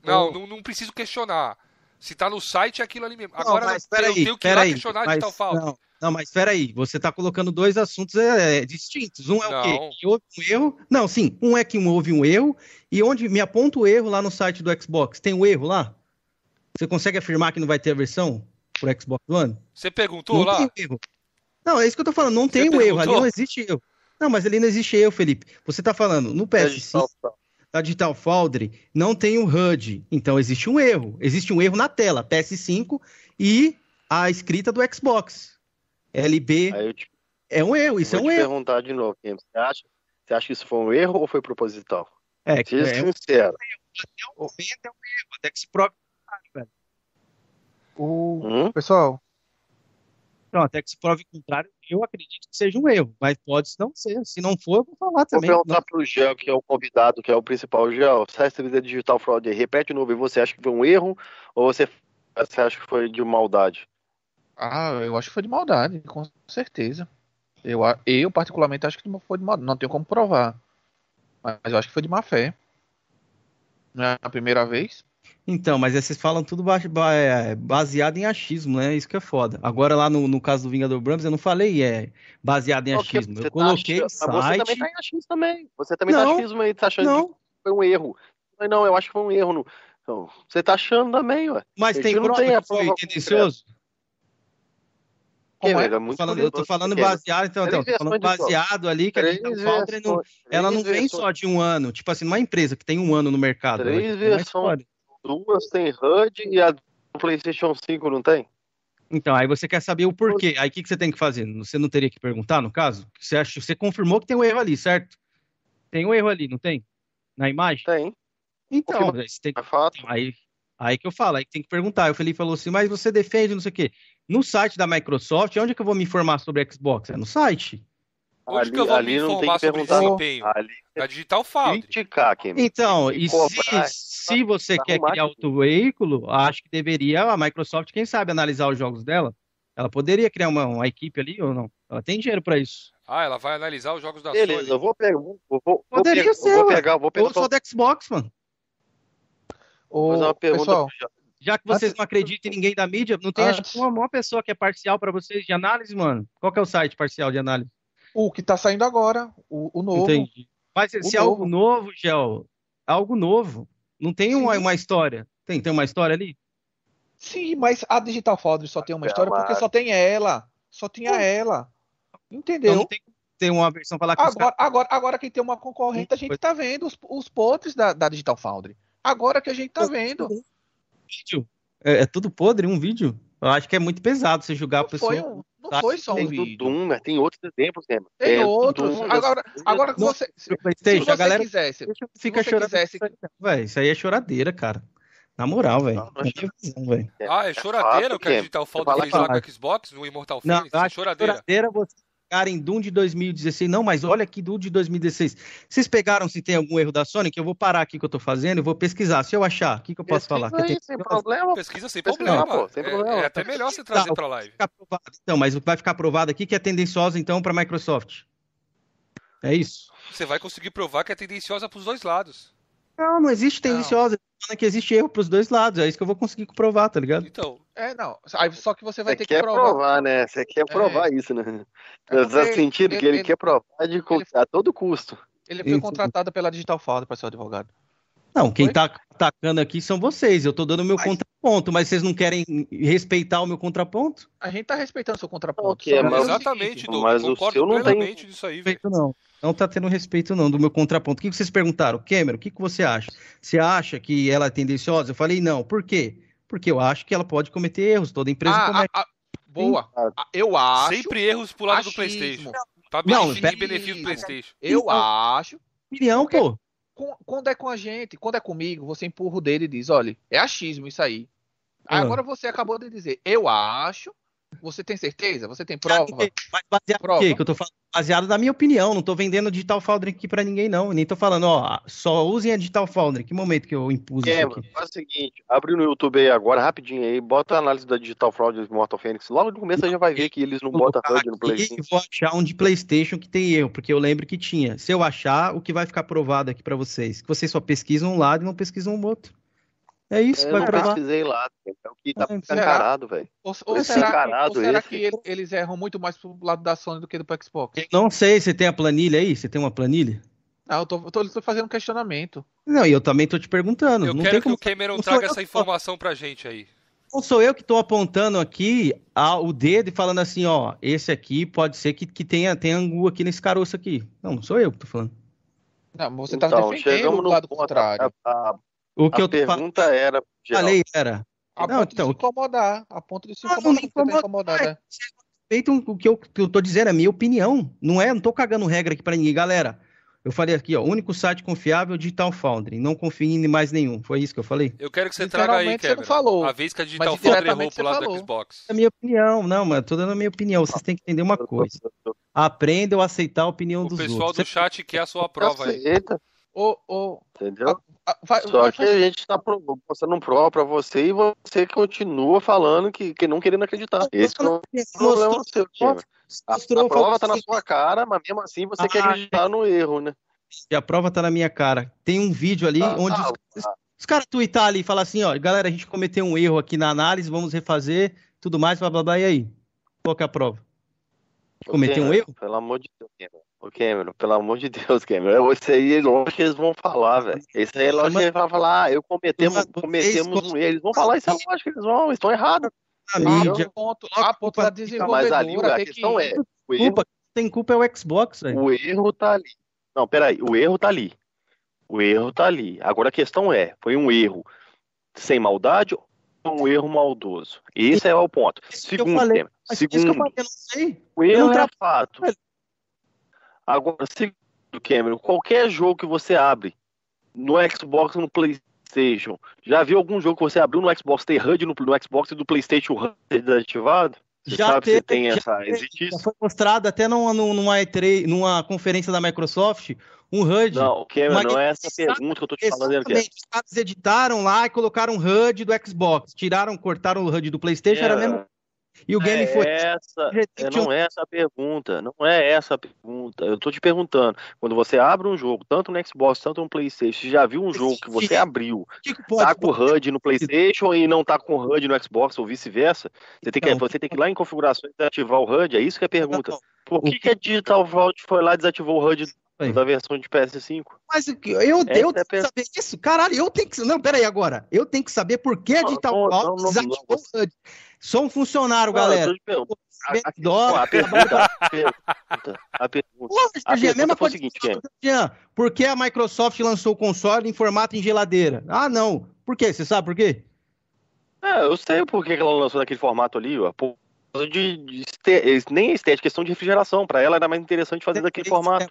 Não, não, não preciso questionar. Se tá no site, é aquilo ali mesmo. Não, Agora mas, eu aí, tenho que ir lá aí, questionar mas, de tal falta. Não, não, mas espera aí. Você tá colocando dois assuntos é, é, distintos. Um é não. o quê? Que houve um erro. Não, sim. Um é que houve um erro. E onde me aponta o erro lá no site do Xbox? Tem o um erro lá? Você consegue afirmar que não vai ter a versão pro Xbox One? Você perguntou não lá? Tem erro. Não, é isso que eu tô falando. Não Você tem o um erro. Ali não existe erro. Não, mas ali não existe erro, Felipe. Você tá falando no PS5 da Digital Foundry não tem um HUD. Então existe um erro. Existe um erro na tela, PS5 e a escrita do Xbox. LB te... é um erro, isso é um erro. Vou te perguntar de novo, você acha, você acha que isso foi um erro ou foi proposital? É, Seja é, sincero. até o momento é um erro, até que se prove o velho. O... Hum? Pessoal, Então, até que se prove o contrário, eu acredito que seja um erro, mas pode não ser. Se não for, eu vou falar Vou também. perguntar pro Gel, que é o convidado, que é o principal. Gel, se essa vida digital fraud aí, repete de novo, e você acha que foi um erro ou você, você acha que foi de maldade? ah, eu acho que foi de maldade, com certeza. Eu, eu particularmente acho que não foi de maldade, não tenho como provar. Mas eu acho que foi de má fé. Não é a primeira vez. Então, mas vocês falam tudo é, baseado em achismo, né? Isso que é foda. Agora, lá no, no caso do Vingador Brams, eu não falei é baseado em Porque achismo. Eu tá coloquei achando- Mas você também site. tá em achismo também. Você também Não. tá achismo aí, tá achando Não, que foi um erro. Mas não, eu acho que foi um erro. No... Então, você tá achando também, ué. mas tem gente prova tem a que foi tendencioso? Como é? Tô muito falando, eu tô falando Que- baseado, então, então, tô falando baseado ali que a Digital Foundry não, ela não vem só de um ano. Tipo assim, uma empresa que tem um ano no mercado. ela Três tem uma versões. Duas tem HUD e a do PlayStation 5 não tem? Então, aí você quer saber o porquê. Aí o que, que você tem que fazer? Você não teria que perguntar, no caso? Você, acha, você confirmou que tem um erro ali, certo? Tem um erro ali, não tem? Na imagem? Tem, Então, você tem que é fato. Aí, aí que eu falo, aí que tem que perguntar. O Felipe falou assim, mas você defende não sei o quê. No site da Microsoft, onde é que eu vou me informar sobre Xbox? É no site. Onde Ali, que eu vou ali me não tem informar que sobre desempenho? Ali Na Digital Foundry. criticar, Kim. Então, E cobrar, se, se você pra quer criar outro veículo, acho que deveria a Microsoft, quem sabe, analisar os jogos dela. Ela poderia criar uma, uma equipe ali ou não? Ela tem dinheiro pra isso. Ah, ela vai analisar os jogos da Beleza, Sony. eu vou pegar. Vou, vou, vou, Poderia pegar- ser, vou pegar, vou Ou pegar. só do Xbox, mano. Ô, fazer uma pergunta pessoal. Já que vocês não acreditam em ninguém da mídia, não tem acho uma, uma pessoa que é parcial pra vocês de análise, mano? Qual que é o site parcial de análise? O que tá saindo agora, o, o novo. Entendi. Mas se é algo novo. novo, Gel, algo novo. Não tem uma, uma história. Tem, tem uma história ali? Sim, mas a Digital Foundry só tem uma É, história porque só tem ela. Só tinha ela. Então Entendeu? não tem, tem uma versão falar que Agora, agora, agora que tem uma concorrente, a gente tá vendo os, os podres da, da Digital Foundry. Agora que a gente tá vendo. vídeo. É, é tudo podre, um vídeo. Eu acho que é muito pesado você julgar a Não pessoa. foi, um, não Tá, foi só um Tem do vídeo. Doom, mas tem outros exemplos, né? Tem É, outros. Doom, Agora, agora que Não, você. Se, se PlayStation, você a galera quisesse. fica você chorando. quisesse- Véi, isso aí é choradeira, cara. Na moral, velho. É. Ah, é choradeira o que a fato, Digital Você Foundry fala fez lá que- com o Xbox, no Immortal Phoenix? eu É choradeira. choradeira você pegar em Doom de 2016. Não, mas olha aqui, Doom de 2016. Vocês pegaram se tem algum erro da Sony, que eu vou parar aqui que eu tô fazendo e vou pesquisar. Se eu achar, o que, que eu posso falar? Que Pesquisa tem aí, sem problema. Pesquisa sem problema. pô, sem É- problema. É, até melhor você trazer Tá, pra live. ficar provado. Então, mas o que vai ficar provado aqui que é tendenciosa, então, para a Microsoft. É isso? Você vai conseguir provar que é tendenciosa pros dois lados. Não, não existe tendenciosa. Falando que existe erro pros dois lados. É isso que eu vou conseguir provar, tá ligado? Então, É, não. Aí, só que você vai Você ter que quer provar. provar, né? Você quer provar isso, né? É Você tá porque sentindo que ele, ele- quer provar de, ele- a todo custo. Ele foi Isso. contratado pela Digital Foundry para ser advogado. Não, quem Oi? tá atacando aqui são vocês. Eu tô dando meu Mas- contraponto, mas vocês não querem respeitar o meu contraponto? A gente tá respeitando o seu contraponto. Ok, Só mas- que é o exatamente, seguinte, Doug. mas o Concordo seu não tem- disso aí, velho. Não. Não tá tendo respeito não do meu contraponto. O que que vocês perguntaram? Cameron, o que, que você acha? Você acha que ela é tendenciosa? Eu falei não. Por quê? Porque eu acho que ela pode cometer erros. Toda empresa Ah, comete. ah, ah, boa. Ah. Eu acho. Sempre erros pro lado do achismo. PlayStation. Pra Não, benefício, pera- benefício do PlayStation. Eu Então- acho. Opinião, pô. Com- Quando é com a gente, quando é comigo, você empurra o dedo e diz: olha, é achismo isso aí. Agora você acabou de dizer, eu acho. Você tem certeza? Você tem prova? Mas baseado Prova. Que eu tô falando baseado na minha opinião. Não tô vendendo Digital Foundry aqui pra ninguém, não. Nem tô falando, ó, só usem a Digital Foundry. Que momento que eu impus isso Cameron, aqui? faz o seguinte, abre no YouTube aí agora, rapidinho aí, bota a análise da Digital Fraud do Mortal Phoenix. Logo no começo você já vai ver que eles não botam HUD no aqui Play e vou achar um de PlayStation que tem erro, porque eu lembro que tinha. Se eu achar, o que vai ficar provado aqui pra vocês? Que vocês só pesquisam um lado e não pesquisam o outro. É isso que Eu vai não provar. pesquisei lá, é o que tá Ah, encarado, velho. Ou, Esse ou será, encarado ou será esse. que ele- eles erram muito mais pro lado da Sony do que do Xbox? Não sei, você tem a planilha aí? Você tem uma planilha? Não, eu tô, eu tô- eu tô fazendo um questionamento. Não, e eu também tô te perguntando. Eu não quero tem que como... o Cameron não traga essa informação pra gente aí. Não sou eu que tô apontando aqui a- o dedo e falando assim, ó, esse aqui pode ser que, que tenha, tenha angu aqui nesse caroço aqui. Não, não sou eu que tô falando. Não, você tá Então, defendendo chegamos o no lado ponto, contrário. A, a- O que a eu pergunta era, geral, falei era, A Não, ponto então, de se incomodar. A ponto de se Não, não incomodar. tá incomoda, incomodado, é. né? respeitam o que eu, que eu tô dizendo, é a minha opinião. Não é, não tô cagando regra aqui pra ninguém. Galera, Eu falei aqui, ó, único site confiável Digital Foundry. Não confie em mais nenhum. Foi isso que eu falei? Eu quero que você traga aí, Kevin. não falou, A vez que a Digital mas Foundry errou pro lado do falou. Xbox. É a minha opinião. Não, mano, tô dando a minha opinião. Vocês têm que entender uma coisa. Aprendam a aceitar a opinião O dos pessoal outros. do chat quer a sua prova aí. Aceita, Entendeu? ah, vai- Só vai que a gente tá pro- mostrando prova pra você e você continua falando que, que não querendo acreditar. Esse que é o problema Mostrou, seu, time. A, a prova tá falou na sua cara, mas mesmo assim você Ah, quer acreditar no erro, né? E a prova tá na minha cara. Tem um vídeo ali Ah, onde ah, os, os caras tuitar ali e falar assim, ó, galera, a gente cometeu um erro aqui na análise, vamos refazer, tudo mais, blá blá blá, e aí? Qual que é a prova? Cometeu um erro? Pelo amor de Deus. Ô, Cameron, pelo amor de Deus, Cameron. Isso aí é lógico que eles vão falar, velho. Isso aí é lógico que eles vão falar, ah, eu cometemos, cometemos um erro. Eles vão falar, isso é lógico que eles vão, eles estão errados. A Não, mídia, ponto, a ponto da Mas ali desenvolvedora a questão que... é, o erro, culpa, tem culpa é o Xbox, velho. o erro tá ali. Não, peraí, o erro tá ali. O erro tá ali. Agora a questão é, foi um erro sem maldade ou um erro maldoso? Esse é o ponto. Isso Segundo, falei. Mas isso que eu segundo, falei, eu não sei. O erro não é tra- fato. Agora, segundo, Cameron, qualquer jogo que você abre no Xbox no PlayStation, já viu algum jogo que você abriu no Xbox ter HUD no, no Xbox e do PlayStation HUD desativado? Você Já sabe teve, tem essa. Existe Já isso? foi mostrado até numa, numa, E3, numa conferência da Microsoft, um HUD. Não, Cameron, Mas não é essa pergunta que eu tô te falando. Exatamente. Os caras editaram lá e colocaram o HUD do Xbox. Tiraram, cortaram o HUD do PlayStation, era mesmo. E o game é foi. essa, é, não é essa a pergunta, não é essa a pergunta. Eu tô te perguntando, quando você abre um jogo, tanto no Xbox, tanto no PlayStation, você já viu um jogo que você abriu, o que que pode? tá com HUD no PlayStation e não tá com HUD no Xbox ou vice-versa? Você tem que, Então, você tem que ir lá em configurações e desativar o HUD, é isso que é a pergunta. Não, Por que, que a Digital Vault foi lá e desativou o HUD Da versão de PS5? Mas eu, eu Essa tenho é a que saber isso. Caralho, eu tenho que. Não, peraí agora. Eu tenho que saber por que a Não, Digital não, não, não, desativou não. o HUD. Sou um funcionário, Não, eu galera. tô perguntando. A, a, pergunta, a pergunta, a pergunta. Lógico, A Jean, pergunta foi o seguinte, eu Jean, por que a Microsoft lançou o console em formato em geladeira? Ah, não. Por quê? Você sabe por quê? É, eu sei por que ela lançou naquele formato ali, ó. Por causa de, de este- nem estética, questão de refrigeração. Pra ela era mais interessante fazer daquele formato.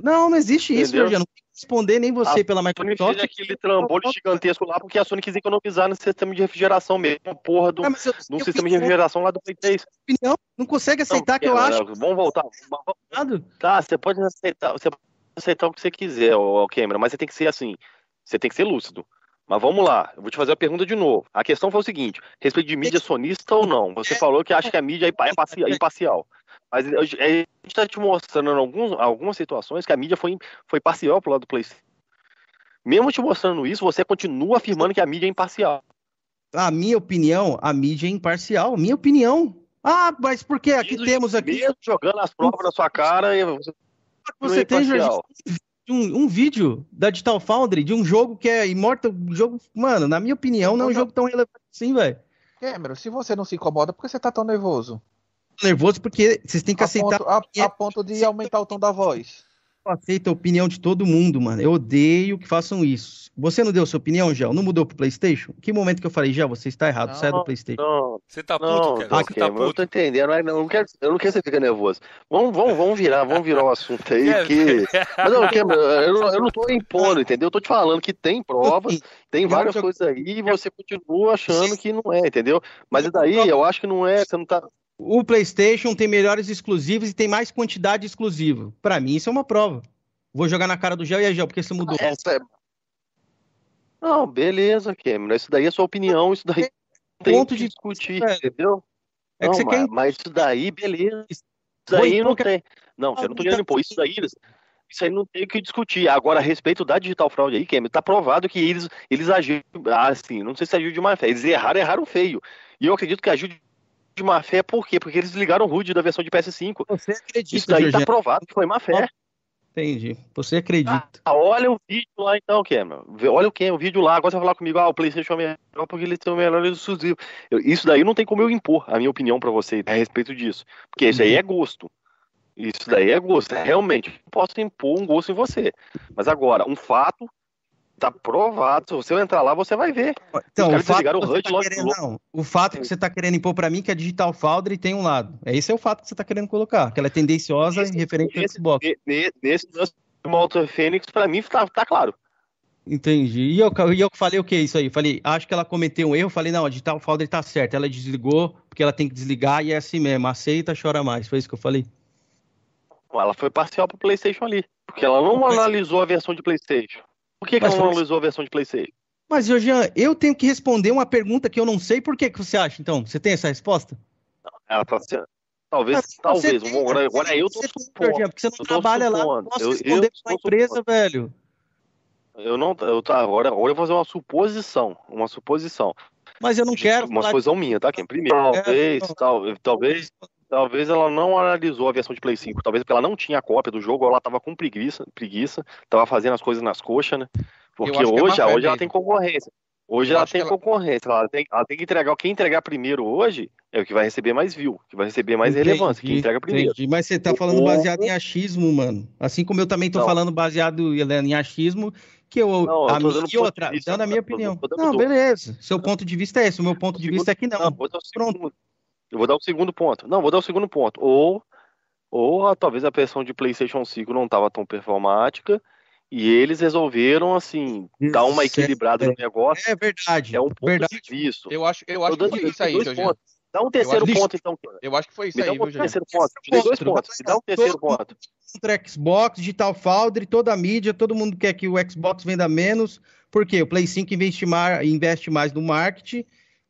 Não, não existe isso, Entendeu? Jean. Não tem que responder nem você A pela Sony Microsoft. fez aquele trambolho gigantesco lá porque a Sony quis economizar no sistema de refrigeração mesmo. Porra do, Ah, mas eu- no eu sistema de refrigeração lá do Play 3. opinião, não consegue aceitar Não, que eu Cameron, acho Vamos voltar. Tá, você pode aceitar, você pode aceitar o que você quiser, ô, ô, Cameron, mas você tem que ser assim. Você tem que ser lúcido. Mas vamos lá, eu vou te fazer a pergunta de novo. A questão foi o seguinte: respeito de mídia sonista ou não? Você falou que acha que a mídia é é é imparcial. Mas a gente está te mostrando em alguns, algumas situações que a mídia foi, foi parcial pro lado do PlayStation. Mesmo te mostrando isso, você continua afirmando que a mídia é imparcial. A minha opinião, a mídia é imparcial. Minha opinião. Ah, mas por que aqui Mesmo- temos aqui Mesmo jogando as provas na sua cara, e você você é tem um, um vídeo da Digital Foundry de um jogo que é Immortal, um jogo, mano, na minha opinião, não é um jogo tão relevante assim, velho. Cameron, se você não se incomoda, por que você tá tão nervoso? Nervoso porque vocês têm que A aceitar ponto, a, a ponto de aumentar o tom da voz. Eu aceito a opinião de todo mundo, mano. Eu odeio que façam isso. Você não deu sua opinião, Gel? Não mudou pro PlayStation? Que momento que eu falei, Gel, você está errado, Não, sai do PlayStation. Não, Você tá puto, Não, Kevin? não, Você tá Cameron, eu puto? tô entendendo, eu não quero, eu não quero que você fique nervoso. Vamos, vamos, vamos virar, vamos virar o assunto aí, que... Mas não, eu, não- eu não tô impondo, entendeu? Eu tô te falando que tem provas, tem várias coisas aí, e você continua achando que não é, entendeu? Mas daí, eu acho que não é, você não tá... O PlayStation tem melhores exclusivos e tem mais quantidade exclusiva. Pra mim, isso é uma prova. Vou jogar na cara do Gel e aí, Gel, porque você mudou. Essa é... Não, beleza, Cameron, isso daí é sua opinião, isso daí tem Ponto que de discutir, velho. entendeu? É que não, você mas, quer. mas isso daí, beleza. Isso daí não que- tem. Não, eu não tô Ah, querendo impor. Isso daí, isso aí não tem o que discutir. Agora, a respeito da digital fraude aí, Cameron, tá provado que eles, eles agiram, assim, não sei se agiu de má fé. Eles erraram, erraram feio. E eu acredito que agiu de má fé por quê? Porque eles ligaram o HUD da versão de PS5. Você acredita, Isso daí tá Jorginho? provado que foi má fé. Entendi. Você acredita. Ah, olha o vídeo lá então, Cameron. Olha o, Cameron, o vídeo lá. Agora você vai falar comigo, ah, o PlayStation é melhor porque eles são melhores exclusivos. Eu- Isso daí não tem como eu impor a minha opinião pra você a respeito disso. Porque isso aí é gosto. Isso daí é gosto. Realmente, eu posso impor um gosto em você. Mas agora, um fato tá provado. Se você entrar lá, você vai ver. Então, o fato, o HUD tá querendo, não, o fato que você está querendo impor para mim é que a Digital Foundry tem um lado. É esse é o fato que você está querendo colocar, que ela é tendenciosa Esse- e referente ao esse- Xbox. Ne- ne- Nesse lance Immortal Fênix, pra mim, tá, tá claro. Entendi. E eu, e eu falei o que isso aí? Falei, acho que ela cometeu um erro. Falei, não, a Digital Foundry tá certa. Ela desligou, porque ela tem que desligar e é assim mesmo. Aceita, chora mais. Foi isso que eu falei? Ela foi parcial pro PlayStation ali. Porque ela não analisou a versão de PlayStation. Por que, que ela não analisou a versão de PlayStation? Mas, Jean, eu tenho que responder uma pergunta que eu não sei. Por que, que você acha, então? Você tem essa resposta? Ela tá sendo. Talvez, mas talvez. Tem, agora, agora eu tô supondo. Porque você não trabalha lá, não posso responder eu, pra empresa, supondo. velho. Eu não. Eu tá, agora, agora eu vou fazer uma suposição. Uma suposição. Mas eu não quero. Uma suposição minha, tá, Kim? Primeiro, talvez, é, tal, talvez, talvez ela não analisou a versão de Play 5. Talvez porque ela não tinha a cópia do jogo, ou ela tava com preguiça, preguiça, tava fazendo as coisas nas coxas, né? Porque é hoje, é hoje ela tem concorrência. Hoje ela tem ela... concorrência, ela tem, ela tem que entregar. Quem entregar primeiro hoje é o que vai receber mais view, que vai receber mais entendi, relevância. Quem entrega primeiro. Entendi. Mas você tá falando baseado em achismo, mano. Assim como eu também tô não. falando baseado em achismo, que eu, não, a minha e outra, vista, dando a minha opinião. Não, beleza. Seu ponto de vista é esse, o meu ponto de vista é que não. Pronto. Eu vou dar o segundo ponto. Não, vou dar o segundo ponto. Ou, ou talvez a versão de PlayStation 5 não estava tão performática e eles resolveram, assim, isso, dar uma equilibrada é, no negócio. É verdade. É um ponto verdade. de vista. Eu acho, eu acho que foi isso aí, Jorginho. Dá um terceiro ponto, então. Eu acho que foi isso Me aí, um terceiro ponto. Te dei dois pontos. Dá um terceiro ponto contra Xbox, Digital Foundry, toda a mídia, todo mundo quer que o Xbox venda menos, porque o Play 5 investe mais, investe mais no marketing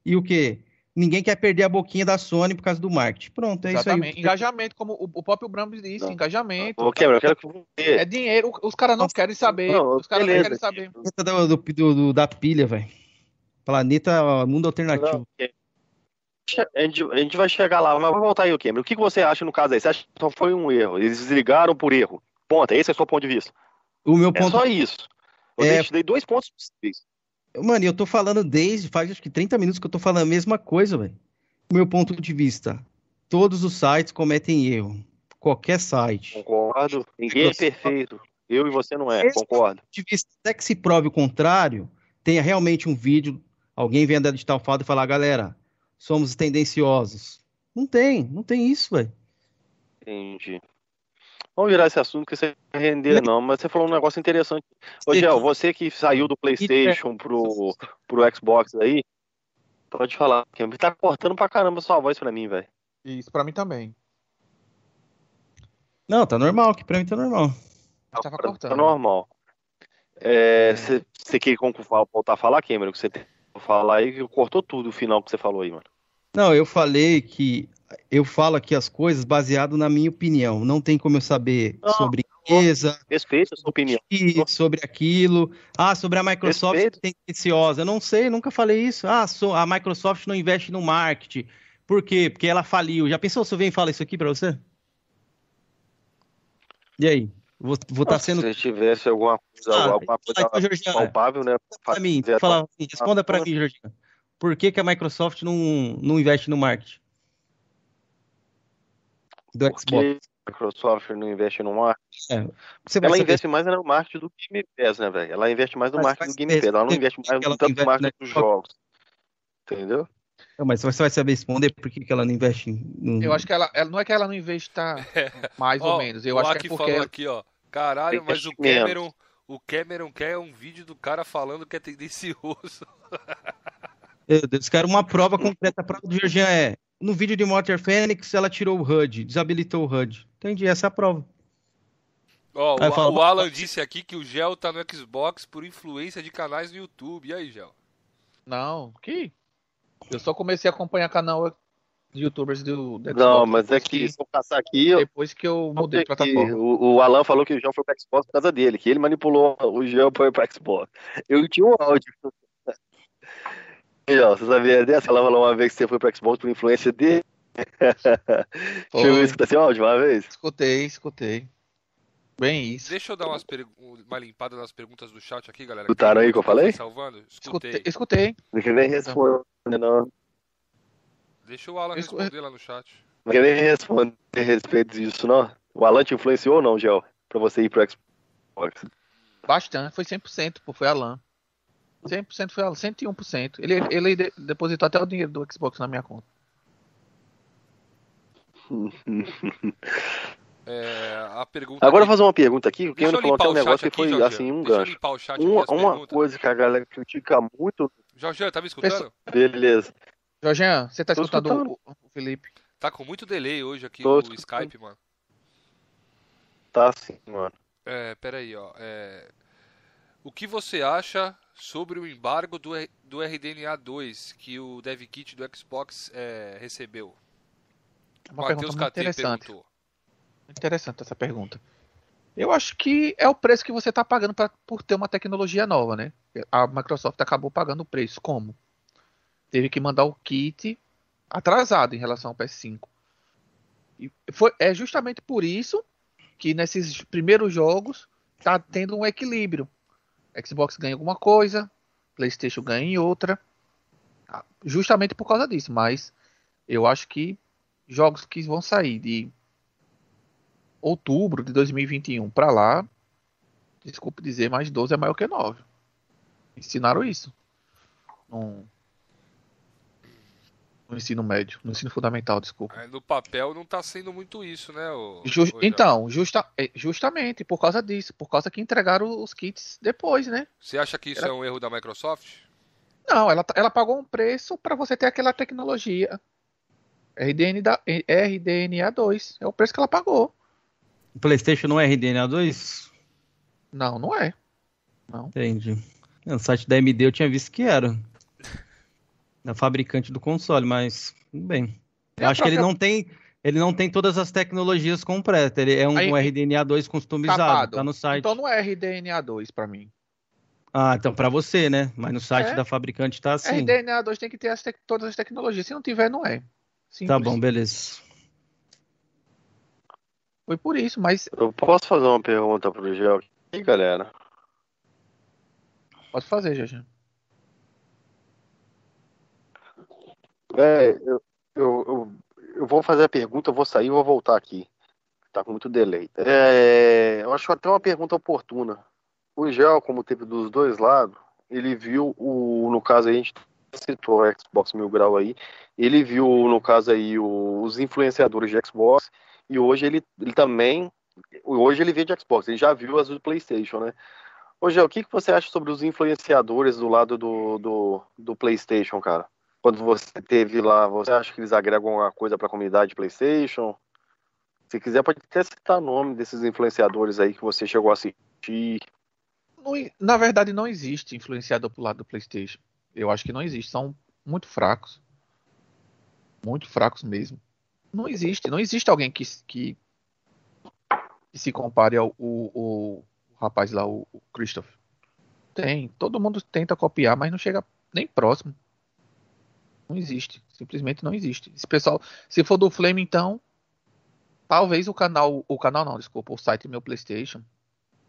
e o quê? Ninguém quer perder a boquinha da Sony por causa do marketing. Pronto, é Exatamente. isso aí. Engajamento, como o, próprio Brambis disse, não. engajamento. Ok, eu quero que você... É dinheiro, os caras não querem saber. Não, os caras não querem saber. Do, do, do, da pilha, velho. Planeta Mundo Alternativo. Não, a gente, a gente vai chegar lá, mas vamos voltar aí, o Cameron. O que, que você acha no caso aí? Você acha que só foi um erro? Eles desligaram por erro? Ponto, esse é o seu ponto de vista. O meu ponto... É só isso. Eu é... te dei dois pontos possíveis. Mano, eu tô falando desde, faz acho que 30 minutos que eu tô falando a mesma coisa, velho. Meu ponto de vista, todos os sites cometem erro. Qualquer site. Concordo. Ninguém é perfeito. Eu e você não é, Esse concordo. De vista, até que se prove o contrário, tenha realmente um vídeo, alguém vendo a digital falta e falar, galera, somos tendenciosos. Não tem, não tem isso, velho. Entendi. Vamos virar esse assunto que você render, não, mas você falou um negócio interessante. Ô, Gel, você que saiu do PlayStation pro, pro Xbox aí, pode falar. Tá cortando pra caramba sua voz pra mim, velho. Isso, pra mim também. Não, tá normal, que pra mim tá normal. Tava cortando. Tá normal. É, você é... quer voltar a falar, Cameron? Que você tem que falar aí, que cortou tudo o final que você falou aí, mano. Não, eu falei que eu falo aqui as coisas baseado na minha opinião. Não tem como eu saber não, sobre empresa. Respeito a sua opinião. Sobre aquilo. Ah, sobre a Microsoft Respeito. tendenciosa. Eu não sei, nunca falei isso. Ah, a Microsoft não investe no marketing. Por quê? Porque ela faliu. Já pensou se eu venho e falo isso aqui para você? E aí? Vou estar tá sendo. Se tivesse alguma coisa, ah, alguma coisa palpável, né? Pra mim, fala, assim, responda para mim, Jorginho. Por que, que a Microsoft não, não investe no marketing? Do Por Xbox. a Microsoft não investe no marketing? É. ela investe mais no marketing do Game Pass, né, velho? Ela investe mais no mas marketing do Game Pass. Ela não investe mais no tanto no marketing dos jogos. Entendeu? Não, mas você vai saber responder por que, que ela não investe no... Eu acho que ela, ela não é que ela não investe mais ou menos. Eu acho que é porque falou aqui, ó. Caralho, mas o Cameron, o Cameron quer um vídeo do cara falando que é tendencioso. Meu Deus, quero uma prova concreta. A prova do Georgian é: no vídeo de Motor Fênix, ela tirou o HUD, desabilitou o HUD. Entendi, essa é a prova. Ó, oh, o, falo, o, Alan disse aqui que o Gel tá no Xbox por influência de canais no YouTube. E aí, Gel? Não, que? Eu só comecei a acompanhar canal de youtubers do, do Xbox. Não, mas é que se eu passar aqui. Depois que eu mudei de plataforma. O, o, Alan falou que o Gel foi pro Xbox por causa dele, que ele manipulou o Gel foi pro Xbox. Eu tinha um áudio Ó, você sabia dessa? Ela falou uma vez que você foi pro Xbox por influência dele. Chegou a escutar esse áudio uma vez? Escutei, escutei. Bem isso. Deixa eu dar umas per... uma limpada nas perguntas do chat aqui, galera. Escutaram aí que eu falei? Salvando? Escutei. Escutei. Não quer nem responder, não. Deixa o Alan Escu... responder lá no chat. Não quer nem responder a respeito disso, não? O Alan te influenciou ou não, Gel? Pra você ir pro Xbox? Bastante, foi 100%, pô, foi Alan. 100% foi ela, 101%. Ele, ele depositou até o dinheiro do Xbox na minha conta. É, a pergunta Agora vou fazer uma pergunta aqui, que eu eu falou até um o negócio aqui, que foi Jorge. assim, um Deixa gancho. o Uma, uma coisa que a galera critica muito. Jorge, tá me escutando? Beleza. Jorginho, você tá escutando escutando. o, o Felipe? Tá com muito delay hoje aqui Tô o escutando. Skype, mano. Tá assim, mano. É, peraí, ó. É, O que você acha sobre o embargo do, do RDNA 2 que o DevKit do Xbox é, recebeu? É Uma pergunta muito KT interessante. perguntou. Interessante essa pergunta. Eu acho que é o preço que você está pagando pra, por ter uma tecnologia nova, né? A Microsoft acabou pagando o preço. Como? Teve que mandar o kit atrasado em relação ao PS5. E foi, é justamente por isso que nesses primeiros jogos está tendo um equilíbrio. Xbox ganha alguma coisa, PlayStation ganha em outra. Ah, Justamente por causa disso. Mas eu acho que jogos que vão sair de outubro de 2021 para lá, desculpe dizer, mas 12 é maior que 9. Ensinaram isso. No, no ensino médio, no ensino fundamental, desculpa. É, No papel não tá sendo muito isso, né? ô- Ju- ô, Jorge? então, justa, é, justamente por causa disso, por causa que entregaram os kits depois, né? Você acha que isso Era- é um erro da Microsoft? Não, ela, ela pagou um preço para você ter aquela tecnologia. RDN da, RDNA2. É o preço que ela pagou. O PlayStation não é RDNA 2? Não, não é. Entendi. No site da AMD eu tinha visto que era. Da fabricante do console, mas tudo bem. É Eu a acho que ele própria- não tem. Ele não tem todas as tecnologias completas. Ele é um, Aí- um RDNA 2 customizado. Capado. Tá no site. Então não é RDNA2 para mim. Ah, então pra você, né? Mas no site É. da fabricante tá assim. RDNA2 tem que ter as tec- todas as tecnologias. Se não tiver, não é. Simples. Tá bom, beleza. Foi por isso, mas Eu posso fazer uma pergunta pro Gel aqui, galera? pode fazer, Jorge. É, eu, eu, eu, eu vou fazer a pergunta, eu vou sair e vou voltar aqui. Tá com muito delay. É, eu acho até uma pergunta oportuna. O Gel, como teve dos dois lados, ele viu o, no caso a gente citou o Xbox Mil Grau aí, ele viu, no caso aí, o- os influenciadores de Xbox, e hoje ele, ele também, hoje ele vê de Xbox, ele já viu as do Playstation, né? Ô Gel, o que, que você acha sobre os influenciadores do lado do, do, do Playstation, cara? Quando você teve lá, você acha que eles agregam alguma coisa para a comunidade PlayStation? Se quiser, pode até citar o nome desses influenciadores aí que você chegou a assistir. Na verdade, não existe influenciador pro lado do PlayStation. Eu acho que não existe. São muito fracos. Muito fracos mesmo. Não existe. Não existe alguém que, que, que se compare ao o, rapaz lá, o, o Christoph. Tem. Todo mundo tenta copiar, mas não chega nem próximo. Não existe. Simplesmente não existe. Esse pessoal, se for do Flame, então, talvez o canal, o canal não, desculpa, o site meu PlayStation,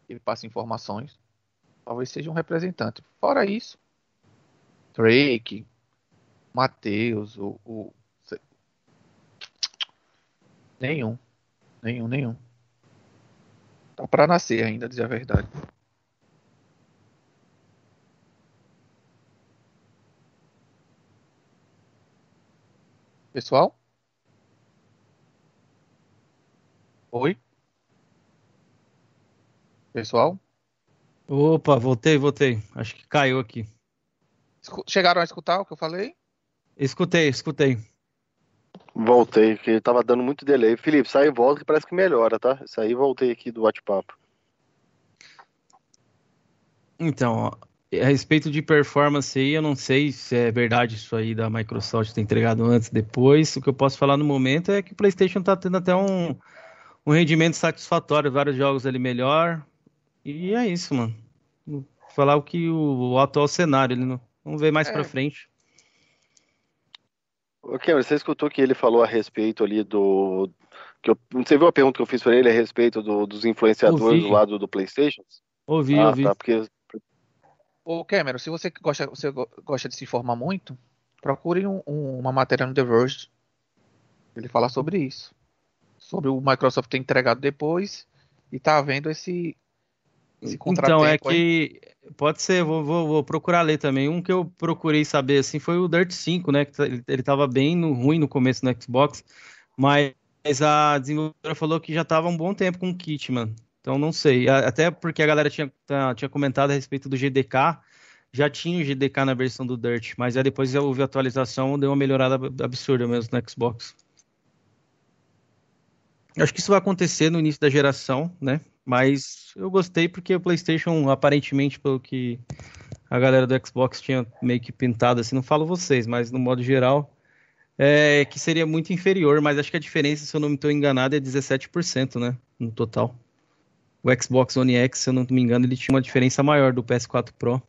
ele passa informações. Talvez seja um representante. Fora isso, Drake, Matheus, o, o- nenhum, nenhum, nenhum. Tá pra nascer ainda, dizer a verdade. Pessoal? Oi? Pessoal? Opa, voltei, voltei. Acho que caiu aqui. Chegaram a escutar o que eu falei? Escutei, escutei. Voltei, que tava dando muito delay. Felipe, sai e volta que parece que melhora, tá? Saí e voltei aqui do bate-papo. Então, ó, a respeito de performance aí, eu não sei se é verdade isso aí da Microsoft ter entregado antes, depois. O que eu posso falar no momento é que o PlayStation tá tendo até um, um rendimento satisfatório, vários jogos ali melhor. E é isso, mano. Vou falar o que o, o atual cenário, ele não, vamos ver mais É. pra frente. Cameron, você escutou que ele falou a respeito ali do. Que eu... Você viu a pergunta que eu fiz pra ele a respeito do- dos influenciadores Ouvi. do lado do PlayStation? Ouvi, ah, ouvi. tá, porque Ô, Cameron, se você gosta, você go- gosta de se informar muito, procure um- um- uma matéria no The Verge. Ele fala sobre isso. Sobre o Microsoft ter entregado depois e tá havendo esse, esse Então, é que pode ser, vou, vou, vou procurar ler também. Um que eu procurei saber assim foi o Dirt 5, né? Que tá- ele, ele tava bem no, ruim no começo no Xbox, mas a desenvolvedora falou que já estava um bom tempo com o kit, mano. Então não sei. Até porque a galera tinha, tá, tinha comentado a respeito do GDK. Já tinha o GDK na versão do Dirt, mas aí depois houve a atualização, deu uma melhorada absurda mesmo no Xbox. Acho que isso vai acontecer no início da geração, né? Mas eu gostei porque o PlayStation, aparentemente, pelo que a galera do Xbox tinha meio que pintado, assim, não falo vocês, mas no modo geral, é que seria muito inferior. Mas acho que a diferença, se eu não me estou enganado, é 17%, né? No total. O Xbox One X, se eu não me engano, ele tinha uma diferença maior do PS4 Pro.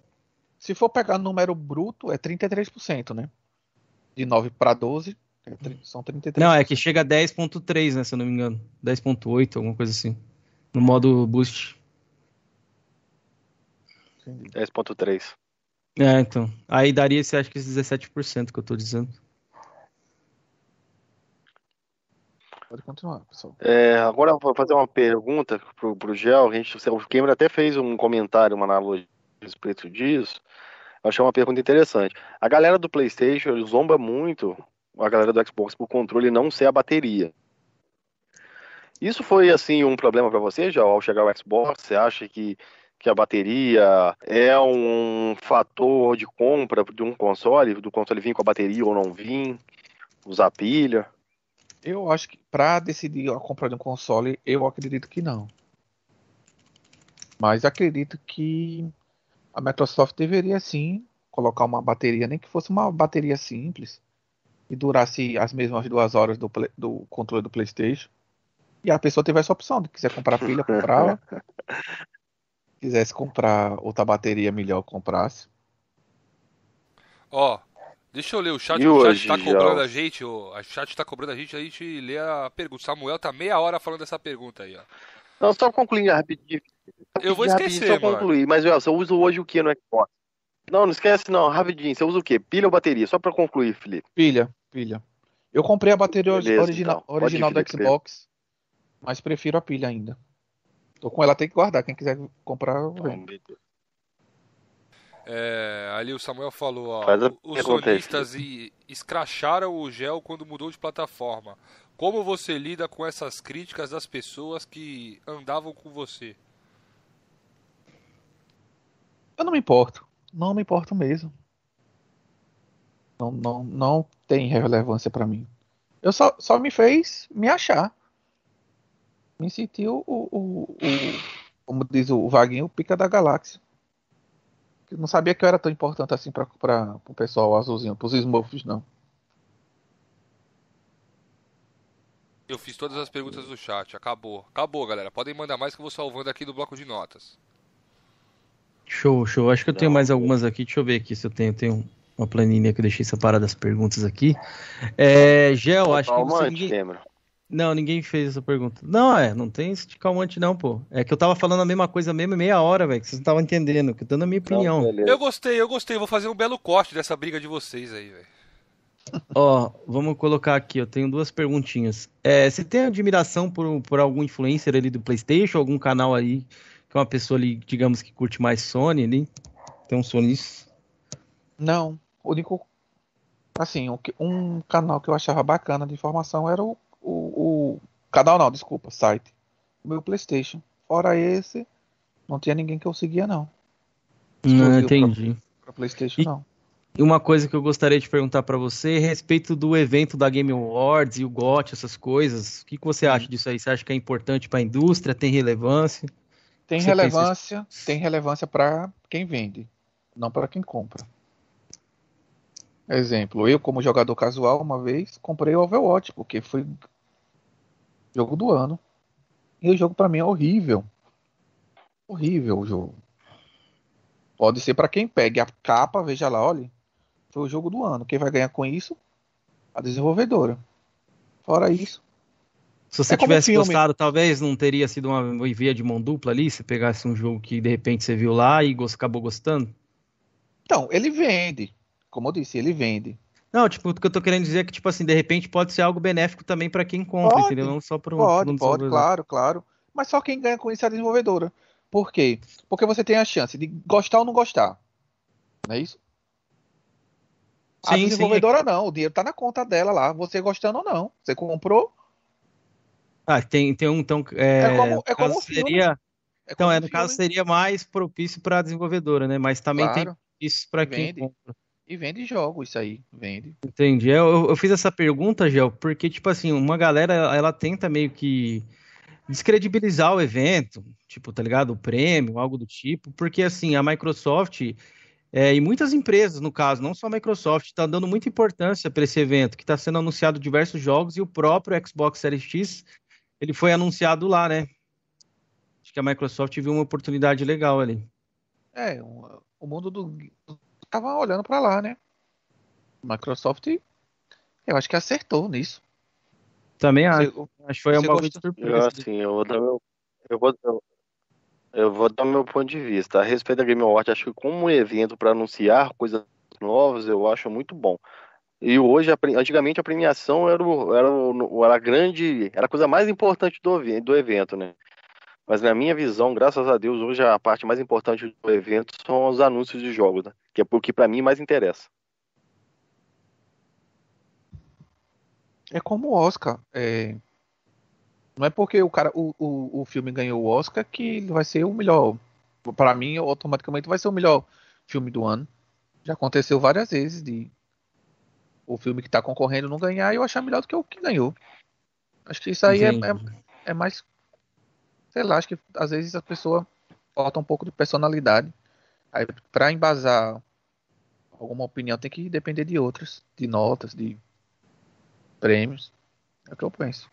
Se for pegar número bruto, é 33%, né? De 9 para 12, é, são 33%. Não, é que chega a 10.3, né, se eu não me engano. 10.8, alguma coisa assim. No modo boost. 10.3. É, então. Aí daria esse, acho que esse 17% que eu tô dizendo. Pode continuar, pessoal. É, agora eu vou fazer uma pergunta pro, pro Gel. A gente, o Gamer até fez um comentário, uma analogia a respeito disso. Eu achei uma pergunta interessante. A galera do PlayStation zomba muito a galera do Xbox por controle não ser a bateria. Isso foi assim um problema para você já ao chegar ao Xbox? Você acha que, que a bateria é um fator de compra de um console, do console vir com a bateria ou não vir, usar pilha? Eu acho que para decidir a compra de um console, eu acredito que não. Mas acredito que a Microsoft deveria sim colocar uma bateria, nem que fosse uma bateria simples, e durasse as mesmas duas horas do, do controle do PlayStation. E a pessoa tivesse a opção de quiser comprar pilha, comprava. quisesse comprar outra bateria melhor, comprasse. Ó, deixa eu ler o chat. E o chat hoje, tá já? cobrando a gente, o chat tá cobrando a gente, a gente lê a pergunta. Samuel tá meia hora falando dessa pergunta aí, ó. Não, só concluir rapidinho. Eu vou Rapidinho, esquecer, Só mano. concluir, mas Well, você usa hoje o que no Xbox? Não, não esquece não, rapidinho. Você usa o quê? Pilha ou bateria? Só pra concluir, Felipe. Pilha, pilha. Eu comprei a bateria Beleza, original, então. Original ir, do Felipe. Xbox, mas prefiro a pilha ainda. Tô com ela, tem que guardar. Quem quiser comprar, vem. É, ali o Samuel falou, ó, os sonistas e escracharam o gel quando mudou de plataforma. Como você lida com essas críticas das pessoas que andavam com você? Eu não me importo. Não me importo mesmo. Não, não, não tem relevância pra mim. Eu só, só me fez me achar. Me sentiu o, o, o- como diz o Vaguinho, o pica da galáxia. Eu não sabia que eu era tão importante assim para o pessoal azulzinho, pros Smurfs, não. Eu fiz todas as perguntas do chat, acabou. Acabou, galera. Podem mandar mais que eu vou salvando aqui do bloco de notas. Show, show. Acho que eu tenho mais algumas aqui. Deixa eu ver aqui se eu tenho. Tenho uma planilha que eu deixei separada das perguntas aqui. É, Gel, acho que você, ninguém... Não, ninguém fez essa pergunta. Não, é, não tem esse de calmante, não, pô. É que eu tava falando a mesma coisa mesmo meia hora, velho, que vocês não estavam entendendo, que eu tô dando a minha opinião. Não. Eu gostei, eu gostei. Vou fazer um belo corte dessa briga de vocês aí, velho. Ó, vamos colocar aqui, eu tenho duas perguntinhas. É, você tem admiração por, por algum influencer ali do PlayStation, algum canal aí, que é uma pessoa ali, digamos, que curte mais Sony ali? Tem um sonista? Não, o único. Assim, o que- um canal que eu achava bacana de informação era o, o, Canal não, desculpa, site. O meu PlayStation. Fora esse, não tinha ninguém que eu seguia, não. Não, entendi. Pra PlayStation, E- não. E uma coisa que eu gostaria de perguntar pra você, a respeito do evento da Game Awards e o GOT, essas coisas, o que, que você acha disso aí? Você acha que é importante pra indústria, tem relevância? Tem Você pensa relevância, tem relevância para quem vende, não para quem compra. Exemplo, eu como jogador casual uma vez comprei o Overwatch porque foi jogo do ano. E o jogo para mim é horrível. Horrível o jogo. Pode ser para quem pegue a capa, veja lá, olha, foi o jogo do ano. Quem vai ganhar com isso? A desenvolvedora. Fora isso, Se você É tivesse filme. gostado, talvez não teria sido uma via de mão dupla ali, se pegasse um jogo que de repente você viu lá e acabou gostando? então, ele vende. Como eu disse, ele vende. Não, tipo, o que eu tô querendo dizer é que, tipo assim, de repente pode ser algo benéfico também pra quem compra, Pode, entendeu? Não só Pode, pro pode, desenvolvedor. claro, claro. Mas só quem ganha com isso é a desenvolvedora. Por quê? Porque você tem a chance de gostar ou não gostar. Não é isso? a Sim, sim, é desenvolvedora não, o dinheiro tá na conta dela lá, você gostando ou não. Você comprou, Ah, tem, tem um. Então, é, É como- é como caso um seria, É então, é, um no caso, filme, seria mais propício para a desenvolvedora, né? Mas também tem claro. isso para quem compra. E vende jogos, isso aí. Vende. Entendi. Eu, eu- eu fiz essa pergunta, Gel, porque, tipo assim, uma galera, ela tenta meio que descredibilizar o evento, tipo, tá ligado? O prêmio, algo do tipo, porque, assim, a Microsoft é, e muitas empresas, no caso, não só a Microsoft, está dando muita importância para esse evento, que está sendo anunciado diversos jogos e o próprio Xbox Series X, ele foi anunciado lá, né? Acho que a Microsoft viu uma oportunidade legal ali. É, um- o mundo do. Tava olhando pra lá, né? Microsoft, eu acho que acertou nisso. Também acho, Você- acho que foi uma gostou? grande Eu, surpresa. assim, eu vou dar meu. Eu vou, eu, eu vou dar meu ponto de vista. A respeito da Game Awards, acho que como um evento para anunciar coisas novas, eu acho muito bom. E hoje, antigamente, a premiação era, o, era, o, era a grande, era a coisa mais importante do, do evento, né? Mas na minha visão, graças a Deus, hoje a parte mais importante do evento são os anúncios de jogos, né? Que é o que para mim mais interessa. É como o Oscar. é, Não é porque o cara, o, o, o filme ganhou o Oscar que ele vai ser o melhor. Pra mim, automaticamente vai ser o melhor filme do ano. Já aconteceu várias vezes de o filme que tá concorrendo não ganhar e eu achar melhor do que o que ganhou. Acho que isso aí é, é, é mais. Sei lá, acho que às vezes a pessoa falta um pouco de personalidade. Aí, pra embasar alguma opinião, tem que depender de outras, de notas, de prêmios. É o que eu penso.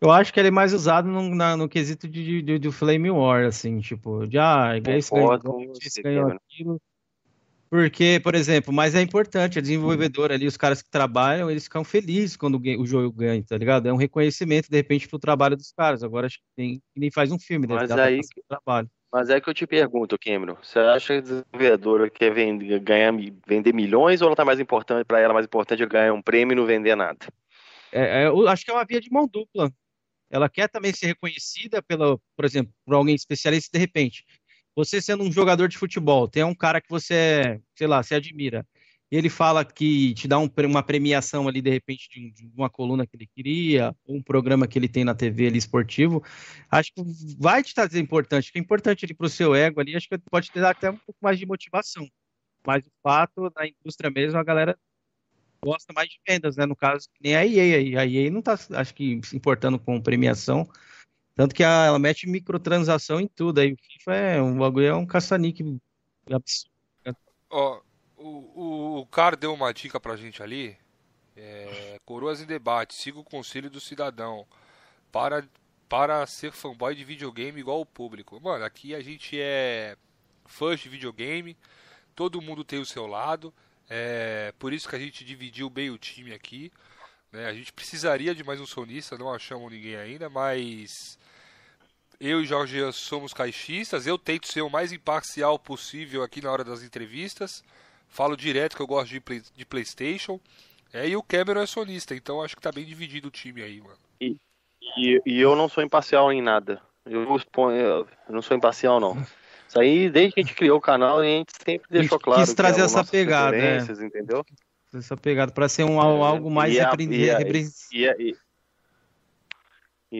Eu acho que ele é mais usado no, na- no quesito de, de, de Flame War, assim, tipo, de ah, esse ganhou, esse ganhou aquilo. Porque, por exemplo, mas é importante, a desenvolvedora ali, os caras que trabalham, eles ficam felizes quando o jogo ganha, tá ligado? É um reconhecimento, de repente, pro trabalho dos caras. Agora acho que tem, que nem faz um filme, Mas aí- o trabalho. Mas é que eu te pergunto, Cameron, você acha que a desenvolvedora quer vender, ganhar, vender milhões ou ela tá mais importante, para ela mais importante é ganhar um prêmio e não vender nada? É, é, eu acho que é uma via de mão dupla. Ela quer também ser reconhecida pela, por exemplo, por alguém especialista de repente. Você sendo um jogador de futebol, tem um cara que você, sei lá, você admira. E ele fala que te dá um uma premiação ali, de repente, de, de uma coluna que ele queria, ou um programa que ele tem na TV ali esportivo. Acho que vai te trazer importante, que é importante para o seu ego ali, acho que pode te dar até um pouco mais de motivação. Mas o fato, na indústria mesmo, a galera gosta mais de vendas, né? No caso, nem a EA aí. A EA não tá, acho que, se importando com premiação. Tanto que a- ela mete microtransação em tudo. Aí o FIFA é um bagulho, é um caça-níquel absurdo. Ó, o, o, o cara deu uma dica pra gente ali. É, Coroas em debate, siga o conselho do cidadão. Para, para ser fanboy de videogame igual o público. Mano, aqui a gente é fãs de videogame. Todo mundo tem o seu lado. É por isso que a gente dividiu bem o time aqui. né? A gente precisaria de mais um sonista, não achamos ninguém ainda, mas eu e Jorge somos caixistas. Eu tento ser o mais imparcial possível aqui na hora das entrevistas. Falo direto que eu gosto de, play- de PlayStation. É, e o Cameron é sonista, então acho que tá bem dividido o time aí, mano. E, e eu não sou imparcial em nada. Eu, exponho- eu não sou imparcial, não. Isso aí, desde que a gente criou o canal, a gente sempre deixou quis claro que trazer eram essa pegada, é. preferências, entendeu? Essa pegada para ser um, al- algo mais E a- repre- e a- E, a-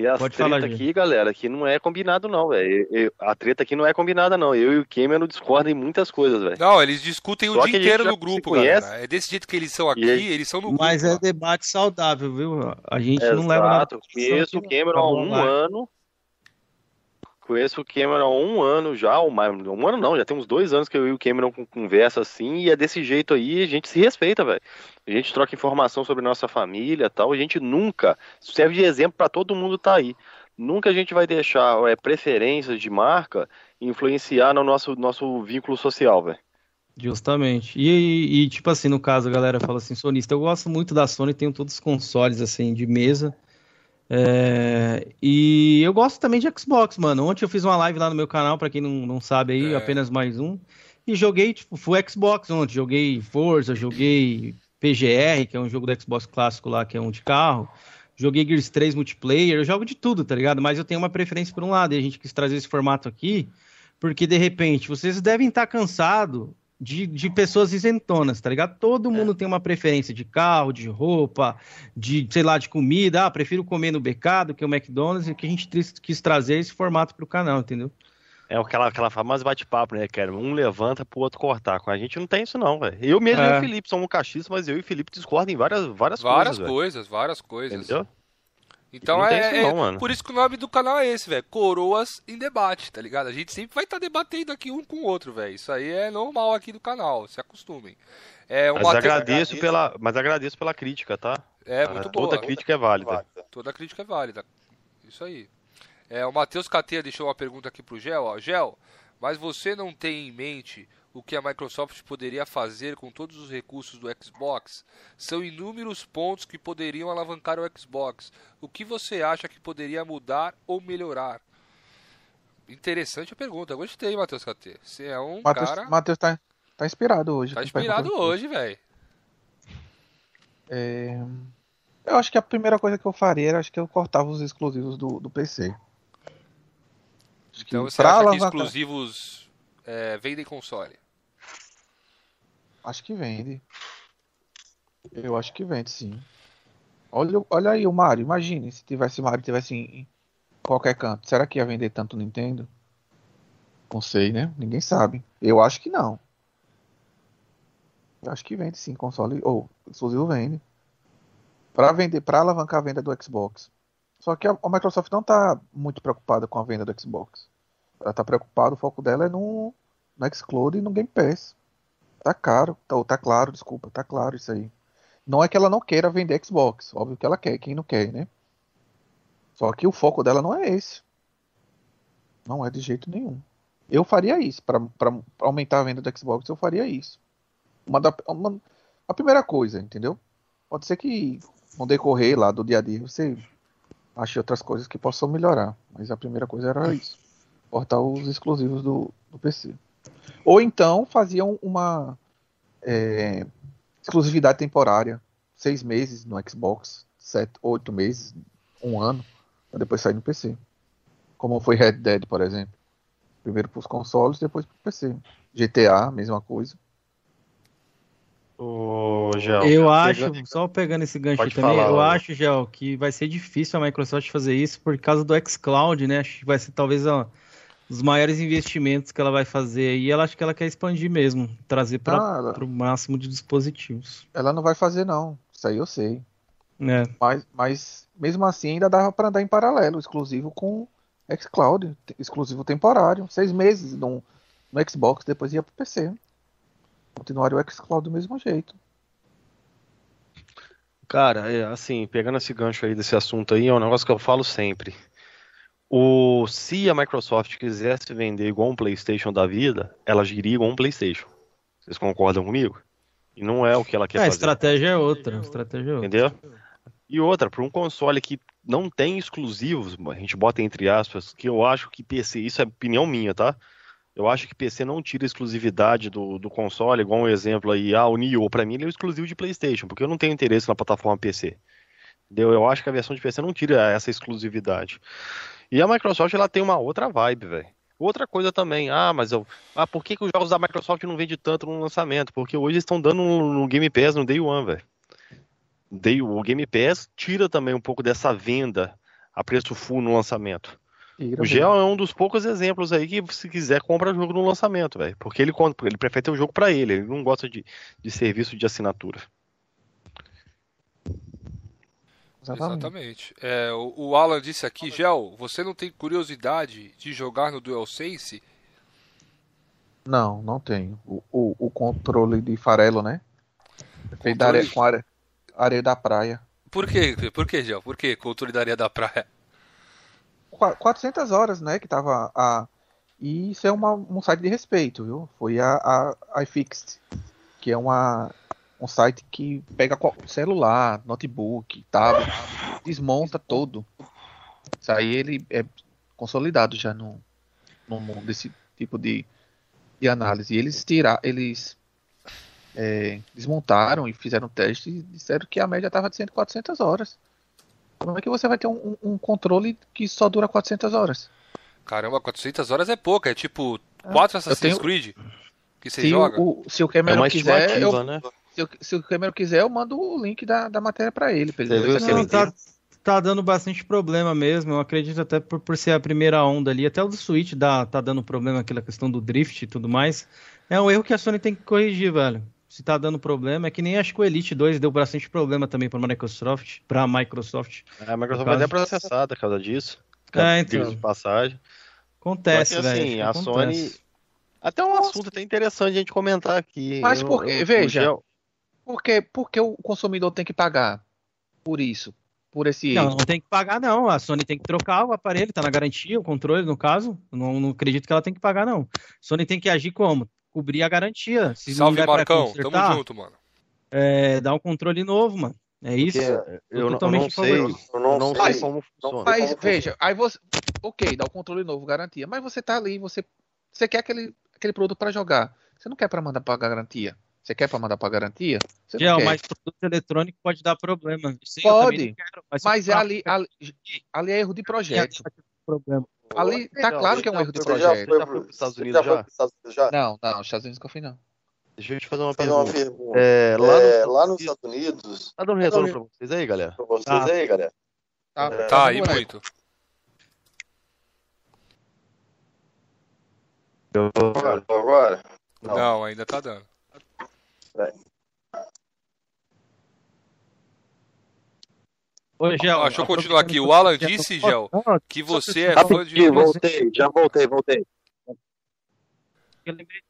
e, a Pode treta falar, aqui, galera, aqui não é combinado, não, velho. A treta aqui não é combinada, não. Eu e o Cameron discordam em muitas coisas, velho. Não, eles discutem Só o que dia gente inteiro no grupo, galera. É desse jeito que eles são aqui, E eles são no grupo. Mas é lá. debate saudável, viu? A gente não leva nada. Exato. Conheço o Cameron há um ano. Conheço o Cameron há um ano já, um ano não, já tem uns dois anos que eu e o Cameron con- conversa assim, e é desse jeito aí, a gente se respeita, velho. A gente troca informação sobre nossa família tal, a gente nunca, serve de exemplo pra todo mundo tá aí. Nunca a gente vai deixar é, preferências de marca influenciar no nosso, nosso vínculo social, velho. Justamente. E, e, tipo assim, no caso, a galera fala assim, sonista, eu gosto muito da Sony, tenho todos os consoles, assim, de mesa. É, e eu gosto também de Xbox, mano. Ontem eu fiz uma live lá no meu canal, pra quem não, não sabe aí, É. apenas mais um. E joguei, tipo, full Xbox ontem. Joguei Forza, joguei PGR, que é um jogo do Xbox clássico lá, que é um de carro. Joguei Gears 3 multiplayer, eu jogo de tudo, tá ligado? Mas eu tenho uma preferência por um lado, e a gente quis trazer esse formato aqui, porque de repente vocês devem estar cansados de, de pessoas isentonas, tá ligado? Todo mundo tem uma preferência de carro, de roupa, de, sei lá, de comida. Ah, prefiro comer no BK do que o McDonald's, e que a gente quis, trazer esse formato pro canal, entendeu? É aquela, aquela famosa bate-papo, né, cara? Um levanta pro outro cortar. Com a gente não tem isso, não, velho. Eu mesmo é. e o Felipe somos cachistas, mas eu e o Felipe discordam em várias, várias, várias coisas. coisas, várias coisas. Entendeu? Então é, isso não, é por isso que o nome do canal é esse, velho. Coroas em debate, tá ligado? A gente sempre vai estar tá debatendo aqui um com o outro, velho. Isso aí é normal aqui do canal, se acostumem. É, mas, agradeço pela, mas agradeço pela crítica, tá? É, ah, muito boa. Toda crítica é válida. Toda crítica é válida. Isso aí. É, o Matheus Cateia deixou uma pergunta aqui pro Gel. Ó. Gel, mas você não tem em mente o que a Microsoft poderia fazer com todos os recursos do Xbox? São inúmeros pontos que poderiam alavancar o Xbox. O que você acha que poderia mudar ou melhorar? Interessante a pergunta. Gostei, Matheus KT. Você é um Mateus, cara. Matheus tá, tá inspirado hoje. Tá inspirado hoje, velho. É... Eu acho que a primeira coisa que eu faria era acho que eu cortava os exclusivos do, do PC. Acho então você acha alavancar... que exclusivos é, vendem console? Acho que vende. Eu acho que vende, sim. Olha, olha aí o Mario. Imagine se tivesse Mario tivesse em qualquer canto. Será que ia vender tanto Nintendo? Não sei, né? Ninguém sabe. Eu acho que não. Eu acho que vende sim, console ou exclusivo vende. Para vender, para alavancar a venda do Xbox. Só que a, a Microsoft não está muito preocupada com a venda do Xbox. Ela está preocupada, o foco dela é no, no Xcloud e no Game Pass. Tá caro, tá, tá claro, desculpa, tá claro isso aí. Não é que ela não queira vender Xbox, óbvio que ela quer, quem não quer, né? Só que o foco dela não é esse. Não é de jeito nenhum. Eu faria isso, para aumentar a venda do Xbox, eu faria isso. Uma da, uma, a primeira coisa, entendeu? Pode ser que no decorrer lá do dia a dia você ache outras coisas que possam melhorar, mas a primeira coisa era isso: cortar os exclusivos do, do PC. Ou então faziam uma é, exclusividade temporária, seis meses no Xbox, sete, oito meses, um ano, para depois sair no PC. Como foi Red Dead, por exemplo. Primeiro para os consoles, depois para o PC. GTA, mesma coisa. Ô, Gel, eu acho, pegando... só pegando esse gancho Pode também, falar, eu acho, Gel, que vai ser difícil a Microsoft fazer isso por causa do xCloud, né? Acho que vai ser talvez a, os maiores investimentos que ela vai fazer e ela acho que ela quer expandir mesmo, trazer para ah, o máximo de dispositivos. Ela não vai fazer não, isso aí eu sei. É. Mas, mas mesmo assim ainda dava para andar em paralelo, exclusivo com xCloud, exclusivo temporário, seis meses no, no Xbox, depois ia para o PC. Continuaria o xCloud do mesmo jeito. Cara, é, assim, pegando esse gancho aí desse assunto aí, é um negócio que eu falo sempre. O, se a Microsoft quisesse vender igual um PlayStation da vida, ela giria igual um PlayStation. Vocês concordam comigo? E não é o que ela quer é, fazer. A estratégia é outra. Estratégia é outra. Entendeu? E outra, para um console que não tem exclusivos, a gente bota entre aspas, que eu acho que PC, isso é opinião minha, tá? Eu acho que PC não tira exclusividade do, do console, igual um exemplo aí, ah, o Nioh, para mim ele é exclusivo de PlayStation, porque eu não tenho interesse na plataforma PC. Entendeu? Eu acho que a versão de PC não tira essa exclusividade. E a Microsoft ela tem uma outra vibe, velho. Outra coisa também, ah, mas eu. Ah, por que, que os jogos da Microsoft não vendem tanto no lançamento? Porque hoje estão dando no, no Game Pass no Day One, velho. O Game Pass tira também um pouco dessa venda a preço full no lançamento. O Gel é um dos poucos exemplos aí que, se quiser, compra jogo no lançamento, velho. Porque ele, ele prefere ter o jogo para ele, ele não gosta de, de serviço de assinatura. Exatamente. Exatamente. É, o, o, Alan disse aqui, Gel, você não tem curiosidade de jogar no DualSense? Não, não tenho. O, o, o controle de farelo, né? Feito controle... areia, com areia, areia da praia. Por quê? Por que, Gel? Por que controle da areia da praia? 400 horas, né, que tava a... E isso é uma, um site de respeito, viu? Foi a, a iFixit, que é uma um site que pega celular, notebook, tablet, desmonta todo. Isso aí ele é consolidado já no, no mundo desse tipo de, de análise. E eles tiraram, eles é, desmontaram e fizeram teste e disseram que a média estava de 100 400 horas. Como é que você vai ter um, um, controle que só dura 400 horas? Caramba, 400 horas é pouca, é tipo 4 é, Assassin's tenho... Creed. Que você Se joga? o, se o É Cameron uma quiser, eu, né? Se, o- se o Cameron quiser, eu mando o link da, da matéria pra ele. Pra ele Você viu Não, tá, tá dando bastante problema mesmo. Eu acredito até por, por ser a primeira onda ali. Até o do Switch dá, tá dando problema, aquela questão do drift e tudo mais. É um erro que a Sony tem que corrigir, velho. Se tá dando problema, é que nem acho que o Elite 2 deu bastante problema também pra Microsoft, pra Microsoft. A Microsoft vai até processada por causa disso. É, Diga-se então. de passagem. Acontece, Só que, velho. assim, a acontece. Sony- Até um assunto até interessante a gente comentar aqui. Mas Eu- por quê? eu- Veja. Gel- Por quê? Por que o consumidor tem que pagar por isso? Por esse Não, não tem que pagar, não. A Sony tem que trocar o aparelho, tá na garantia, o controle, no caso. Não, não acredito que ela tem que pagar, não. Sony tem que agir como? Cobrir a garantia. Se não Salve, Marcão. consertar, Tamo junto, mano. É, dar um controle novo, mano. É isso. Porque eu, não- eu totalmente não sei, eu não sei Mas- como funciona. Mas veja, aí você. Ok, dá o controle novo, garantia. Mas você tá ali, você, você quer aquele, aquele produto pra jogar. Você não quer pra mandar pagar garantia? Você quer pra mandar pra garantia? Você não Gel, quer. mas produto eletrônico pode dar problema. Sim, Pode, eu quero, mas, Mas é ali, ali, ali é erro de projeto. problema. Ali tá Não, claro que é um erro de você já projeto. foi para os Estados Unidos já? Não, não, os Estados Unidos nunca fui, não. Deixa eu te fazer uma fazer uma pergunta. pergunta. É, lá, É, no, lá nos Estados Unidos, tá dando retorno pra vocês aí, galera? pra vocês Tá. aí, galera. Tá, É, Tá, e moleque. muito. Agora, agora? Não. Não, ainda tá dando. Ô, Gel, deixa eu continuar aqui. O Alan disse, Gel, que você é fã de. Voltei, já voltei, voltei. Eu lembrei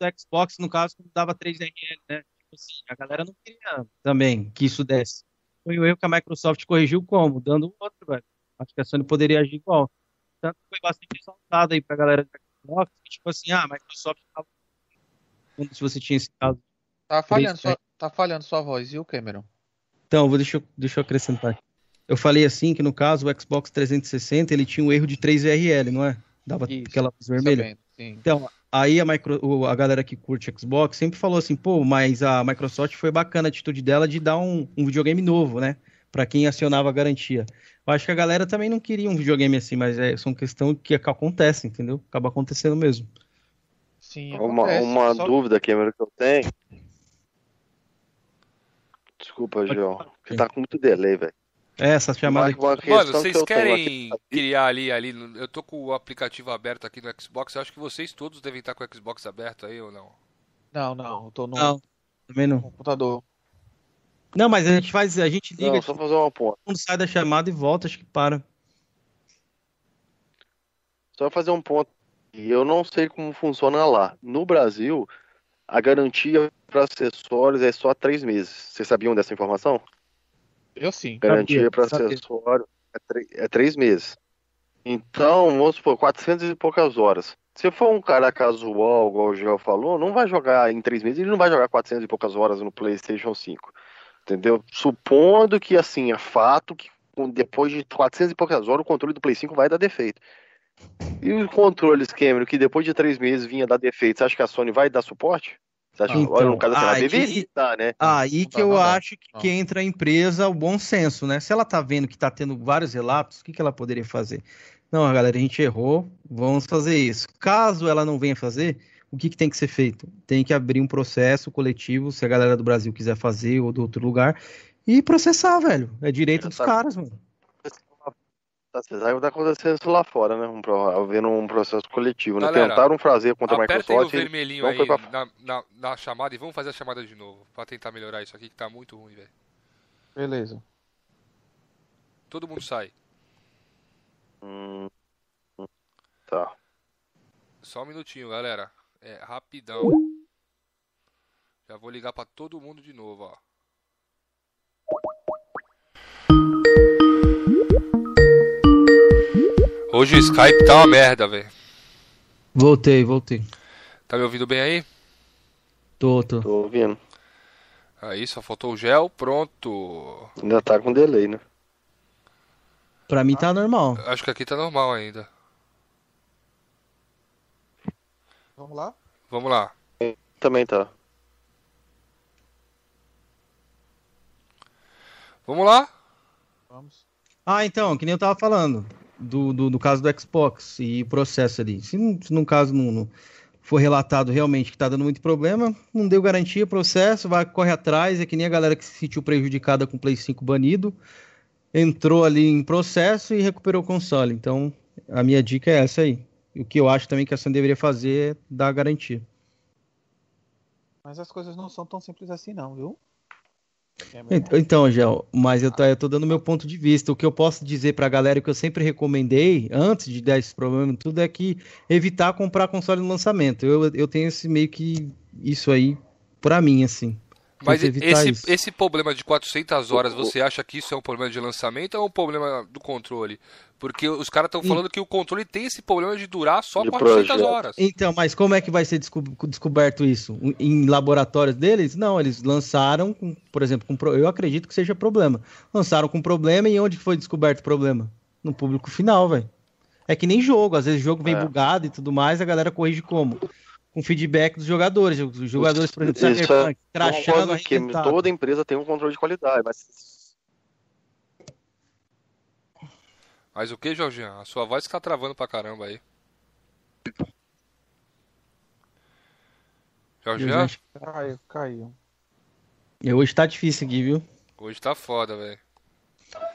do Xbox, no caso, quando dava 3RL, né? Tipo assim, a galera não queria também que isso desse. Foi o erro que a Microsoft corrigiu como? Dando outro, velho. Acho que a Sony poderia agir igual. Tanto que foi bastante ressaltado aí pra galera do Xbox, que, tipo assim, ah, a Microsoft tava... Quando se você tinha esse caso. Tá falhando, Três, sua, tá falhando sua voz, viu, Cameron? Então, vou, deixa, eu, deixa eu acrescentar. aqui. Eu falei assim que no caso o Xbox 360 ele tinha um erro de 3RL, não é? Dava Isso, aquela luz vermelha. Sabendo, sim. Então, aí a, micro, a galera que curte Xbox sempre falou assim, pô, mas a Microsoft foi bacana a atitude dela de dar um, um videogame novo, né? Pra quem acionava a garantia. Eu acho que a galera também não queria um videogame assim, mas é, são questão que ac- acontece, entendeu? Acaba acontecendo mesmo. Sim, Uma, acontece, uma só- dúvida, Cameron, que eu tenho. Desculpa, Gil. Você tá com muito delay, velho. É, essa chamada aqui. Mano, vocês querem criar ali, ali. Eu tô com o aplicativo aberto aqui no Xbox. Eu acho que vocês todos devem estar com o Xbox aberto aí ou não? Não, não, eu tô no Não, também não. computador. Não, mas a gente faz, a gente liga, Não, só fazer uma ponta. mundo sai da chamada e volta, acho que para. Só fazer um ponto. E eu não sei como funciona lá. No Brasil, a garantia para acessórios é só três meses. Vocês sabiam dessa informação? Eu sim. Garantia para sabia. acessório é, tre- é três meses. Então, vamos supor, 400 e poucas horas. Se for um cara casual, igual o Gel falou, não vai jogar em três meses, ele não vai jogar 400 e poucas horas no PlayStation 5. Entendeu? Supondo que, assim, é fato que depois de 400 e poucas horas o controle do Play 5 vai dar defeito. E os controles, Cameron, que depois de três meses vinha dar defeito, você acha que a Sony vai dar suporte? Você acha que, Então, olha, no caso assim, ela aí- deveria dar, né? Aí que Não, eu acho que, que entra a empresa o bom senso, né? Se ela tá vendo que tá tendo vários relatos, o que, que ela poderia fazer? Não, galera, a gente errou, vamos fazer isso. Caso ela não venha fazer, o que, que tem que ser feito? Tem que abrir um processo coletivo, se a galera do Brasil quiser fazer ou do outro lugar, e processar, velho. É direito Já dos tá- caras, mano. Tá, Você sabe o que tá acontecendo isso lá fora, né? Um, havendo um processo coletivo, né? Galera, Tentaram fazer contra a Apertem o Microsoft. e- vermelhinho aí foi pra- na, na, na chamada e vamos fazer a chamada de novo. Pra tentar melhorar isso aqui que tá muito ruim, velho. Beleza. Todo mundo sai. Hum, tá. Só um minutinho, galera. É rapidão. Já vou ligar pra todo mundo de novo, ó. Hoje o Skype tá uma merda, velho. Voltei, voltei. Tá me ouvindo bem aí? Tô, tô. Tô ouvindo. Aí, só faltou o gel, pronto. Ainda tá com delay, né? Pra mim tá normal. Acho que aqui tá normal ainda. Vamos lá? Vamos lá. Também tá. Vamos lá? Vamos. Ah, então, que nem eu tava falando, do, do, do caso do Xbox e o processo ali. Se, se no caso não, não foi relatado realmente que está dando muito problema, não deu garantia, processo, vai corre atrás, é que nem a galera que se sentiu prejudicada com o Play 5 banido, entrou ali em processo e recuperou o console. Então, a minha dica é essa aí. O que eu acho também que a Sony deveria fazer é dar garantia. Mas as coisas não são tão simples assim não, viu? É então, Gel, mas eu tô, eu tô dando meu ponto de vista. O que eu posso dizer pra galera que eu sempre recomendei, antes de dar esse problema tudo, é que evitar comprar console no lançamento. Eu, eu tenho esse meio que isso aí pra mim, assim. Mas esse, esse problema de 400 horas, você acha que isso é um problema de lançamento ou é um problema do controle? Porque os caras estão falando que o controle tem esse problema de durar só de 400 projeto. horas. Então, mas como é que vai ser desco descoberto isso? Em laboratórios deles? Não, eles lançaram, com, por exemplo, com, eu acredito que seja problema. Lançaram com problema e onde foi descoberto o problema? No público final, velho. É que nem jogo, às vezes o jogo vem é. bugado e tudo mais, a galera corrige como? Com feedback dos jogadores. Os jogadores, por exemplo, Cyberpunk, é crachando, que toda empresa tem um controle de qualidade, mas... Mas o que, Jorginho? A sua voz está travando pra caramba aí. Jorginho? Caiu, caiu. E hoje tá difícil aqui, viu? Hoje tá foda, velho.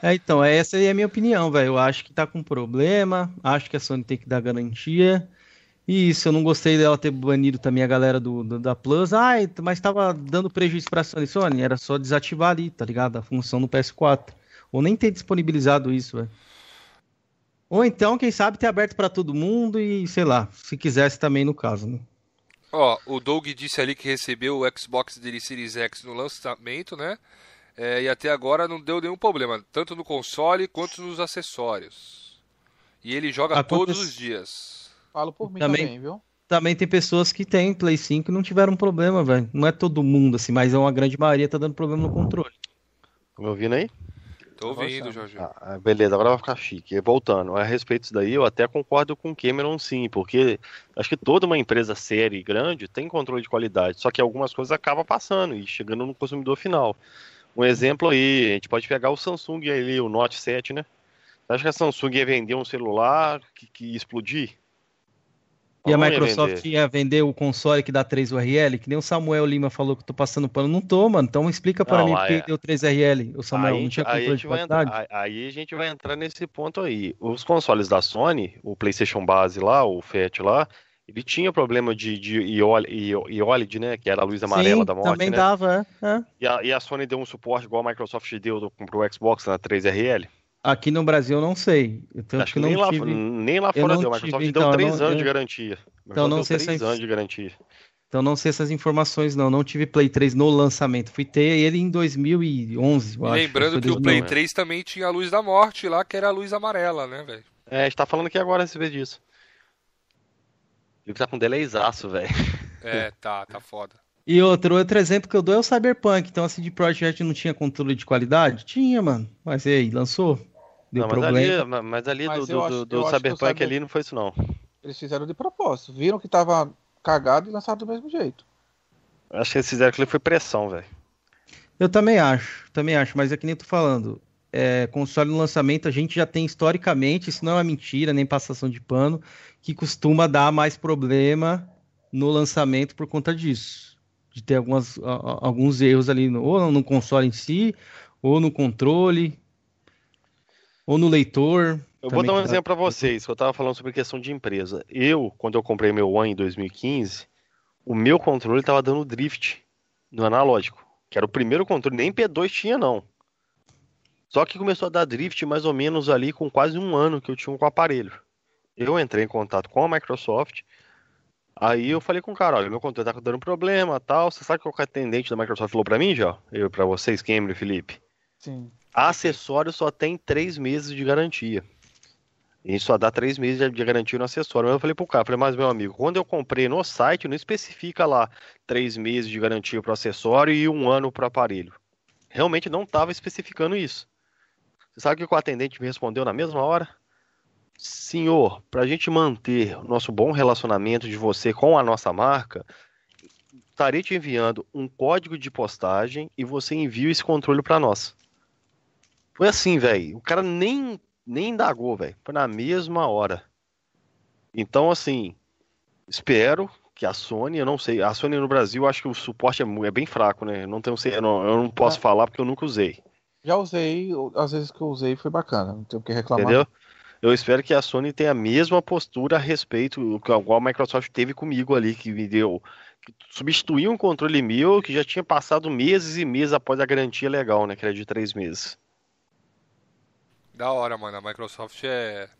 É, então, essa aí é a minha opinião, velho. Eu acho que tá com problema, acho que a Sony tem que dar garantia. Isso, eu não gostei dela ter banido também a galera do, do da Plus. Ai, mas tava dando prejuízo pra Sony. Sony, era só desativar ali, tá ligado? A função no PS4. Ou nem ter disponibilizado isso, velho. Ou então, quem sabe, ter aberto para todo mundo e, sei lá, se quisesse também no caso, né? Ó, o Doug disse ali que recebeu o Xbox dele Series X no lançamento, né? É, e até agora não deu nenhum problema, tanto no console quanto nos acessórios. E ele joga Aconte... todos os dias. Falo por mim também, também viu? Também tem pessoas que têm Play 5 e não tiveram problema, velho. Não é todo mundo assim, mas é uma grande maioria tá dando problema no controle. Tá me ouvindo aí? Tô ouvindo, Jorge. Ah, ah, beleza, agora vai ficar chique. Voltando, a respeito disso daí, eu até concordo com o Cameron sim, porque acho que toda uma empresa séria e grande tem controle de qualidade, só que algumas coisas acabam passando e chegando no consumidor final. Um exemplo aí, a gente pode pegar o Samsung ali, o Note 7, né? Acho que a Samsung ia vender um celular que, que ia explodir? E a Microsoft ia vender o console que dá 3 URL, que nem o Samuel Lima falou que eu tô passando pano. Não tô, mano. Então explica para mim por que deu 3 URL, o Samuel. Aí, não tinha controle de qualidade. Entrar, aí a gente vai entrar nesse ponto aí. Os consoles da Sony, o PlayStation base lá, o FAT lá, ele tinha problema de, de IOLED, né? Que era a luz amarela Sim, da morte. Também né? dava, é. é. E, a, e a Sony deu um suporte igual a Microsoft deu pro Xbox na 3RL? Aqui no Brasil eu não sei. Tanto Acho que, que nem, lá, tive... nem lá fora deu. A Microsoft tive, então, deu 3 anos eu... de garantia. Então não sei 3 anos de garantia. Então não sei essas informações não. Não tive Play 3 no lançamento. Fui ter ele em 2011, eu Lembrando que o Play 3 também tinha a luz da morte lá, que era a luz amarela, né, velho? É, a gente tá falando aqui agora a vê disso. Viu que tá com delayzaço, velho. É, tá, tá foda. E outro, outro exemplo que eu dou é o Cyberpunk. Então a CD Projekt não tinha controle de qualidade? Tinha, mano. Mas e aí, lançou? Deu não, problema. Mas ali, mas ali mas do, acho, do, do Cyberpunk Cyber... ali não foi isso não. Eles fizeram de propósito. Viram que tava cagado e lançaram do mesmo jeito. Acho que eles fizeram aquilo foi pressão, velho. Eu também acho, também acho, mas é que nem tô falando. É, console no lançamento, a gente já tem historicamente, isso não é uma mentira, nem passação de pano, que costuma dar mais problema no lançamento por conta disso. De ter algumas, alguns erros ali, no, ou no console em si, ou no controle. Ou no leitor. Eu vou dar um exemplo para vocês, que eu estava falando sobre questão de empresa. Eu, quando eu comprei meu One em 2015, o meu controle estava dando drift no analógico, que era o primeiro controle, nem P2 tinha não. Só que começou a dar drift mais ou menos ali com quase um ano que eu tinha com o aparelho. Eu entrei em contato com a Microsoft, aí eu falei com o cara, olha, meu controle tá dando problema, tal. Você sabe qual que é o atendente da Microsoft falou para mim já? Eu para vocês, Cameron e Felipe. Sim. Acessório só tem três meses de garantia. A gente só dá três meses de garantia no acessório. Mas eu falei pro cara, falei, mas meu amigo, quando eu comprei no site, não especifica lá três meses de garantia para o acessório e um ano para o aparelho. Realmente não estava especificando isso. Você sabe o que o atendente me respondeu na mesma hora? Senhor, para a gente manter o nosso bom relacionamento de você com a nossa marca, estarei te enviando um código de postagem e você envia esse controle para nós. Foi assim, velho. O cara nem, nem indagou, velho. Foi na mesma hora. Então, assim, espero que a Sony, eu não sei. A Sony no Brasil, acho que o suporte é, é bem fraco, né? Não tenho, eu, não, eu não posso é. falar porque eu nunca usei. Já usei, às vezes que eu usei foi bacana, não tenho o que reclamar. Entendeu? Eu espero que a Sony tenha a mesma postura a respeito, igual a Microsoft teve comigo ali, que me deu. Que substituiu um controle meu que já tinha passado meses e meses após a garantia legal, né? Que era de três meses. Da hora, mano. A Microsoft é.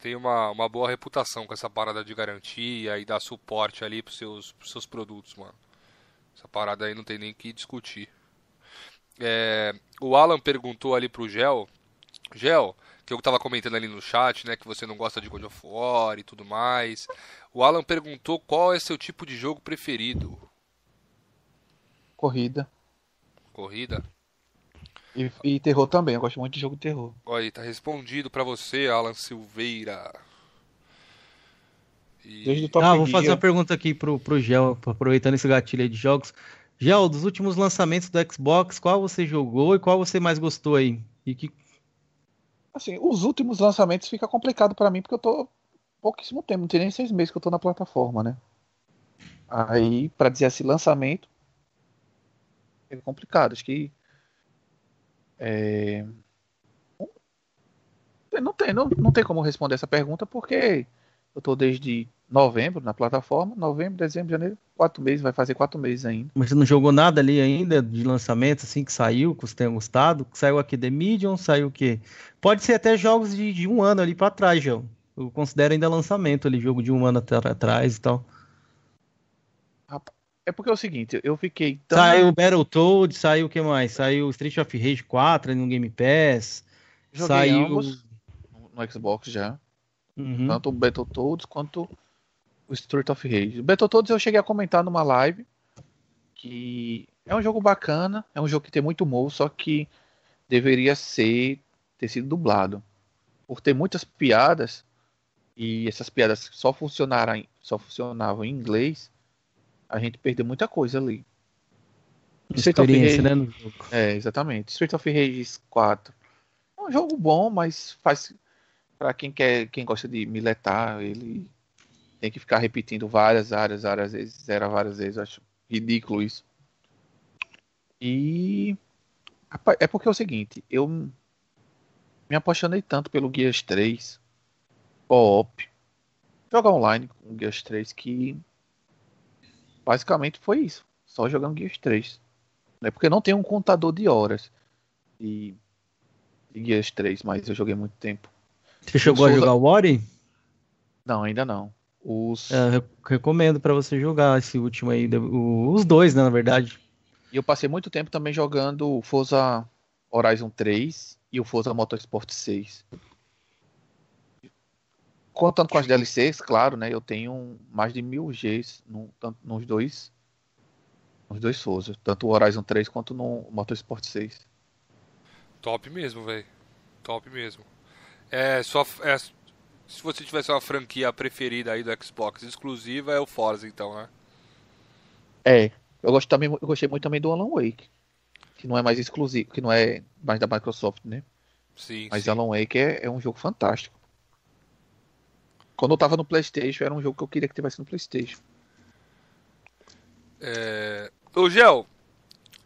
Tem uma, uma boa reputação com essa parada de garantia e dar suporte ali pros seus, pros seus produtos, mano. Essa parada aí não tem nem que discutir. É, o Alan perguntou ali pro Gel. Gel, que eu estava comentando ali no chat, né, que você não gosta de God of War e tudo mais. O Alan perguntou qual é seu tipo de jogo preferido. Corrida. Corrida? E, e terror também, eu gosto muito de jogo de terror. Olha aí, tá respondido para você, Alan Silveira. E... Ah, vou fazer uma pergunta aqui pro, pro Gel, aproveitando esse gatilho aí de jogos. Gel, dos últimos lançamentos do Xbox, qual você jogou e qual você mais gostou aí? E que Assim, os últimos lançamentos fica complicado para mim porque eu tô pouquíssimo tempo, não tem nem seis meses que eu tô na plataforma, né? Aí, para dizer assim, lançamento é complicado. Acho que é... não tem, não, não tem como responder essa pergunta porque eu tô desde novembro na plataforma, novembro, dezembro, janeiro, quatro meses, vai fazer quatro meses ainda. Mas você não jogou nada ali ainda de lançamento, assim, que saiu, que você tenha gostado? Saiu aqui The Medium, saiu o quê? Pode ser até jogos de, de um ano ali para trás, João. Eu considero ainda lançamento ali, jogo de um ano atrás e tal. É porque é o seguinte, eu fiquei tão... Saiu Battletoads, saiu o que mais? Saiu Street of Rage 4 no Game Pass. Joguei saiu no Xbox já. Uhum. Tanto o Battletoads quanto o Street of Rage. O Battletoads eu cheguei a comentar numa live que é um jogo bacana, é um jogo que tem muito humor, só que deveria ser ter sido dublado. Por ter muitas piadas e essas piadas só funcionaram, só funcionavam em inglês, a gente perdeu muita coisa ali. Experiência, Rage, né, É, exatamente. Street of Rage 4 é um jogo bom, mas faz para quem quer, quem gosta de miletar, ele tem que ficar repetindo várias, várias, várias vezes, zero várias vezes. Eu acho ridículo isso. E é porque é o seguinte, eu me apaixonei tanto pelo Gears 3, co-op, jogar online com o Gears 3 que basicamente foi isso, só jogando Gears 3. É porque não tem um contador de horas de, de Gears 3, mas eu joguei muito tempo. Você chegou a jogar o Ori? Não, ainda não. Os... É, recomendo para você jogar esse último aí, os dois, né, na verdade. E eu passei muito tempo também jogando o Forza Horizon 3 e o Forza Motorsport 6. Contando com as DLCs, claro, né? Eu tenho mais de mil Gs no, nos dois nos dois Forza, tanto o Horizon 3 quanto no Motorsport 6. Top mesmo, velho. Top mesmo. É, só, é, se você tivesse uma franquia preferida aí do Xbox exclusiva, é o Forza, então, né? É. Eu, gosto também, eu gostei muito também do Alan Wake. Que não é mais exclusivo, que não é mais da Microsoft, né? Sim. Mas sim. Alan Wake é, é um jogo fantástico. Quando eu tava no PlayStation, era um jogo que eu queria que tivesse no PlayStation. É... Ô, Gel,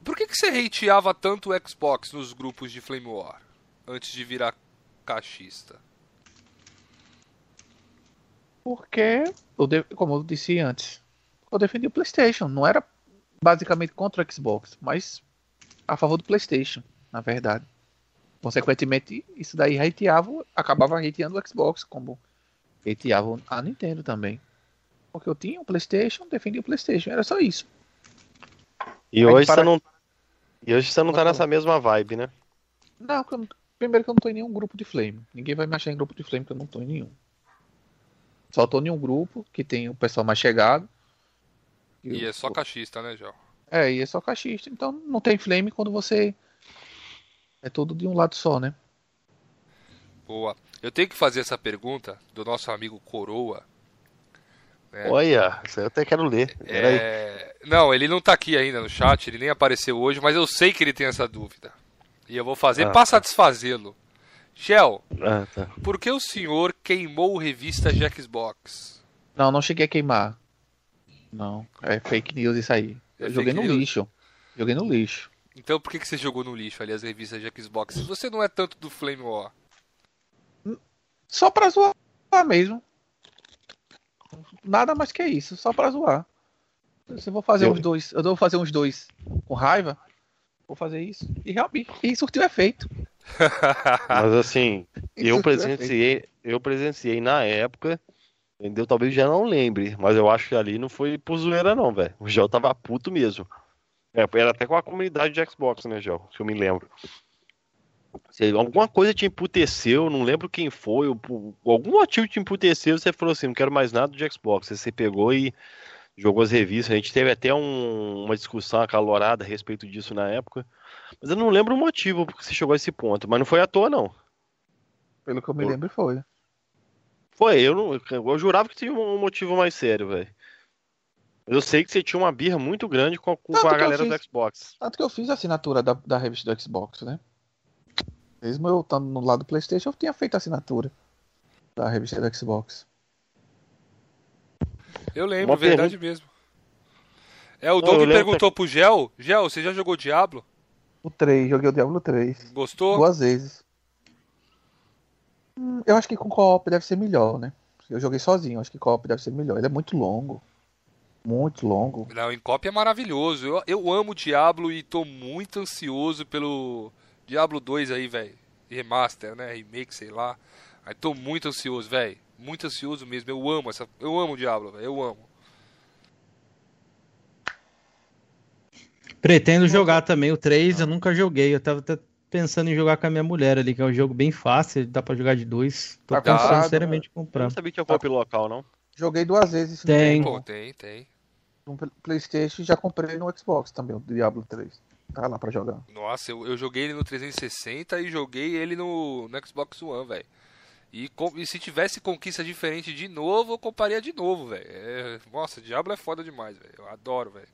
por que, que você hateava tanto o Xbox nos grupos de Flame War antes de virar cachista? Porque, eu como eu disse antes, eu defendi o PlayStation. Não era basicamente contra o Xbox, mas a favor do PlayStation, na verdade. Consequentemente, isso daí hateava, acabava hateando o Xbox, como hateava a Nintendo também. Porque eu tinha um PlayStation, defendia o PlayStation, era só isso. E hoje para... você não. E hoje você não tá nessa mesma vibe, né? Não, eu não... primeiro que eu não tô em nenhum grupo de Flame. Ninguém vai me achar em grupo de Flame, que eu não tô em nenhum. Só tô em um grupo que tem o pessoal mais chegado. E, e é só cachista, né, João? É, e é só cachista. Então não tem flame quando você. É tudo de um lado só, né? Boa. Eu tenho que fazer essa pergunta do nosso amigo Coroa. Né? Olha, isso eu até quero ler. É... Não, ele não tá aqui ainda no chat, ele nem apareceu hoje, mas eu sei que ele tem essa dúvida. E eu vou fazer ah, para tá. satisfazê-lo. Shell, ah, tá. por que o senhor queimou revista de Xbox? Não, não cheguei a queimar. Não, é fake news isso aí. É Eu joguei no news? lixo. Joguei no lixo. Então por que, que você jogou no lixo ali as revistas de Xbox? Se você não é tanto do Flame War. Só pra zoar mesmo. Nada mais que isso, só pra zoar. Se eu vou fazer Eu- uns dois, eu vou fazer uns dois com raiva, vou fazer isso. E realmente, e surtiu efeito. Mas assim, eu presenciei, eu presenciei na época, entendeu? Talvez já não lembre, mas eu acho que ali não foi por zoeira não, velho. O Gel tava puto mesmo. É, era até com a comunidade de Xbox, né, Gel? Se eu me lembro. Alguma coisa te emputeceu, não lembro quem foi, ou algum motivo te emputeceu, você falou assim, não quero mais nada de Xbox. Aí Você pegou e jogou as revistas. A gente teve até um- uma discussão acalorada a respeito disso na época. Mas eu não lembro o motivo porque você chegou a esse ponto. Mas não foi à toa, não. Pelo que eu me lembro, foi. Foi, eu não. Eu jurava que tinha um motivo mais sério, velho. Eu sei que você tinha uma birra muito grande com, com a galera fiz. do Xbox. Tanto que eu fiz a assinatura da, da revista do Xbox, né? Mesmo eu estando no lado do Playstation, eu tinha feito a assinatura da revista do Xbox. Eu lembro, Uma verdade mesmo. É, o Doug perguntou pro Gel, Gel, você já jogou Diablo? O 3, joguei o Diablo 3. Gostou? Duas vezes. Hum, Eu acho que com co-op deve ser melhor, né? Eu joguei sozinho, acho que co-op deve ser melhor. Ele é muito longo. Muito longo. Não, em cópia é maravilhoso. Eu, eu amo Diablo e tô muito ansioso pelo Diablo 2 aí, velho. Remaster, né? Remake, sei lá. Aí tô muito ansioso, velho. Muito ansioso mesmo. Eu amo essa. Eu amo o Diablo, velho. Eu amo. Pretendo jogar também o 3, eu nunca joguei. Eu tava até pensando em jogar com a minha mulher ali, que é um jogo bem fácil, dá pra jogar de dois. Tô Tá pensando seriamente em Eu comprar. não sabia que tinha co-op local, não. Joguei duas vezes Tem. Pô, tem, tem. no Playstation já comprei no Xbox também, o Diablo 3. Tá lá pra jogar. Nossa, eu, eu joguei ele no 360 e joguei ele no, no Xbox One, velho. E, e se tivesse conquista diferente de novo, eu compraria de novo, velho. É, nossa, Diablo é foda demais, velho. Eu adoro, velho.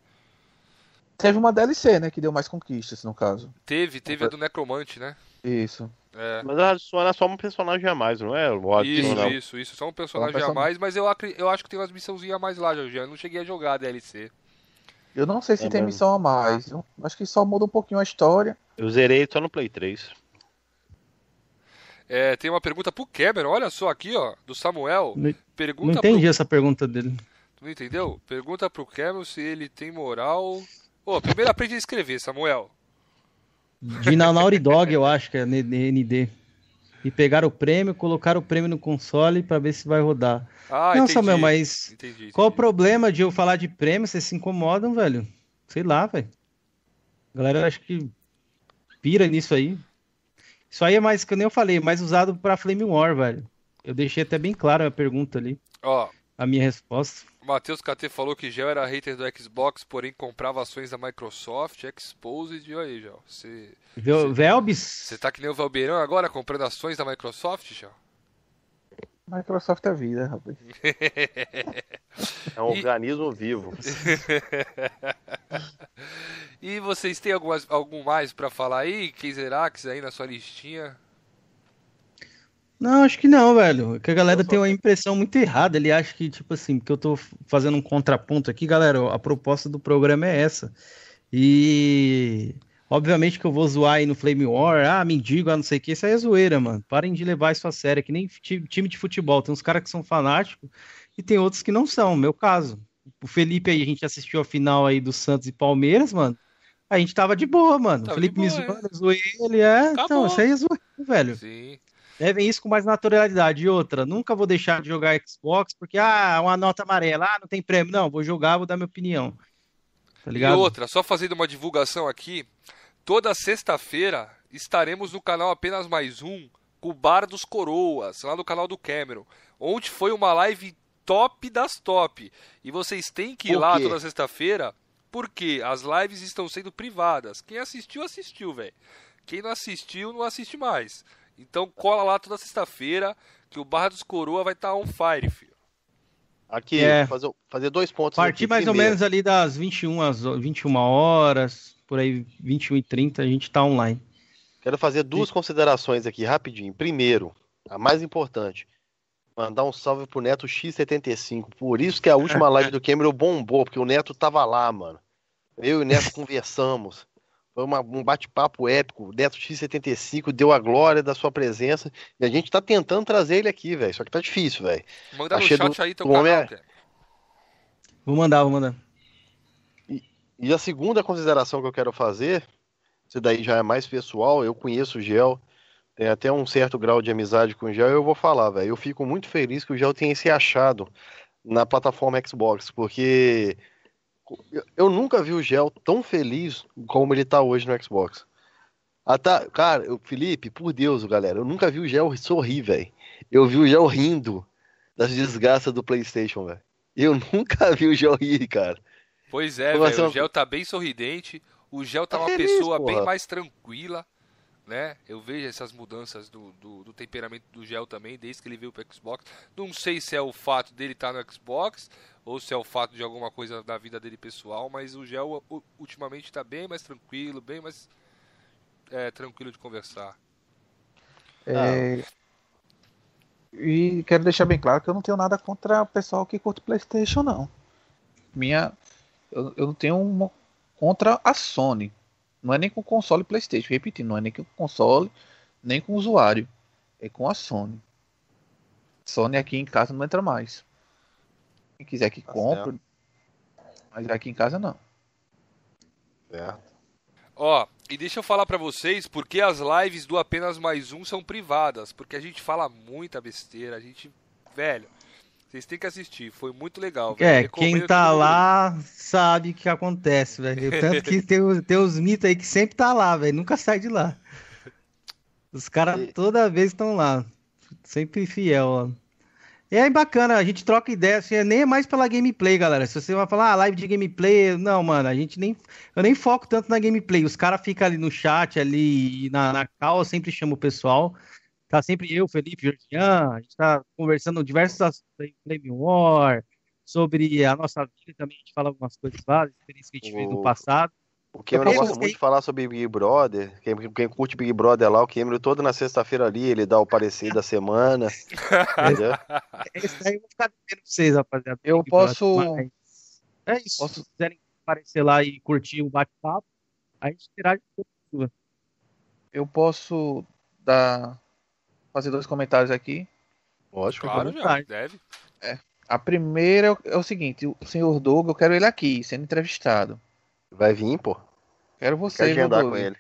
Teve uma DLC, né? Que deu mais conquistas, no caso. Teve, teve a do Necromante, né? Isso. É. Mas adiciona só um personagem a mais, não é? O Isso, adiciona- isso, isso. Só um personagem Só um a mais, mas eu, eu acho que tem umas missãozinhas a mais lá, já. Eu não cheguei a jogar a DLC. Eu não sei se É tem mesmo. missão a mais. viu? Acho que só muda um pouquinho a história. Eu zerei só no Play 3. É, tem uma pergunta pro Cameron, olha só aqui, ó, do Samuel. Não, Pergunta não entendi essa pergunta dele. pro. Tu não entendeu? Pergunta pro Cameron se ele tem moral. Ô, primeiro aprende a escrever, Samuel. De na Naughty Dog, eu acho que é ND. E pegar o prêmio, colocar o prêmio no console pra ver se vai rodar. Ah, não, entendi. Samuel, mas Entendi, qual o entendi. problema de eu falar de prêmio? Vocês se incomodam, velho? Sei lá, velho. A galera acho que pira nisso aí. Isso aí é mais, que eu nem eu falei, mais usado pra Flame War, velho. Eu deixei até bem claro a pergunta ali, Ó, a minha resposta. Matheus KT falou que Gel era hater do Xbox, porém comprava ações da Microsoft, Exposed, e olha aí, Gel. Você Vel- Velbis? você tá que nem o Valbeirão agora comprando ações da Microsoft, Gel? Microsoft é vida, rapaz. É um E- organismo vivo. E vocês têm algumas, algum mais pra falar aí? Xerax aí na sua listinha? Não, acho que não, velho. Que a galera tem uma impressão muito errada. Ele acha que, tipo assim, que eu tô fazendo um contraponto aqui, galera. A proposta do programa é essa. E obviamente que eu vou zoar aí no Flame War, ah, mendigo, ah, não sei o que. Isso aí é zoeira, mano. Parem de levar isso a sério. É que nem ti- time de futebol. Tem uns caras que são fanáticos e tem outros que não são. Meu caso. O Felipe aí, a gente assistiu a final aí do Santos e Palmeiras, mano. A gente tava de boa, mano. Tava o Felipe de me boa, zoando, eu zoei ele. É, Acabou. então, isso aí é zoeira, velho. Sim. Levem isso com mais naturalidade. E outra, nunca vou deixar de jogar Xbox porque, ah, uma nota amarela, ah, não tem prêmio. Não, vou jogar, vou dar minha opinião. Tá E ligado? outra, só fazendo uma divulgação aqui, toda sexta-feira estaremos no canal Apenas Mais Um com o Bar dos Coroas, lá no canal do Cameron, onde foi uma live top das top. E vocês têm que ir lá toda sexta-feira, porque as lives estão sendo privadas. Quem assistiu, assistiu, velho. Quem não assistiu, não assiste mais. Então cola lá toda sexta-feira, que o Bar dos Coroa vai estar on fire, filho. Aqui, É. fazer, fazer dois pontos Partir aqui. mais ou Primeiro, menos ali das 21 às 21 horas, por aí 21 e 30 a gente tá online. Quero fazer duas considerações aqui rapidinho. Primeiro, a mais importante. Mandar um salve pro Neto X75. Por isso que a última live do Cameron bombou, porque o Neto tava lá, mano. Eu e o Neto conversamos. Foi uma, um bate-papo épico. O Neto X75 deu a glória da sua presença. E a gente tá tentando trazer ele aqui, velho. Só que tá difícil, velho. Manda no Achei chat do- aí teu canal, é- cara. Vou mandar, vou mandar. E a segunda consideração que eu quero fazer, isso daí já é mais pessoal, eu conheço o Gel, tenho até um certo grau de amizade com o Gel, e eu vou falar, velho. Eu fico muito feliz que o Gel tenha se achado na plataforma Xbox, porque eu- nunca vi o Gel tão feliz como ele tá hoje no Xbox. Até, cara, eu- Felipe, por Deus, galera, eu nunca vi o Gel sorrir, velho. Eu vi o Gel rindo das desgraças do PlayStation, velho. Eu nunca vi o Gel rir, cara. Pois é, velho. O Gel tá bem sorridente. O Gel tá Tá uma feliz, pessoa bem porra. mais tranquila, né? Eu vejo essas mudanças do, do, do temperamento do Gel também, desde que ele veio pro Xbox. Não sei se é o fato dele estar no Xbox ou se é o fato de alguma coisa da vida dele pessoal, mas o Gel ultimamente tá bem mais tranquilo, bem mais é, tranquilo de conversar. É, E quero deixar bem claro que eu não tenho nada contra o pessoal que curte PlayStation, não. Minha, eu, eu não tenho uma contra a Sony. Não é nem com o console PlayStation, repetindo, não é nem com o console, nem com o usuário. É com a Sony. Sony aqui em casa não entra mais. Quem quiser que Tá compre, mas aqui em casa não. Certo. Ó, e deixa eu falar pra vocês porque as lives do Apenas Mais Um são privadas, porque a gente fala muita besteira, a gente, velho, vocês têm que assistir, foi muito legal, velho. É, Recomendo quem que tá mundo- lá sabe o que acontece, velho. Tanto que tem, os- tem os mitos aí que sempre tá lá, velho. Nunca sai de lá. Os caras E- toda vez estão lá. Sempre fiel, ó. E é bacana, a gente troca ideia, assim, nem é mais pela gameplay, galera. Se você vai falar, ah, live de gameplay, não, mano, a gente nem. Eu nem foco tanto na gameplay. Os caras ficam ali no chat, ali e na, na call, eu sempre chamo o pessoal. Tá sempre eu, Felipe, Georgian, a gente tá conversando diversos assuntos aí, Flame War, sobre a nossa vida também, a gente fala algumas coisas lá, experiências que a gente fez no passado. O Cameron Eu gosta muito de falar sobre Big Brother. Quem, quem curte Big Brother lá, o Cameron toda na sexta-feira ali, ele dá o parecer da semana. entendeu? Esse daí eu vou ficar devendo pra vocês, rapaziada. Eu Big Brother, posso- mas É isso. Posso- Se quiserem aparecer lá e curtir o bate-papo, a gente interage com sua. Eu posso dar fazer dois comentários aqui. Lógico. Claro, já, deve. A primeira é o- é o seguinte, o senhor Doug, eu quero ele aqui, sendo entrevistado. Vai vir, pô. Quero Quer você, agendar Doug? com ele.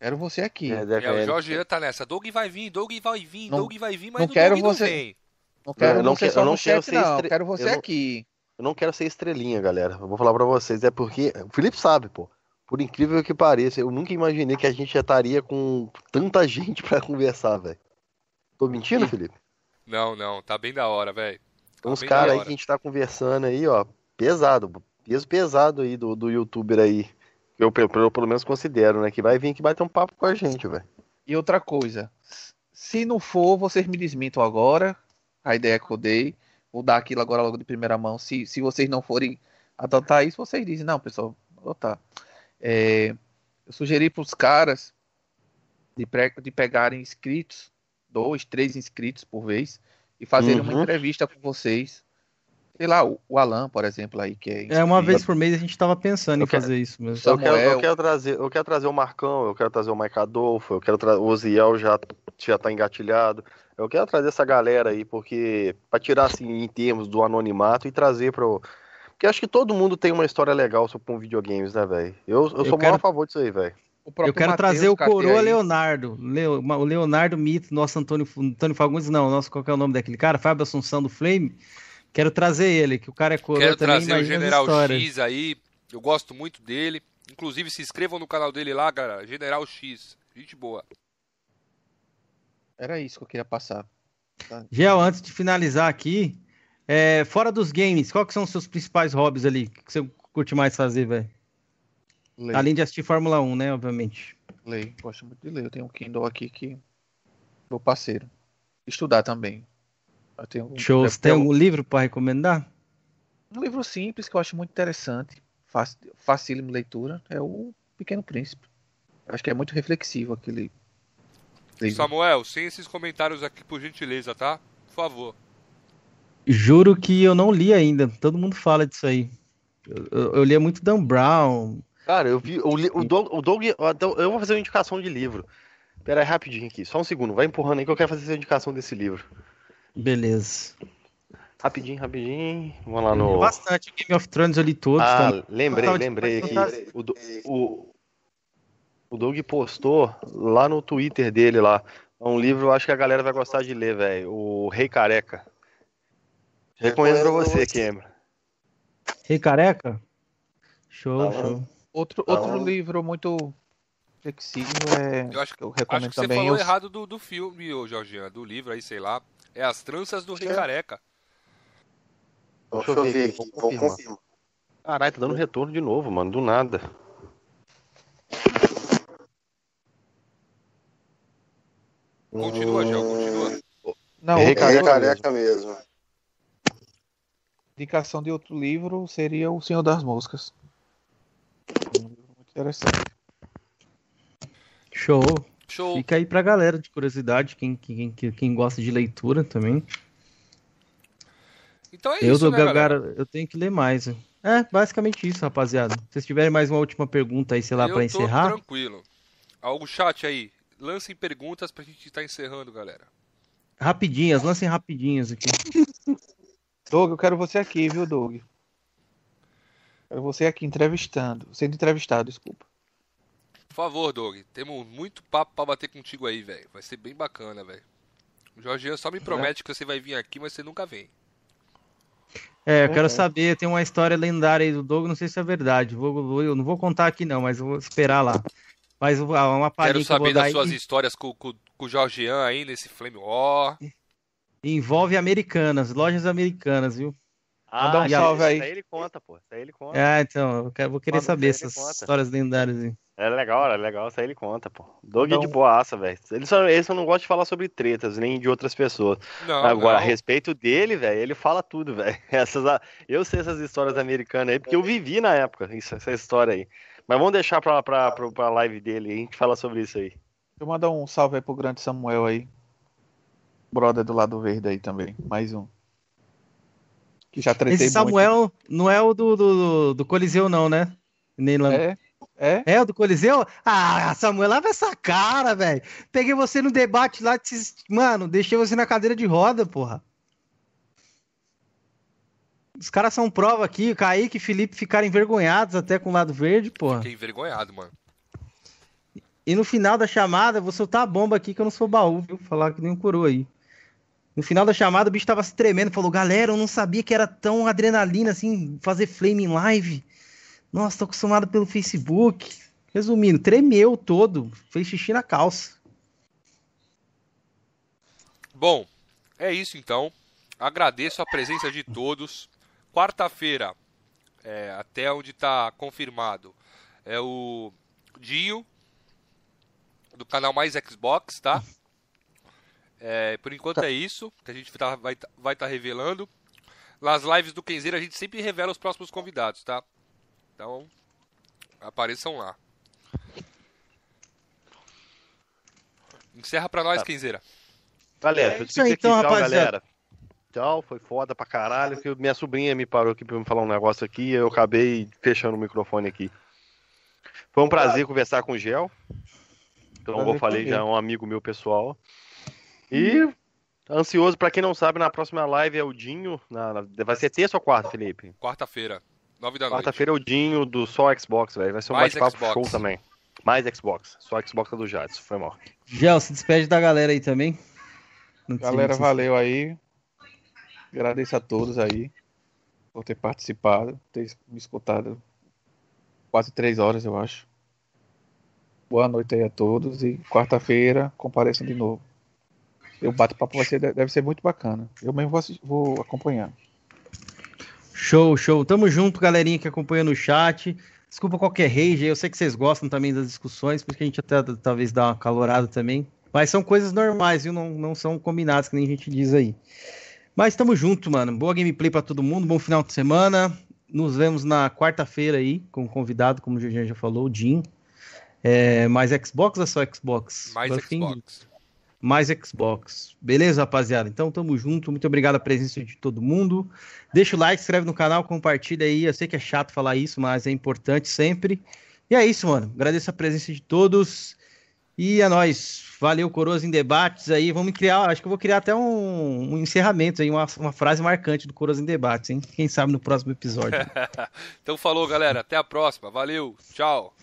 Quero você aqui. É, deve É, o ele. Jorge tá nessa. Doug vai vir, Doug vai vir, Não- Doug vai vir, mas não o quero Doug não você- vem. Não quero Eu não você que- só eu não quero chat, ser não. estre- Quero você eu não- aqui. Eu não quero ser estrelinha, galera. Eu vou falar pra vocês. É porque. O Felipe sabe, pô. Por incrível que pareça, eu nunca imaginei que a gente já estaria com tanta gente pra conversar, velho. Tô mentindo, Felipe? Não, não, tá bem da hora, velho. Tá Tem uns caras aí que a gente tá conversando aí, ó. Pesado. Peso pesado aí do, do youtuber aí. Que eu, pelo, menos considero, né? Que vai vir aqui bater um papo com a gente, velho. E outra coisa, se não for, vocês me desmintam agora. A ideia que eu dei. Vou dar aquilo agora logo de primeira mão. Se, se vocês não forem adotar isso, vocês dizem, não, pessoal, vou adotar. É, eu sugeri para os caras de, pre- de pegarem inscritos, dois, três inscritos por vez, e fazerem uma Uhum. entrevista com vocês. Sei lá, o, o Alan, por exemplo, aí, que é. É, uma inscrito. vez por mês a gente tava pensando em Eu quero- fazer isso mesmo. Eu quero, eu quero trazer, eu quero trazer o Marcão, eu quero trazer o Mike Adolfo, eu quero trazer o Oziel já já tá engatilhado. Eu quero trazer essa galera aí porque pra tirar assim em termos do anonimato e trazer pro porque acho que todo mundo tem uma história legal sobre com videogames, né, velho? Eu, eu sou o quero- maior a favor disso aí, velho. O próprio Eu quero Matheus trazer o Coroa aí. Leonardo. Leo- o Leonardo Mito, nosso Antônio, Antônio Fagundes, não, nosso, qual que é o nome daquele cara? Fábio Assunção do Flame. Quero trazer ele, que o cara é coroa Quero também, trazer o General. X aí. Eu gosto muito dele. Inclusive, se inscrevam no canal dele lá, galera. General X. Gente boa. Era isso que eu queria passar. Gel, antes de finalizar aqui, é, fora dos games, qual que são os seus principais hobbies ali? O que você curte mais fazer, velho? Leio, Além de assistir Fórmula 1, né, obviamente. leio. Gosto muito de ler. Eu tenho um Kindle aqui que. Meu parceiro. Estudar também. Eu tenho um- Show. Você tem é um- algum livro para recomendar? Um livro simples que eu acho muito interessante, fácil, facílimo de leitura, é o Pequeno Príncipe. Eu acho que é muito reflexivo aquele livro. Samuel, sem esses comentários aqui, por gentileza, tá? Por favor. Juro que eu não li ainda. Todo mundo fala disso aí. Eu, eu, eu lia muito Dan Brown. Cara, eu vi. O, o, Doug, o Doug- então, Eu vou fazer uma indicação de livro. Pera aí, rapidinho aqui. Só um segundo. Vai empurrando aí que eu quero fazer essa indicação desse livro. Beleza. Rapidinho, rapidinho. Vamos lá no. Bastante. Game of Thrones eu li todos. Ah, tá? lembrei, lembrei aqui. O, Do- o, o Doug postou lá no Twitter dele lá. É um livro, eu acho que a galera vai gostar de ler, velho. O Rei Careca. Recomendo pra você, Cameron. Rei Careca? Show, Tá show. Outro, Tá outro livro muito flexível é. Eu acho, eu acho recomendo que você também. falou os- errado do, do filme, ô do livro aí, sei lá. É As Tranças do Rei É. Careca. Deixa eu ver aqui, vou confirmar. confirmar. Caralho, tá dando retorno de novo, mano. Do nada. Continua, Gel, continua. Não, Rei outra- É Careca careca mesmo. indicação de outro livro seria O Senhor das Moscas. Interessante. Show. Show. Fica aí pra galera de curiosidade, quem, quem, quem, gosta de leitura também. Então é eu, isso, né, galera? Eu tenho que ler mais. É, basicamente isso, rapaziada. Se vocês tiverem mais uma última pergunta aí, sei lá, Eu pra tô encerrar. tranquilo. Algo chat aí. Lancem perguntas pra gente estar encerrando, galera. Rapidinhas, lancem rapidinhas aqui. Doug, eu quero você aqui, viu, Doug? Quero você aqui entrevistando. Sendo entrevistado, desculpa. Por favor, Doug. Temos muito papo pra bater contigo aí, velho. Vai ser bem bacana, velho. O Jorginho só me promete que você vai vir aqui, mas você nunca vem. É, eu quero Uhum. saber, tem uma história lendária aí do Doug, não sei se é verdade. Vou, eu não vou contar aqui não, mas eu vou esperar lá. Mas uma palhinha Quero que eu vou saber dar das aí suas histórias com, com, com o Jorgian aí nesse Flame War. envolve americanas, lojas americanas, viu? Manda um Ah, salve isso aí. aí ele conta, pô. Isso aí ele conta. É, então, eu quero- vou querer Manda, saber aí essas conta. histórias lendárias aí. É legal, é legal, isso aí ele conta, pô. Doug é Então- de boaça, velho. Ele só, ele só não gosta de falar sobre tretas, nem de outras pessoas. Não, Agora, a não. respeito dele, velho, ele fala tudo, velho. Essas, a- eu sei essas histórias americanas aí, porque eu vivi na época, isso- essa história aí. Mas vamos deixar pra, pra, pra, pra live dele aí, a gente fala sobre isso aí. Deixa eu mandar um salve aí pro grande Samuel aí. Brother do lado verde aí também. Mais um. Que já tretei Esse Samuel não é o do, do, do Coliseu não, né? Nem lá. muito. É, é. É o do Coliseu? Ah, Samuel, lava essa cara, velho. Peguei você no debate lá, te- mano, deixei você na cadeira de roda, porra. Os caras são prova aqui, o Kaique e Felipe ficaram envergonhados até com o lado verde, porra. Fiquei envergonhado, mano. E no final da chamada, vou soltar a bomba aqui que eu não sou baú, viu? Falar que nem um coroa aí. No final da chamada, o bicho tava se tremendo, falou: Galera, eu não sabia que era tão adrenalina assim, fazer flame em live. Nossa, tô acostumado pelo Facebook. Resumindo, tremeu todo, fez xixi na calça. Bom, é isso então. Agradeço a presença de todos. Quarta-feira, é, até onde está confirmado, é o Dinho, do canal Mais Xbox, tá? É, por enquanto é isso que a gente tá- vai estar vai tá revelando. Nas lives do Kenzeira a gente sempre revela os próximos convidados, tá? Então, apareçam lá. Encerra pra nós, Tá. Kenzeira. Galera, É eu isso aí, então, tchau, rapaziada. galera. Tchau, foi foda pra caralho. Que minha sobrinha me parou aqui pra me falar um negócio aqui e eu acabei fechando o microfone aqui. Foi um prazer conversar com o Gel. Então, como eu falei, já é um amigo meu pessoal. E ansioso, pra quem não sabe, na próxima live é o Dinho. na- na- vai ser terça ou quarta, Felipe? Quarta-feira, nove da noite. Quarta-feira é o Dinho do Só Xbox, velho. Vai ser um Mais bate-papo Xbox. show também. Mais Xbox. Só Xbox é do Jadson. Foi mal. Gel, se despede da galera aí também. Não Galera, valeu aí. Agradeço a todos aí por ter participado, ter me escutado quase três horas, eu acho. Boa noite aí a todos e quarta-feira compareçam de novo. E o bate-papo vai ser, deve ser muito bacana. Eu mesmo vou, assi- vou acompanhar. Show, show. Tamo junto, galerinha que acompanha no chat. Desculpa qualquer rage, aí, eu sei que vocês gostam também das discussões, porque a gente até talvez dá uma calorada também. Mas são coisas normais, viu? Não, não são combinadas, que nem a gente diz aí. Mas tamo junto, mano. Boa gameplay pra todo mundo, bom final de semana. Nos vemos na quarta-feira aí, com o convidado, como o Jorginho já falou, o Jim. É, mais Xbox ou só Xbox? Mais Agora eu Xbox. Mais Xbox. Beleza, rapaziada? Então tamo junto. Muito obrigado a presença de todo mundo. Deixa o like, inscreve no canal, compartilha aí. Eu sei que é chato falar isso, mas é importante sempre. E é isso, mano. Agradeço a presença de todos. E é nóis. Valeu, Coroas em Debates aí. Vamos criar, acho que eu vou criar até um, um encerramento aí, uma, uma, frase marcante do Coroas em Debates, hein? Quem sabe no próximo episódio. então falou, galera. Até a próxima. Valeu. Tchau.